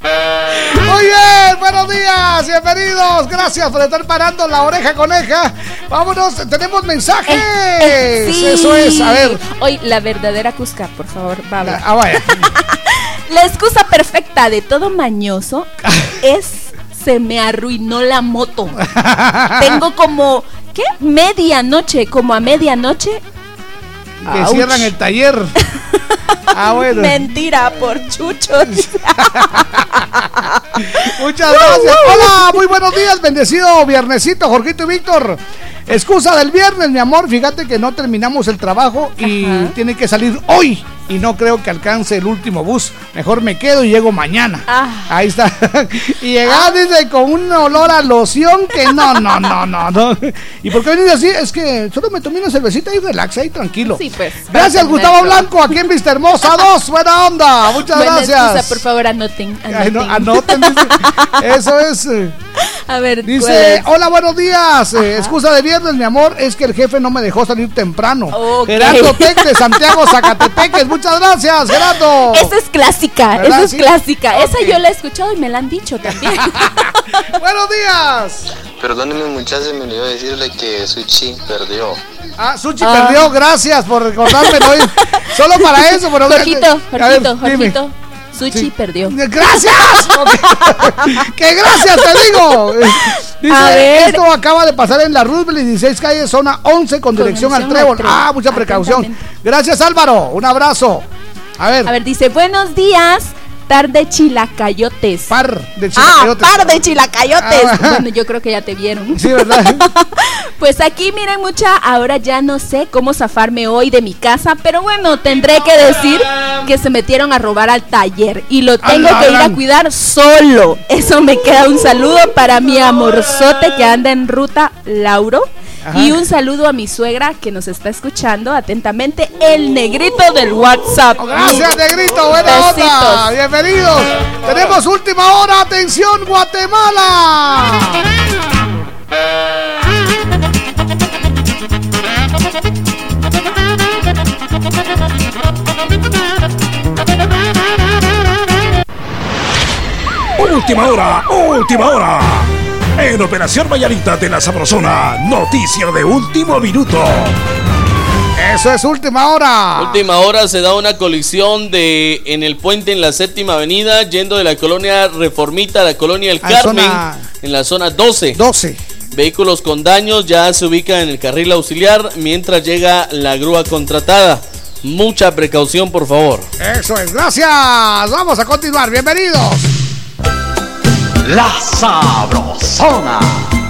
Muy bien, buenos días, bienvenidos. Gracias por estar parando la oreja coneja. Vámonos, tenemos mensajes. Eh, sí. Eso es, a ver. Hoy la verdadera Cusca, por favor, va a hablar. Ah, vaya. La excusa perfecta de todo mañoso es se me arruinó la moto. Tengo como ¿qué? Medianoche, como a medianoche. Que Ouch. cierran el taller. Ah, bueno. Mentira por chuchos. Muchas gracias. Hola, muy buenos días, bendecido viernesito, Jorgito y Víctor. Excusa del viernes, mi amor. Fíjate que no terminamos el trabajo y tiene que salir hoy. Y no creo que alcance el último bus. Mejor me quedo y llego mañana. Ahí está. y llegar, dice, con un olor a loción que no, no, no, no, no. ¿Y por qué venís así? Es que solo me tomé una cervecita y relax ahí, tranquilo. Sí, pues. Gracias, Gustavo Blanco, aquí en Vista Hermosa 2. Buena onda. Muchas Buena gracias. excusa, por favor, anoten. Ay, no, anoten. dice. Eso es. eh. A ver, Dice, ¿cuál hola, buenos días. Eh, excusa de viernes, mi amor, es que el jefe no me dejó salir temprano. Ok. Gerardo Tec de Santiago Zacatepeques. Muchas gracias, Gerardo. Esa es clásica, ¿Verdad? esa es Sí. clásica. Esa yo la he escuchado y me la han dicho también. Buenos días. Perdónenme muchachos, me olvidó decirle que Suchi perdió. Ah, Suchi Ah. perdió, gracias por recordármelo. hoy. Solo para eso, pero Jorgito, Jorgito. Jorgito. Sushi perdió. ¡Gracias! ¡Que gracias, te digo! Dice, A ver. esto acaba de pasar en la Roosevelt 16 calle, zona 11, con dirección al dirección al Trébol. Ah, mucha precaución. Gracias, Álvaro. Un abrazo. A ver. A ver, dice, buenos días, tarde chilacayotes. Par de chilacayotes. Ah, par de chilacayotes. Ah. Bueno, yo creo que ya te vieron. Sí, ¿verdad? Pues aquí miren mucha, ahora ya no sé cómo zafarme hoy de mi casa, pero bueno, tendré que decir que se metieron a robar al taller y lo tengo ¡Ala, que ir a cuidar solo. Eso me queda un saludo para mi amorzote que anda en ruta, Lauro. Ajá. Y un saludo a mi suegra que nos está escuchando atentamente, el negrito del WhatsApp. Gracias, Negrito. Buena onda. Besitos. Bienvenidos. Tenemos última hora. Atención, Guatemala. Última hora, última hora. En Operación Vallarita de la Sabrosona, noticia de último minuto. Eso es última hora. Última hora se da una colisión de en el puente en la séptima avenida, yendo de la colonia Reformita a la colonia El Ah, Carmen, zona- en la zona 12. 12. Vehículos con daños ya se ubican en el carril auxiliar mientras llega la grúa contratada. Mucha precaución, por favor. Eso es. Gracias. Vamos a continuar. Bienvenidos. La Sabrosona.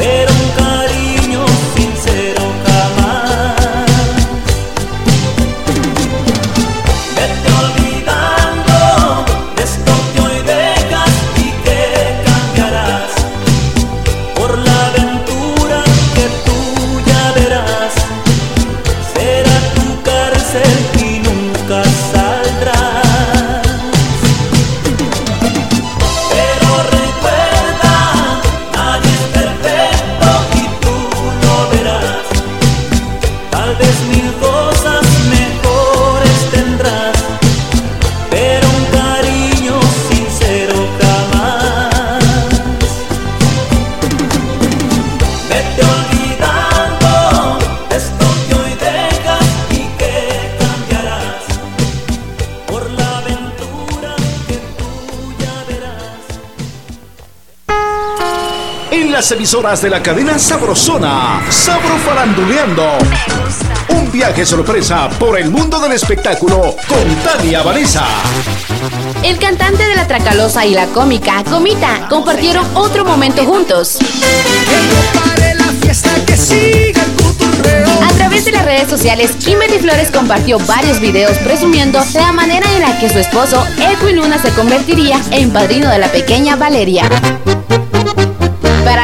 Pero emisoras de la cadena Sabrosona. Sabro Faranduleando. Un viaje sorpresa por el mundo del espectáculo con Tania Vanessa. El cantante de la Tracalosa y la cómica, Comita, compartieron otro momento juntos. A través de las redes sociales, Kimberly Flores compartió varios videos presumiendo la manera en la que su esposo, Edwin Luna, se convertiría en padrino de la pequeña Valeria.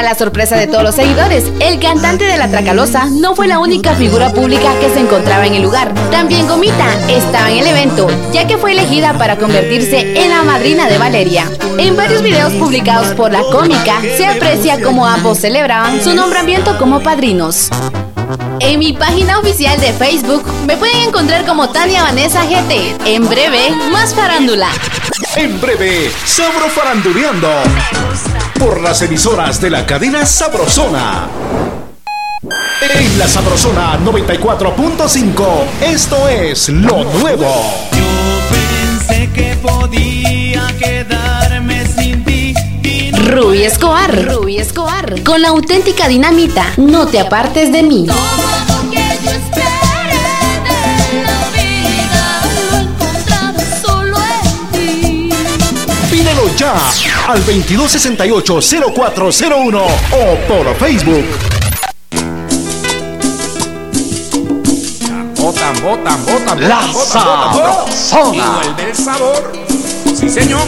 La sorpresa de todos los seguidores, el cantante de la Tracalosa no fue la única figura pública que se encontraba en el lugar. También Gomita estaba en el evento, ya que fue elegida para convertirse en la madrina de Valeria. En varios videos publicados por la cómica, se aprecia cómo ambos celebraban su nombramiento como padrinos. En mi página oficial de Facebook me pueden encontrar como Tania Vanessa GT. En breve, más farándula. En breve, Sabro Faranduleando. Por las emisoras de la cadena Sabrosona. En la Sabrosona 94.5, esto es lo nuevo. Pensé que podía quedarme sin ti. Ruby Escobar. Ruby Escobar. Con la auténtica dinamita, no te apartes de mí. Pídelo ya al 2268-0401 o por Facebook. Botan, botan, botan, La sabrosona. Y vuelve el sabor. Sí, señor.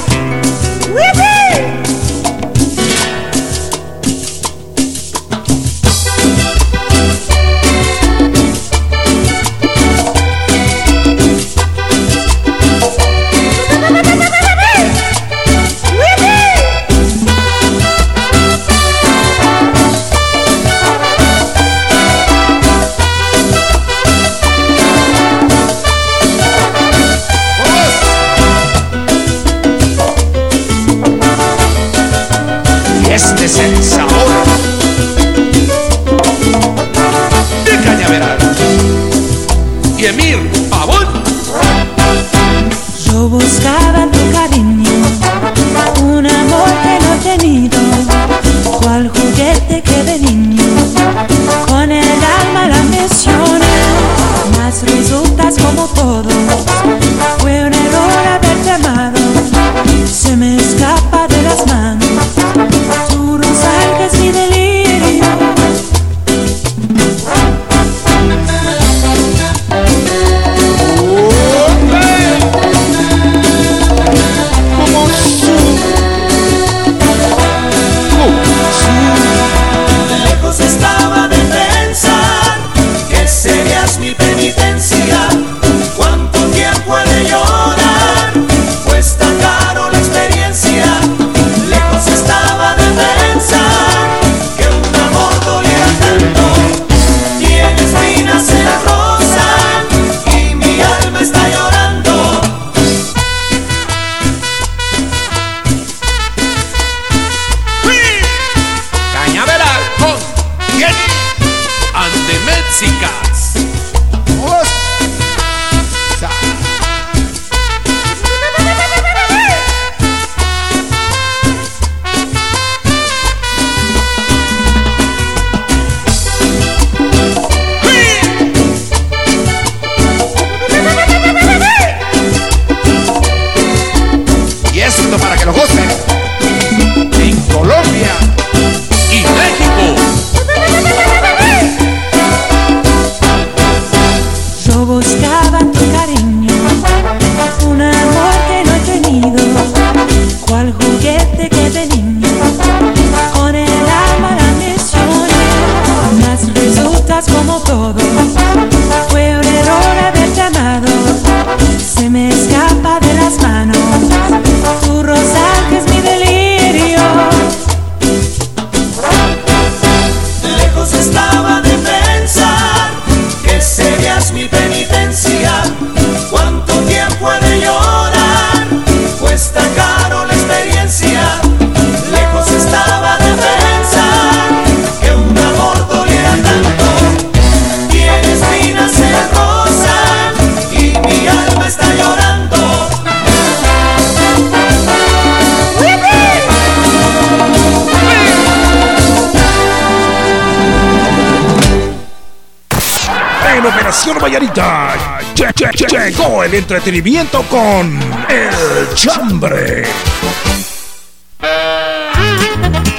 Mañanita. Che- che- che- Llegó el entretenimiento con El Chambre.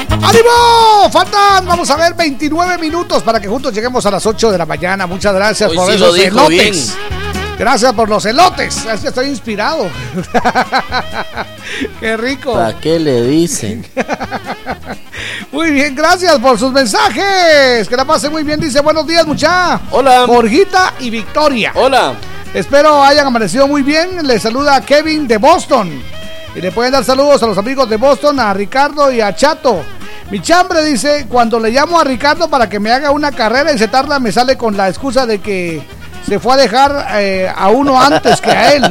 ¡Ánimo! Faltan, vamos a ver, 29 minutos para que juntos lleguemos a las 8 de la mañana. Muchas gracias Hoy por sí esos elotes. bien. Gracias por los elotes. Es que estoy inspirado. Qué rico. ¿Para qué le dicen? Muy bien, gracias por sus mensajes. Que la pase muy bien. Dice buenos días, mucha. Hola. Jorgita y Victoria. Hola. Espero hayan amanecido muy bien. Les saluda Kevin de Boston. Y le pueden dar saludos a los amigos de Boston, a Ricardo y a Chato. Mi chambre dice, cuando le llamo a Ricardo para que me haga una carrera y se tarda, me sale con la excusa de que se fue a dejar eh, a uno antes que a él.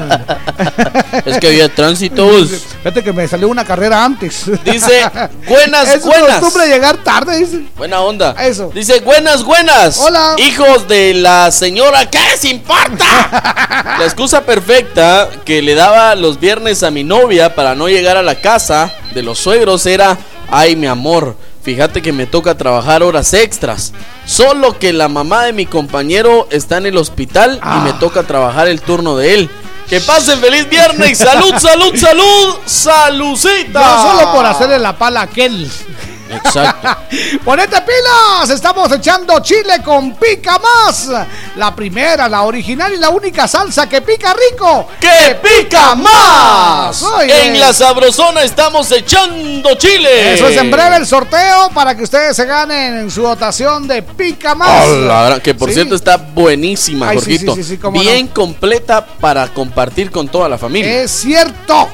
Es que había tránsitos. Fíjate que me salió una carrera antes. Dice, buenas, es buenas. costumbre llegar tarde, dice. Buena onda. Eso. Dice, buenas, buenas. Hola. Hijos de la señora, ¿qué les importa? la excusa perfecta que le daba los viernes a mi novia para no llegar a la casa de los suegros era, ay, mi amor, fíjate que me toca trabajar horas extras. Solo que la mamá de mi compañero está en el hospital y me toca trabajar el turno de él. Que pasen feliz viernes. Salud, salud, salud. Salucita. No solo por hacerle la pala a aquel. Exacto. ¡Ponete pilas! Estamos echando chile con pica más. La primera, la original y la única salsa que pica rico. ¡Que pica más! Oye. En la sabrosona estamos echando chile. Eso es en breve el sorteo para que ustedes se ganen su dotación de pica más. A la gran- que por Sí. cierto está buenísima, Ay, Jorgito. sí, sí, Bien completa para compartir con toda la familia. Es cierto.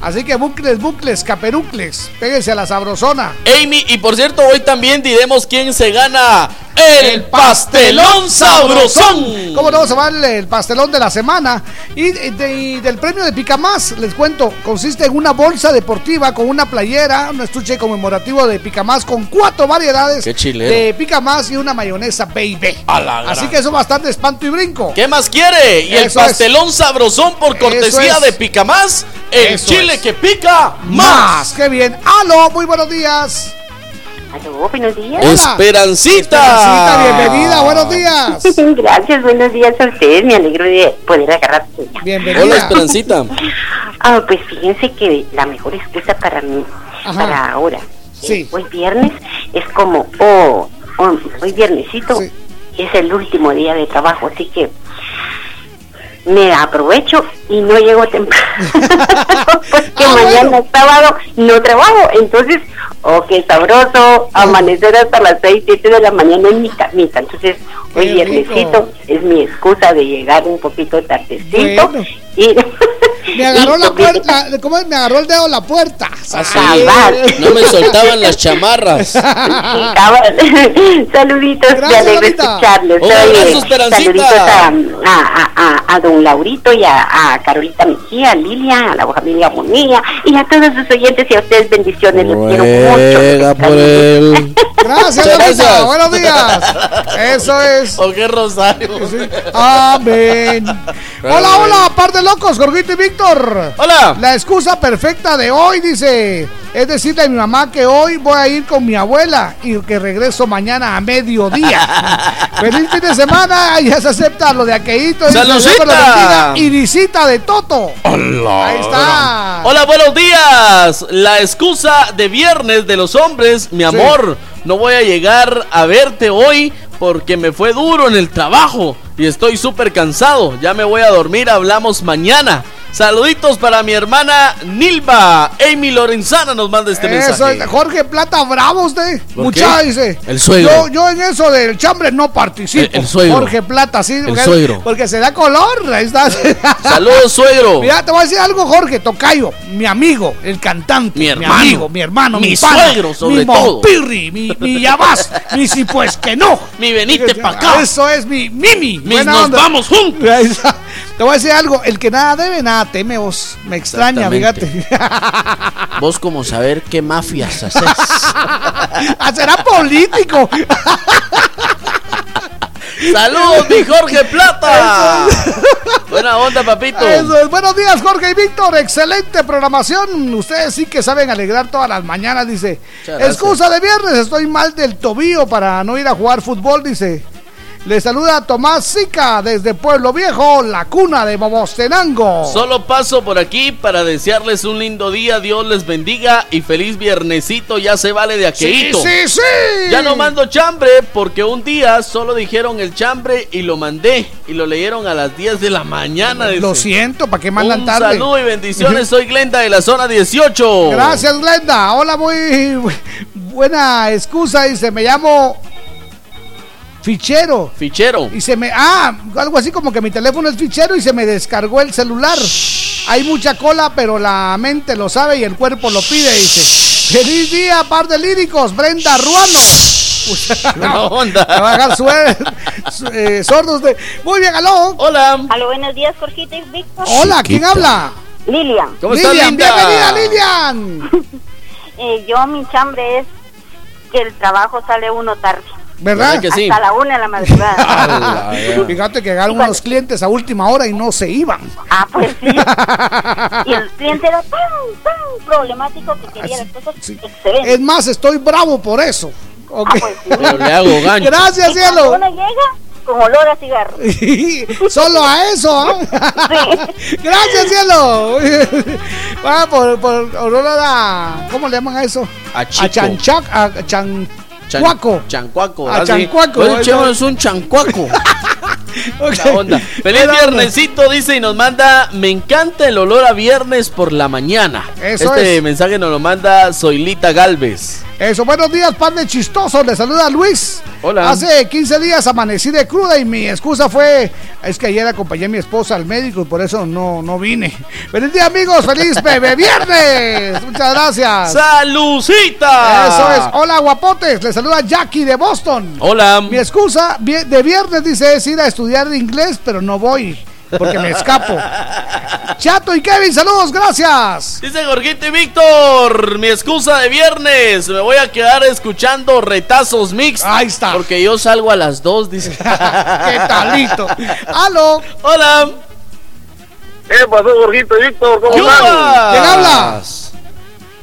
Así que bucles, bucles, caperucles. Péguense a la sabrosona. Amy, y por cierto, hoy también diremos quién se gana el pastelón sabrosón. ¿Cómo no se va el, el pastelón de la semana? Y, de- y del premio de Pica Más, les cuento, consiste en una bolsa deportiva con una playera, un estuche conmemorativo de Pica Más con cuatro variedades de Pica Más y una mayonesa baby. A la gran. Así que eso bastante espanto y brinco. ¿Qué más quiere? Y el Eso es. pastelón sabrosón por cortesía es. de Pica Más, el Eso chile es. que pica Más, más. qué bien. Aló, muy buenos días. Aló, buenos días. Esperancita. Esperancita, bienvenida, buenos días. Gracias, buenos días a ustedes. Me alegro de poder agarrar. Bienvenida. Hola, Esperancita. Ah, pues fíjense que la mejor excusa para mí, Ajá. para ahora, Sí. eh, hoy viernes, es como, oh, oh, hoy viernesito es el último día de trabajo, así que me aprovecho y no llego temprano. Porque Ah, mañana sábado no trabajo, entonces, oh, qué sabroso, amanecer hasta las 6, 7 de la mañana en mi camita. Entonces, hoy viernesito es mi excusa de llegar un poquito tardecito Bueno. y Me agarró la puerta, ¿cómo es? Me agarró el dedo la puerta. No me soltaban las chamarras. Saluditos, Gracias, me alegro escucharles. Un abrazo, saluditos a, a, a, a don Laurito y a, a Carolita Mejía, a Lilia, a la familia Bonilla y a todos sus oyentes y a ustedes bendiciones. Les quiero mucho. Por él. Gracias, gracias. Buenos días. Eso es. ¿O qué rosario? Amén. Hola, hola, par de locos, Jorgito y Víctor. Hola. La excusa perfecta de hoy, dice, es decirle a mi mamá que hoy voy a ir con mi abuela y que regreso mañana a mediodía. Feliz fin de semana, ya se acepta lo de bendiga, Y visita de Toto. Hola. Ahí está. Hola, buenos días. La excusa de viernes de los hombres, mi amor, no voy a llegar a verte hoy porque me fue duro en el trabajo y estoy súper cansado. Ya me voy a dormir, hablamos mañana. Saluditos para mi hermana Nilva. Amy Lorenzana nos manda este Eso mensaje. Jorge Plata, bravo usted. ¿Por Mucha dice. El suegro. Yo, yo en eso del chambre no participo. El- el suegro. Jorge Plata, sí. porque, suegro. Porque se da color. Ahí está. Saludos, suegro. Mira, te voy a decir algo, Jorge Tocayo, mi amigo, el cantante, Mi hermano. amigo, mi hermano, mi, Mi pana, suegro, sobre mi todo. Mompirri, mi, mi Yabás, mi si pues que no. Mi venite pa' acá. Eso es mi Mimi. Mis nos onda. vamos juntos. Te voy a decir algo, el que nada debe, nada teme vos. Me extraña, fíjate. Vos como saber qué mafias haces. Ah, Será político. Saludos, mi Jorge Plata. Buena onda, papito. Eso. Buenos días, Jorge y Víctor. Excelente programación. Ustedes sí que saben alegrar todas las mañanas, dice. Excusa de viernes, estoy mal del tobillo para no ir a jugar fútbol, dice. Le saluda Tomás Sica desde Pueblo Viejo, la cuna de Momostenango. Solo paso por aquí para desearles un lindo día, Dios les bendiga y feliz viernesito, ya se vale de aquelito. Sí, sí, sí. Ya no mando chambre porque un día solo dijeron el chambre y lo mandé y lo leyeron a las 10 de la mañana. Lo siento, ¿para qué mandan un tarde? saludo y bendiciones, soy Glenda de la zona 18. Gracias, Glenda. Hola, muy bu- buena excusa. Dice, me llamo fichero. Fichero. Y se me. Ah, algo así como que mi teléfono es fichero y se me descargó el celular. Hay mucha cola, pero la mente lo sabe y el cuerpo lo pide. Dice: Feliz día, par de líricos, Brenda Ruano. Buena onda. Me va a dejar suer- su- eh, sordos de. Muy bien, aló. Hola. Aló, buenos días, Jorgito y Víctor. Hola, ¿quién habla? Lilian. ¿Cómo estás, Lilian, linda? bienvenida, Lilian. Eh, yo, mi chambre es que el trabajo sale uno tarde. ¿Verdad? ¿Verdad que sí? Hasta la una de la madrugada. Fíjate que llegaron unos clientes a última hora y no se iban. ah, pues sí. y el cliente era tan, tan problemático que quería las cosas excelentes. Es más, estoy bravo por eso. Ok. Pero le hago gancho. Gracias, cielo. uno llega con olor a cigarro. Solo a eso, ¿ah? Gracias, cielo. Ah, por, por olor a. ¿Cómo le llaman a eso? A chico. A chanchac, a chancuaco. Chancuaco. A ¿verdad? Sí. chancuaco, ¿verdad? echemos un chancuaco. Ok. La onda. Feliz onda. viernesito, dice y nos manda. Me encanta el olor a viernes por la mañana. Eso este es. mensaje nos lo manda Zoilita Galvez. Eso, buenos días, pan de chistoso. Le saluda Luis. Hola. Hace 15 días amanecí de cruda y mi excusa fue: es que ayer acompañé a mi esposa al médico y por eso no, no vine. Feliz día, amigos. Feliz bebé viernes. Muchas gracias. ¡Salucita! Eso es. Hola, guapotes. Le saluda Jackie de Boston. Hola. Mi excusa de viernes dice es ir a estudiar inglés, pero no voy porque me escapo. Chato y Kevin, saludos, gracias. Dice Jorgito y Víctor, mi excusa de viernes, me voy a quedar escuchando retazos mix. Ahí está. Porque yo salgo a las 2, dice. ¿Qué talito? Aló. Hola. ¿Qué pasó, Jorgito y Víctor? ¿Cómo ¿Qué están? ¿Quién habla?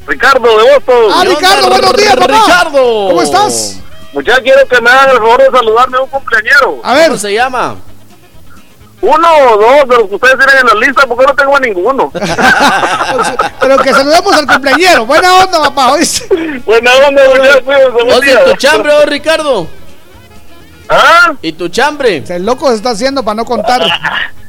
Ricardo de Boston. Ah, Ricardo, buenos días, papá. Ricardo. ¿Cómo estás? Muchachos, quiero que me hagan el favor de saludarme a un cumpleañero. A ver. ¿Cómo se llama? Uno o dos de los que ustedes tienen en la lista, porque no tengo a ninguno. Pero que saludemos al cumpleañero. Buena onda, papá. ¿oíste? Buena onda, muchachos, cuídense, buen ¿Vos y tu chambre, oh, Ricardo? ¿Ah? ¿Y tu chambre? El loco se está haciendo para no contar.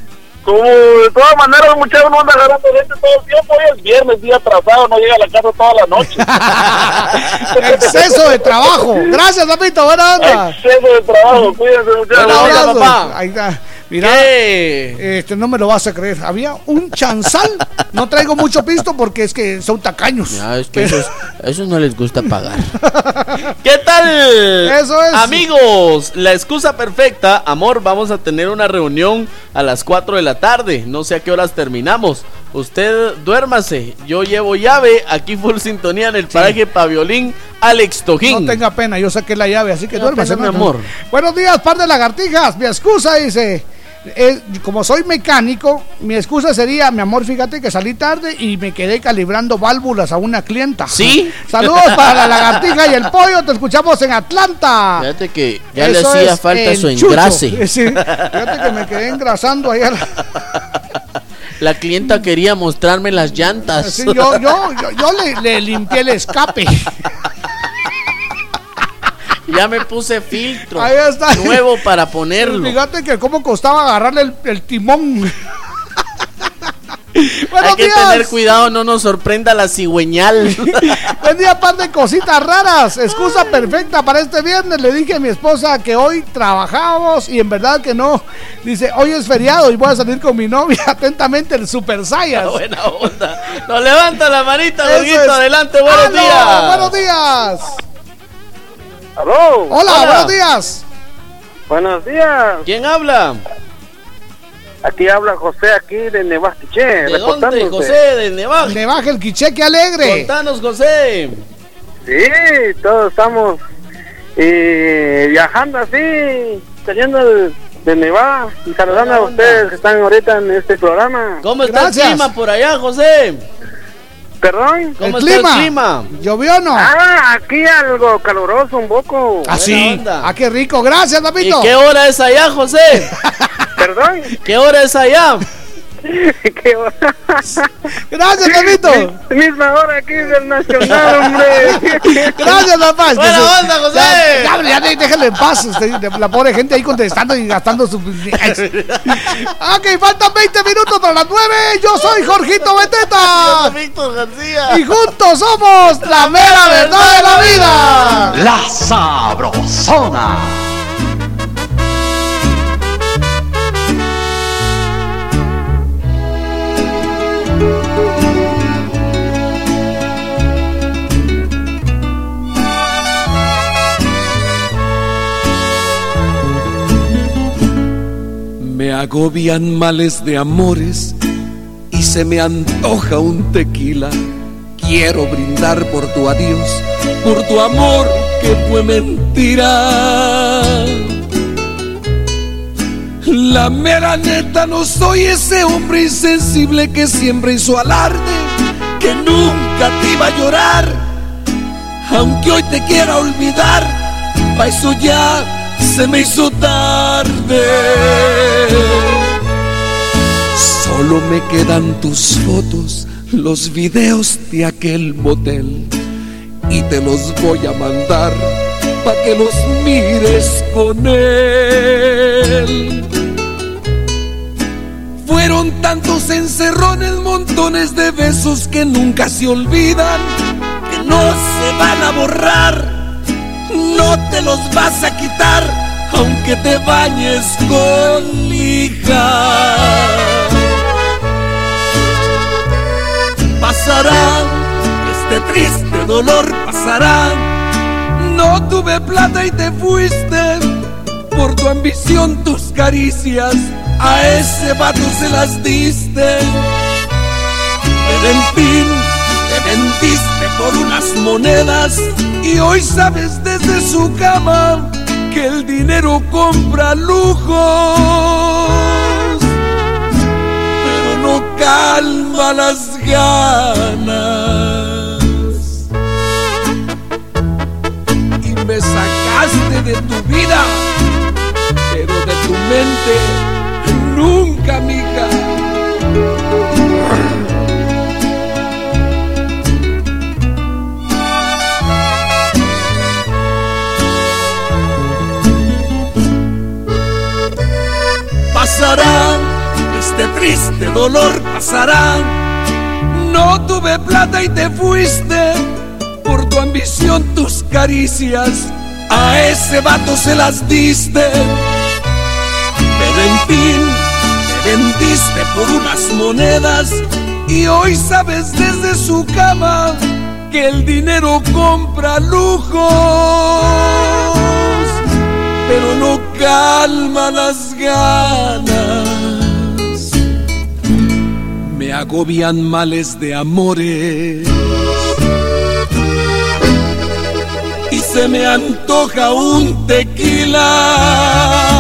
Como de todas maneras, muchachos, no anda agarrando gente todo el tiempo. Hoy es viernes, día atrasado, no llega a la casa toda la noche. Exceso de trabajo. Gracias, papito. Buena onda. Exceso de trabajo, cuídense, muchachos. Un Buena onda, abrazo. papá. Ahí está. Mira, ¿Qué? este no me lo vas a creer. Había un chanzal. No traigo mucho pisto porque es que son tacaños. Ya, es que esos, esos no les gusta pagar. ¿Qué tal? Eso es. Amigos, la excusa perfecta. Amor, vamos a tener una reunión a las 4 de la tarde. No sé a qué horas terminamos. Usted duérmase. Yo llevo llave. Aquí full sintonía en el paraje Paviolín. Alex Tojín. No tenga pena, yo saqué la llave, así que No duérmase, pena, mi ¿no? amor. Buenos días, par de lagartijas. Mi excusa dice. Como soy mecánico, mi excusa sería, mi amor, fíjate que salí tarde y me quedé calibrando válvulas a una clienta. ¿Sí? Saludos para la lagartija y el pollo, te escuchamos en Atlanta. Fíjate que ya Eso le hacía falta su engrase. Sí, fíjate que me quedé engrasando ahí. a la- La clienta quería mostrarme las llantas. Sí, yo, yo, yo, yo le, le limpié el escape. Ya me puse filtro Ahí está. nuevo para ponerlo. Fíjate que cómo costaba agarrarle el, el timón. Hay que días. tener cuidado, no nos sorprenda la cigüeñal. Buen día, par de cositas raras. Excusa perfecta para este viernes. Le dije a mi esposa que hoy trabajábamos y en verdad que no. Dice, hoy es feriado y voy a salir con mi novia. Atentamente, el Super Saiyan. Buena onda. Nos levanta la manita, Jorgito. es. Adelante, buenos días. Buenos días. ¿Aló? Hola, Hola. buenos días. Buenos días. ¿Quién habla? Aquí habla José, aquí de Nevastiche. ¿De dónde, José? ¿De Nevaj? Le baja el quicheque alegre. Contanos, José. Sí, todos estamos eh, viajando así, saliendo de, de Nevada y saludando a ustedes que están ahorita en este programa. ¿Cómo está Gracias. el clima por allá, José? ¿Perdón? ¿Cómo está el clima? ¿Llovió o no? Ah, aquí algo caluroso un poco. Ah, sí. Ah, qué rico. Gracias, Papito. ¿Y qué hora es allá, José? ¿Perdón? ¿Qué hora es allá? ¿Qué hora? Gracias, Papito. Misma hora aquí del Nacional, hombre. Gracias, papá. Buena se- onda, José. Ya, ya, ya, ya, déjalo en paz. usted, la pobre gente ahí contestando y gastando su. ok, faltan 20 minutos para las 9. Yo soy Jorgito Beteta. Víctor García. Y juntos somos la mera verdad de la vida. La Sabrosona. Agobian males de amores y se me antoja un tequila. Quiero brindar por tu adiós, por tu amor que fue mentira. La mera neta no soy ese hombre insensible que siempre hizo alarde, que nunca te iba a llorar, aunque hoy te quiera olvidar, pa' eso ya se me hizo tarde. Solo me quedan tus fotos, los videos de aquel motel y te los voy a mandar pa' que los mires con él. Fueron tantos encerrones, montones de besos que nunca se olvidan, que no se van a borrar no te los vas a quitar, aunque te bañes con lija. Pasará, este triste dolor pasará. No tuve plata y te fuiste, por tu ambición tus caricias, a ese vato se las diste. Pero en fin, te vendiste por unas monedas y hoy sabes desde su cama que el dinero compra lujos, pero no calma las ganas. Y me sacaste de tu vida, pero de tu mente nunca, mija. Pasará, este triste dolor pasará. No tuve plata y te fuiste, por tu ambición tus caricias, a ese vato se las diste. Pero en fin, te vendiste por unas monedas y hoy sabes desde su cama que el dinero compra lujos pero no calma las ganas. Me agobian males de amores. Y se me antoja un tequila.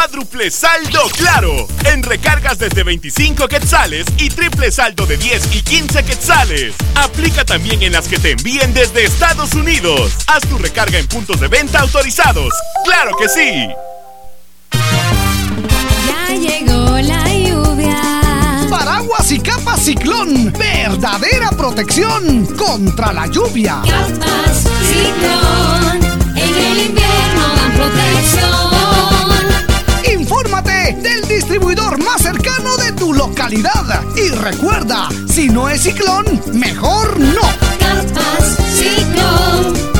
Cuádruple saldo claro. En recargas desde 25 quetzales y triple saldo de 10 y 15 quetzales. Aplica también en las que te envíen desde Estados Unidos. Haz tu recarga en puntos de venta autorizados. ¡Claro que sí! Ya llegó la lluvia. Paraguas y capa ciclón. Verdadera protección contra la lluvia. Capas ciclón. En el invierno dan protección. Del distribuidor más cercano de tu localidad. Y recuerda, si no es ciclón, mejor no. Capas ciclón.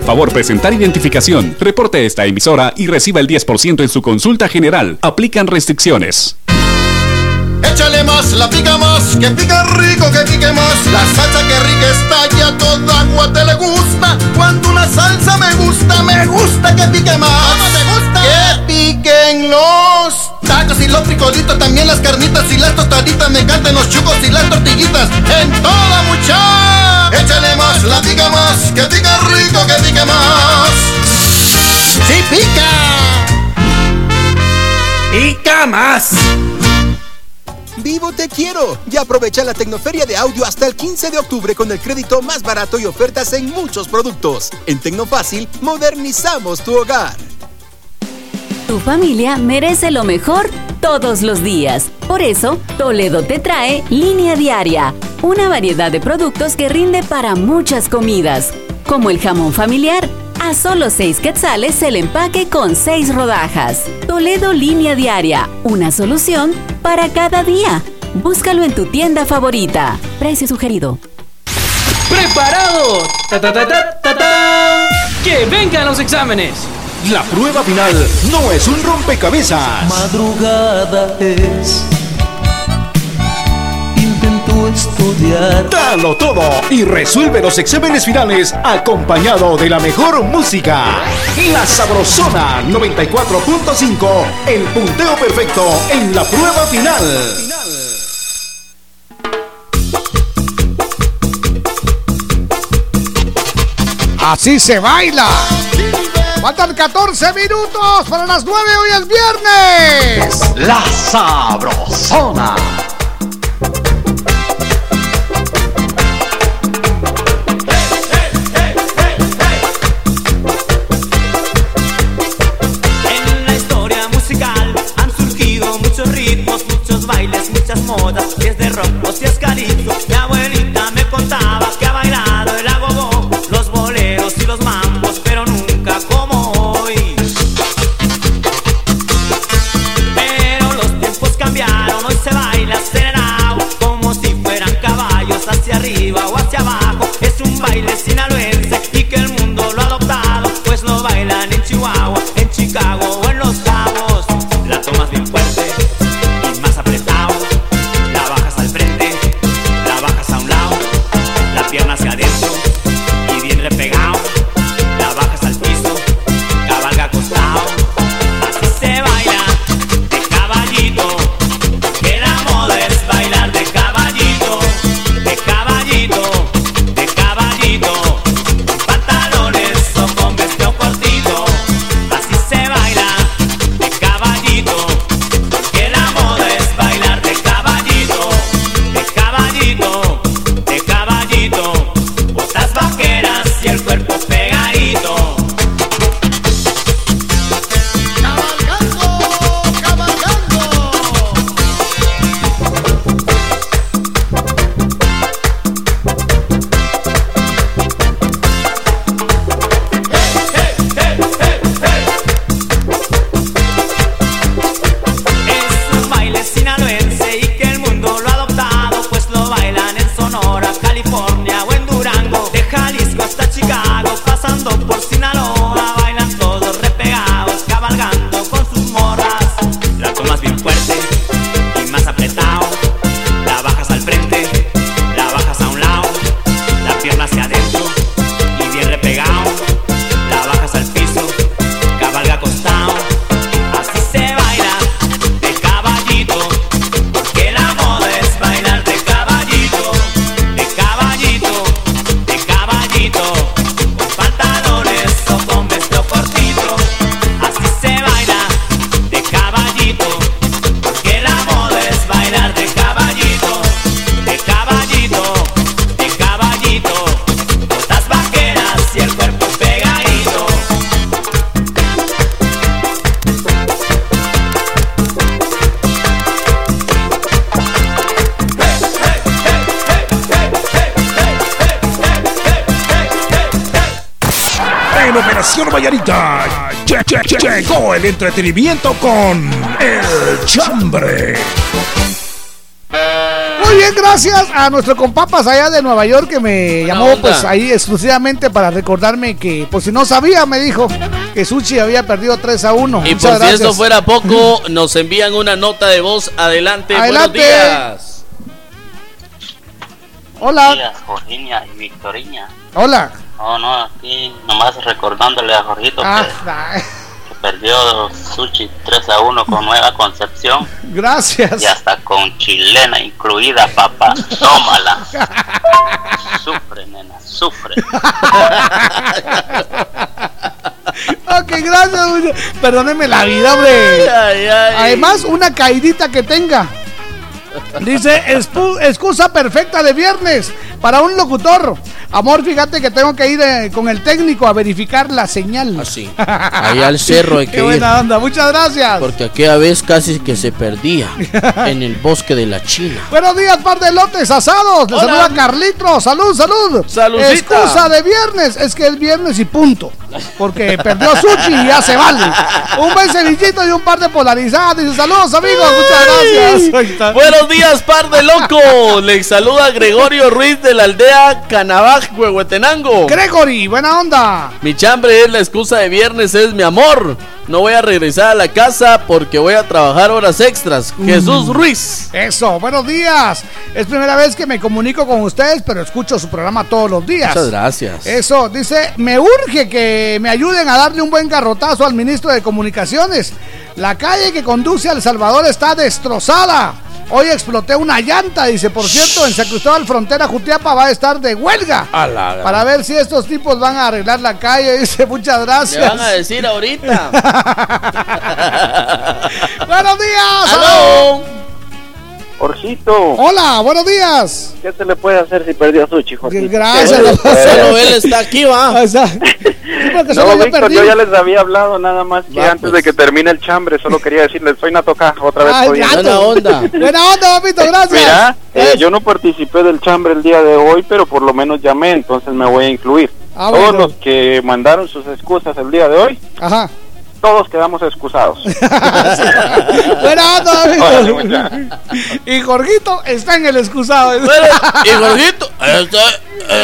favor presentar identificación. Reporte esta emisora y reciba el 10% en su consulta general. Aplican restricciones. Échale más, la pica más, que pica rico, que pique más. La salsa que rica está ya toda agua te le gusta. Cuando una salsa me gusta, me gusta que pique más. ¿Cómo te gusta? Que piquen los tacos y los frijolitos, también las carnitas y las tostaditas. Me encantan los chucos y las tortillitas. En toda mucha. Échale más, la pica más, que pica rico, que pique más. ¡Sí pica! ¡Pica más! Vivo Te Quiero y aprovecha la Tecnoferia de Audio hasta el 15 de octubre con el crédito más barato y ofertas en muchos productos. En Tecnofácil, modernizamos tu hogar. Tu familia merece lo mejor todos los días. Por eso, Toledo te trae Línea Diaria, una variedad de productos que rinde para muchas comidas, como el jamón familiar. A solo 6 quetzales el empaque con 6 rodajas. Toledo Línea Diaria, una solución para cada día. Búscalo en tu tienda favorita. Precio sugerido. ¡Preparado! ¡Ta, ta, ta, ta, ta, ta! ¡Que vengan los exámenes! La prueba final no es un rompecabezas. Madrugada es. Estudiar. Dalo todo y resuelve los exámenes finales acompañado de la mejor música. La Sabrosona 94.5, el punteo perfecto en la prueba final. Así se baila. Faltan 14 minutos para las 9, hoy es viernes. La Sabrosona. Muchas modas. Si es de rock o si es calipso. Entretenimiento con El Chambre. Muy bien, gracias a nuestro compapas allá de Nueva York que me llamó onda. pues ahí exclusivamente para recordarme que, pues si no sabía, me dijo que Suchi había perdido 3 a 1. Y Muchas por si gracias. esto fuera poco, nos envían una nota de voz. Adelante, Adelante. buenos días. Hola. Jorgiña y Victoriña. Hola. No, no, aquí nomás recordándole a Jorgito Ah, que, ah, que perdió Sushi 3 a 1 con Nueva Concepción gracias. y hasta con chilena incluida, papá. Tómala. Sufre, nena, sufre. Ok, gracias. Perdóneme la vida, hombre. Ay, ay. Además, una caidita que tenga. Dice, "Espu- excusa perfecta de viernes para un locutor. Amor, fíjate que tengo que ir eh, con el técnico a verificar la señal. Así. Ahí al cerro hay Qué que ir. buena onda, muchas gracias. Porque aquella vez casi que se perdía en el bosque de la China. Buenos días, par de lotes asados. Les Hola. saluda Carlitro. Salud, salud. Saludcita. Excusa de viernes. Es que es viernes y punto. Porque perdió Sushi y ya se vale. Un buen cevichito y un par de polarizadas. Dice saludos, amigos. Muchas gracias. Buenos días, par de locos. Les saluda Gregorio Ruiz de la aldea Canabaj, Huehuetenango. Gregory, buena onda. Mi chambre es la excusa de viernes, es mi amor. No voy a regresar a la casa porque voy a trabajar horas extras. Jesús Ruiz. Eso, buenos días. Es primera vez que me comunico con ustedes, pero escucho su programa todos los días. Muchas gracias. Eso, dice, me urge que me ayuden a darle un buen garrotazo al ministro de Comunicaciones. La calle que conduce a El Salvador está destrozada. Hoy exploté una llanta, dice, por cierto, en San Cristóbal Frontera Jutiapa va a estar de huelga. Para ver si estos tipos van a arreglar la calle, dice, muchas gracias. van a decir ahorita. Buenos días. ¡Aló! Jorgito, Hola, buenos días. ¿qué se le puede hacer si perdió a Sushi, Jorgito? Gracias. ¿Qué se le puede Solo hacer? él está aquí, va. O sea, sí, porque solo No, yo Víctor, yo ya les había hablado nada más que Va, antes pues. de que termine el chambre, solo quería decirles, soy Natoca, otra vez Ay. Buena onda. Buena onda, papito, gracias. Mira, eh, yo no participé del chambre el día de hoy, pero por lo menos llamé, entonces me voy a incluir. Ah, Todos bueno. los que mandaron sus excusas el día de hoy, Ajá. Todos quedamos excusados. Buena onda, Órale, papito. mucha. Y Jorgito está en el excusado. Bueno, y Jorgito, estoy,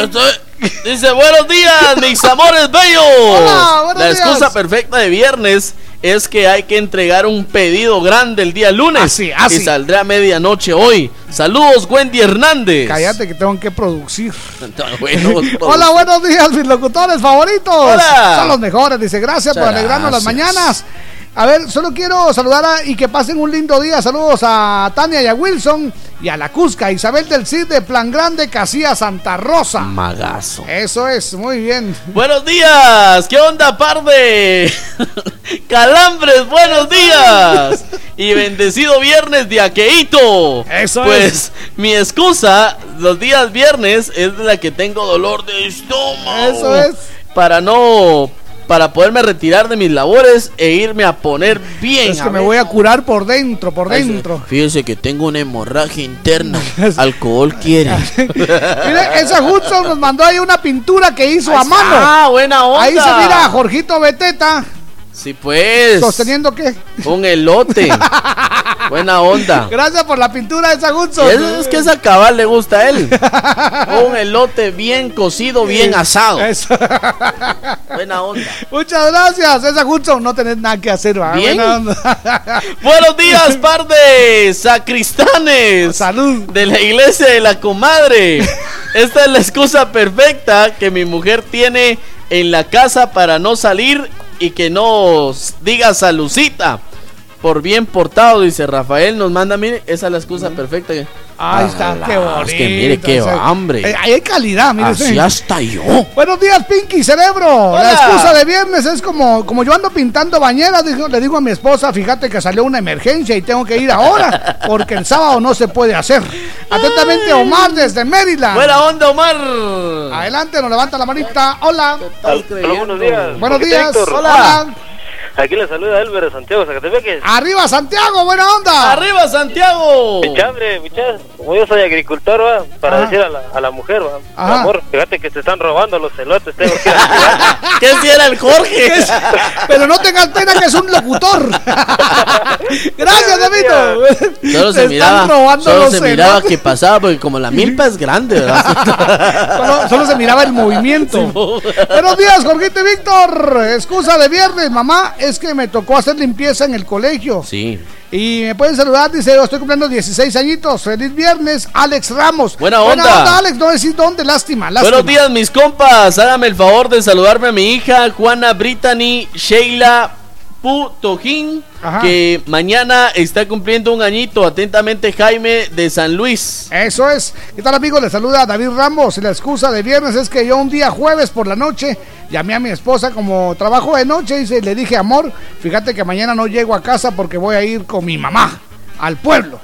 estoy- dice, buenos días, mis amores bellos. Hola, buenos La días. excusa perfecta de viernes es que hay que entregar un pedido grande el día lunes. Así, así. Y saldrá a medianoche hoy. Saludos, Wendy Hernández. Cállate que tengo que producir. Bueno, Hola, buenos días, mis locutores favoritos. Hola. Son los mejores. Dice, gracias por alegrarnos las mañanas. A ver, solo quiero saludar a- y que pasen un lindo día. Saludos a Tania y a Wilson y a la Cusca, Isabel del Cid de Plan Grande, Casilla Santa Rosa. Magazo. Eso es, muy bien. Buenos días, ¿qué onda, par de calambres? Buenos días y bendecido viernes de aqueíto. Eso pues mi excusa los días viernes es la que tengo dolor de estómago. Eso es. Para no, para poderme retirar de mis labores e irme a poner bien. Es que me voy a curar por dentro, por dentro. Fíjese que tengo una hemorragia interna. Alcohol quiere. Mire, esa Hudson nos mandó ahí una pintura que hizo a mano. Ah, buena onda. Ahí se mira a Jorgito Beteta Sí, pues. sosteniendo qué. Un elote. Buena onda. Gracias por la pintura de eso es que esa cabal le gusta a él. Un elote bien cocido, bien asado. Eso. Buena onda. Muchas gracias. Esa Hudson no tenés nada que hacer. Bien. Buena onda. Buenos días, par de sacristanes. Salud. De la iglesia de la comadre. Esta es la excusa perfecta que mi mujer tiene en la casa para no salir y que no diga salucita. Por bien portado, dice Rafael, nos manda, mire, esa es la excusa perfecta. Ahí está, qué bonito. Es que mire qué o sea, hambre. eh, ahí hay calidad, mire. Así usted. hasta yo. Buenos días, Pinky Cerebro. Hola. La excusa de viernes es como, como yo ando pintando bañeras, le digo a mi esposa, fíjate que salió una emergencia y tengo que ir ahora, porque el sábado no se puede hacer. Atentamente, Omar desde Maryland. Buena onda, Omar. Adelante, nos levanta la manita. Hola. buenos días. Buenos días. Héctor. Hola. Aquí le saluda Elber de Santiago, Zacatepeque. ¡Arriba Santiago, buena onda! ¡Arriba Santiago! Mi chambre, mi chambre, como yo soy agricultor, va, para Ajá. decir a la, a la mujer, va, Ajá. amor, fíjate que te están robando los celotes, tengo que ir ¿Qué si era el Jorge? Pero no tengas pena que es un locutor. Gracias, David. Solo se miraba, están robando solo los se miraba celotes. que pasaba porque como la milpa es grande, ¿verdad? Solo, solo se miraba el movimiento. Buenos días, Jorgito y Víctor. Excusa de viernes, mamá. Es que me tocó hacer limpieza en el colegio. Sí. Y me pueden saludar, dice, yo estoy cumpliendo 16 añitos. Feliz viernes, Alex Ramos. Buena onda. Alex, no decir dónde, lástima, lástima. Buenos días, mis compas. Hágame el favor de saludarme a mi hija, Juana Brittany Sheila Putojín, que mañana está cumpliendo un añito. Atentamente, Jaime de San Luis. Eso es. ¿Qué tal, amigo? Le saluda David Ramos. La excusa de viernes es que yo un día jueves por la noche llamé a mi esposa como trabajo de noche y le dije, amor, fíjate que mañana no llego a casa porque voy a ir con mi mamá al pueblo.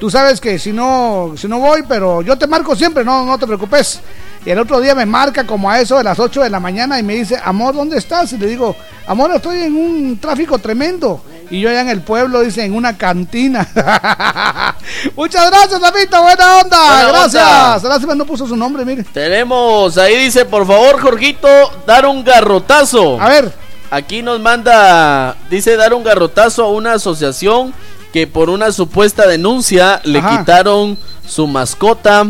Tú sabes que si no, si no voy, pero yo te marco siempre, no, no te preocupes. Y el otro día me marca como a eso de las 8 de la mañana y me dice, amor, ¿dónde estás? Y le digo, amor, estoy en un tráfico tremendo. Y yo allá en el pueblo, dice, en una cantina. Muchas gracias, Davidito, buena onda. Buena gracias. onda. Lástima, no puso su nombre, mire. Tenemos, ahí dice, por favor, Jorgito, dar un garrotazo. A ver. Aquí nos manda, dice, dar un garrotazo a una asociación que por una supuesta denuncia le Ajá. quitaron su mascota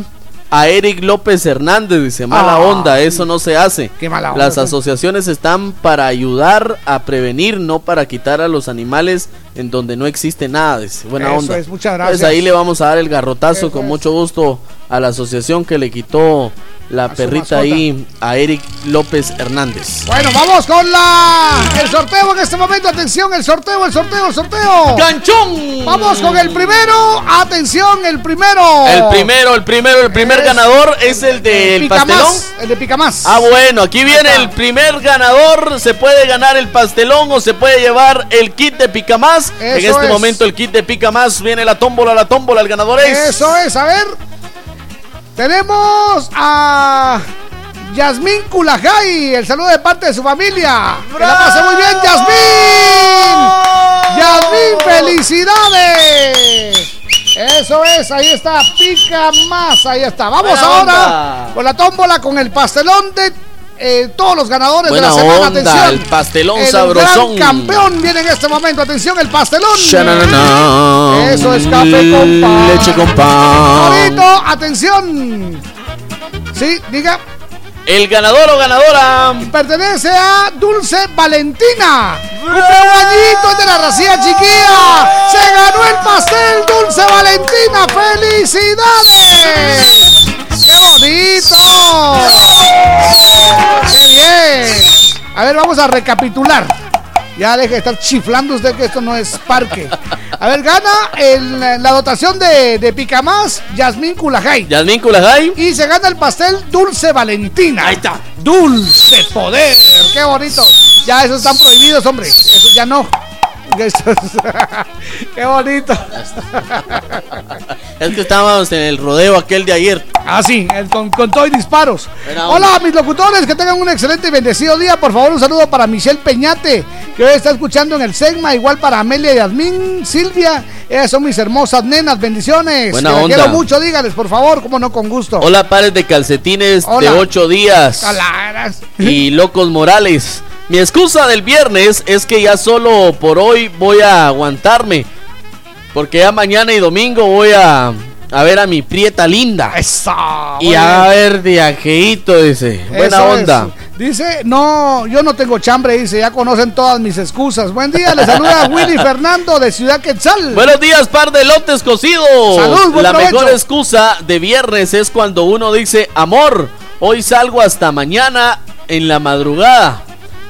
a Eric López Hernández. Dice, mala Ah. onda, eso no se hace. Qué mala onda, Las asociaciones están para ayudar a prevenir, no para quitar a los animales en donde no existe nada. Dice, buena Eso onda. es, muchas Pues gracias. ahí le vamos a dar el garrotazo Eso con es. mucho gusto a la asociación que le quitó la perrita ahí a Eric López Hernández. Bueno, vamos con la el sorteo en este momento. Atención, el sorteo, el sorteo, el sorteo. ¡Ganchón! Vamos con el primero. Atención, el primero. El primero, el primero, el primer Es ganador es el del Picamás, pastelón. El de Picamás. Ah, bueno, aquí viene el primer ganador. Se puede ganar el pastelón o se puede llevar el kit de pica más. En este es. momento el kit de pica más viene la tómbola, la tómbola, el ganador es. Eso es, a ver. Tenemos a Yasmín Culajay. El saludo de parte de su familia. Que la pase muy bien, Yasmín. Yasmín, felicidades. Eso es, ahí está, pica más, ahí está. Vamos Buena ahora onda. con la tómbola, con el pastelón de eh, todos los ganadores Buena de la semana. onda, Atención. el pastelón el sabrosón. gran campeón viene en este momento. Atención, el pastelón. Eso es café con pan. Leche con pan. Ahorita, atención. Sí, diga. El ganador o ganadora. Pertenece a Dulce Valentina. ¡Un añito es de la racía chiquilla! ¡Se ganó el pastel Dulce Valentina! ¡Felicidades! ¡Qué bonito! ¡Qué bien! A ver, vamos a recapitular. Ya deje de estar chiflando usted que esto no es parque. A ver, gana el- la dotación de, de Picamás, Yasmín Culajay. Yasmín Culajay. Y se gana el pastel Dulce Valentina. Ahí está. Dulce Poder. Qué bonito. Ya esos están prohibidos, hombre. Eso ya no. Qué bonito. Es que estábamos en el rodeo aquel de ayer. Ah, sí, el con, con todo y disparos. Hola, mis locutores, que tengan un excelente y bendecido día. Por favor, un saludo para Michelle Peñate, que hoy está escuchando en el Segma. Igual para Amelia y Yasmín, Silvia. Ellas son mis hermosas nenas. Bendiciones. Buena onda. quiero mucho, dígales, por favor, como no, con gusto. Hola, pares de calcetines Hola. de ocho días. Calaras. y Locos Morales. Mi excusa del viernes es que ya solo por hoy voy a aguantarme. Porque ya mañana y domingo voy a, a ver a mi prieta linda. y a ver de ajeito, dice. Buena Eso onda. es. Dice, no, yo no tengo chambre, dice, ya conocen todas mis excusas. Buen día, le saluda Willy Fernando de Ciudad Quetzal. Buenos días, par de lotes cocidos. Salud, buen La provecho. mejor excusa de viernes es cuando uno dice, amor, hoy salgo hasta mañana en la madrugada.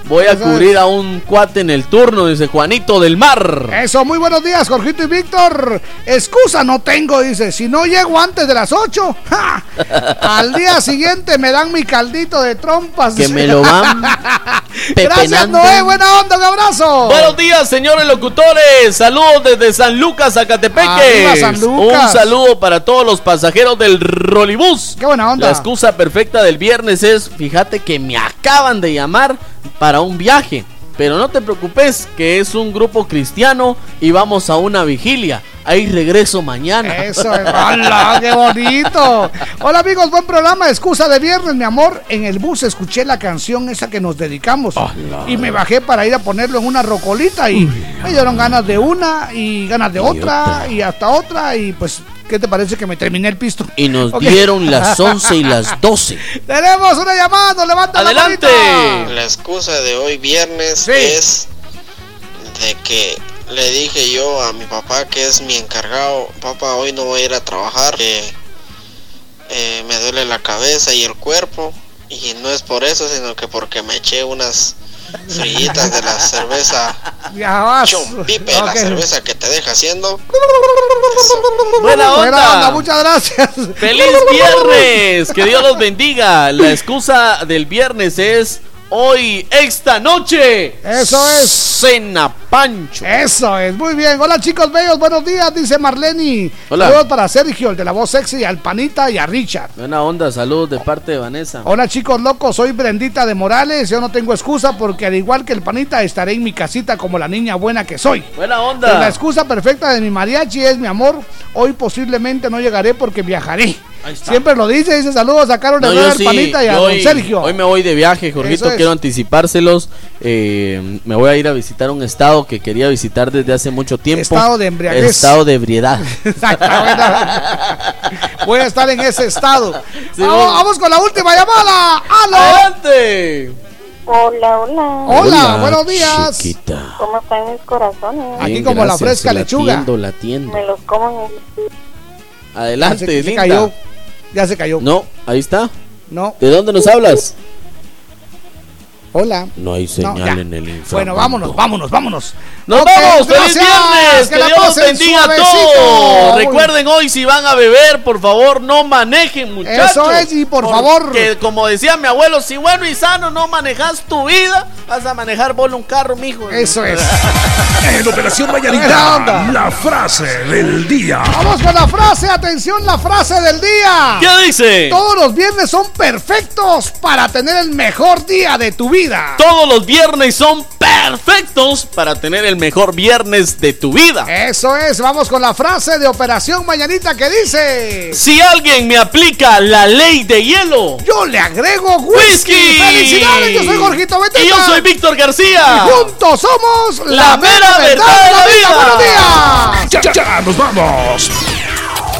Voy a cubrir a un cuate en el turno, dice Juanito del Mar. Eso, muy buenos días, Jorgito y Víctor. Excusa no tengo, dice. Si no llego antes de las 8, ¡ja! al día siguiente me dan mi caldito de trompas. Que me lo van Gracias. Noé. Buena onda, un abrazo. Buenos días, señores locutores. Saludos desde San Lucas, Zacatepeque. Arriba, San Lucas. Un saludo para todos los pasajeros del Rolibús. Qué buena onda. La excusa perfecta del viernes es, fíjate que me acaban de llamar para un viaje, Pero no te preocupes, que es un grupo cristiano y vamos a una vigilia. Ahí regreso mañana. Eso es, ¡Hola, qué bonito! Hola amigos, buen programa, excusa de viernes, mi amor. En el bus escuché la canción esa que nos dedicamos y me bajé para ir a ponerlo en una rocolita y me dieron ganas de una y ganas de otra, y hasta otra y pues, ¿qué te parece que me terminé el pisto? Y nos Ok. dieron las 11 y las 12. Tenemos una llamada, nos levanta Adelante. la excusa de hoy viernes es de que le dije yo a mi papá que es mi encargado, papá hoy no voy a ir a trabajar, que eh, me duele la cabeza y el cuerpo y no es por eso, sino que porque me eché unas frillitas de la cerveza Ya vas. Chompipe, la Ok. cerveza que te deja haciendo. Buena onda. muchas gracias. ¡Feliz viernes! Que Dios los bendiga. La excusa del viernes es hoy, esta noche. Eso es. Cena Pancho. Eso es, muy bien. Hola chicos bellos, buenos días, dice Marleni. Hola. Saludos para Sergio, el de la voz sexy, al Panita y a Richard. Buena onda, saludos de parte de Vanessa. Hola chicos locos, soy Brendita de Morales. Yo no tengo excusa porque al igual que el Panita estaré en mi casita como la niña buena que soy. Buena Pues onda. la excusa perfecta de mi mariachi es mi amor. Hoy posiblemente no llegaré porque viajaré. Siempre lo dice, dice saludos a Carol No, yo sí, Panita y a don Sergio. hoy me voy de viaje, Jorgito. es. Quiero anticipárselos. Eh, me voy a ir a visitar un estado que quería visitar desde hace mucho tiempo. Estado de embriaguez. Estado de ebriedad. Voy a estar en ese estado. Sí, vamos, bueno. vamos con la última llamada. ¡Aló! ¡Adelante! Hola, hola. Hola, buenos días. Chiquita. ¿Cómo están mis corazones? Aquí Bien, como la gracias, fresca lechuga. Latiendo, latiendo. Me los como Adelante, Ya se- se linda. cayó. Ya se cayó. No, ahí está. No. ¿De dónde nos hablas? Hola. No hay señal en el inframundo. Bueno, vámonos, vámonos, vámonos. ¡Nos Ok, vamos! ¡Feliz viernes! ¡Que, la Dios los bendiga a todos! Recuerden hoy, si van a beber, por favor, no manejen, muchachos. Eso es, y por favor. Que como decía mi abuelo, si bueno y sano no manejas tu vida, vas a manejar vos un carro, mijo. Eso es. En Operación onda. la frase del día. Vamos con la frase, atención, la frase del día. ¿Qué dice? Todos los viernes son perfectos para tener el mejor día de tu vida. Todos los viernes son perfectos para tener el mejor viernes de tu vida. Eso es, vamos con la frase de Operación Mañanita que dice... Si alguien me aplica la ley de hielo, Yo le agrego whisky. ¡Whisky! ¡Felicidades! Yo soy Jorgito Beteta. y yo soy Víctor García. Y juntos somos La mera verdad de la vida. ¡Buenos días! Ya, ya, ya nos vamos.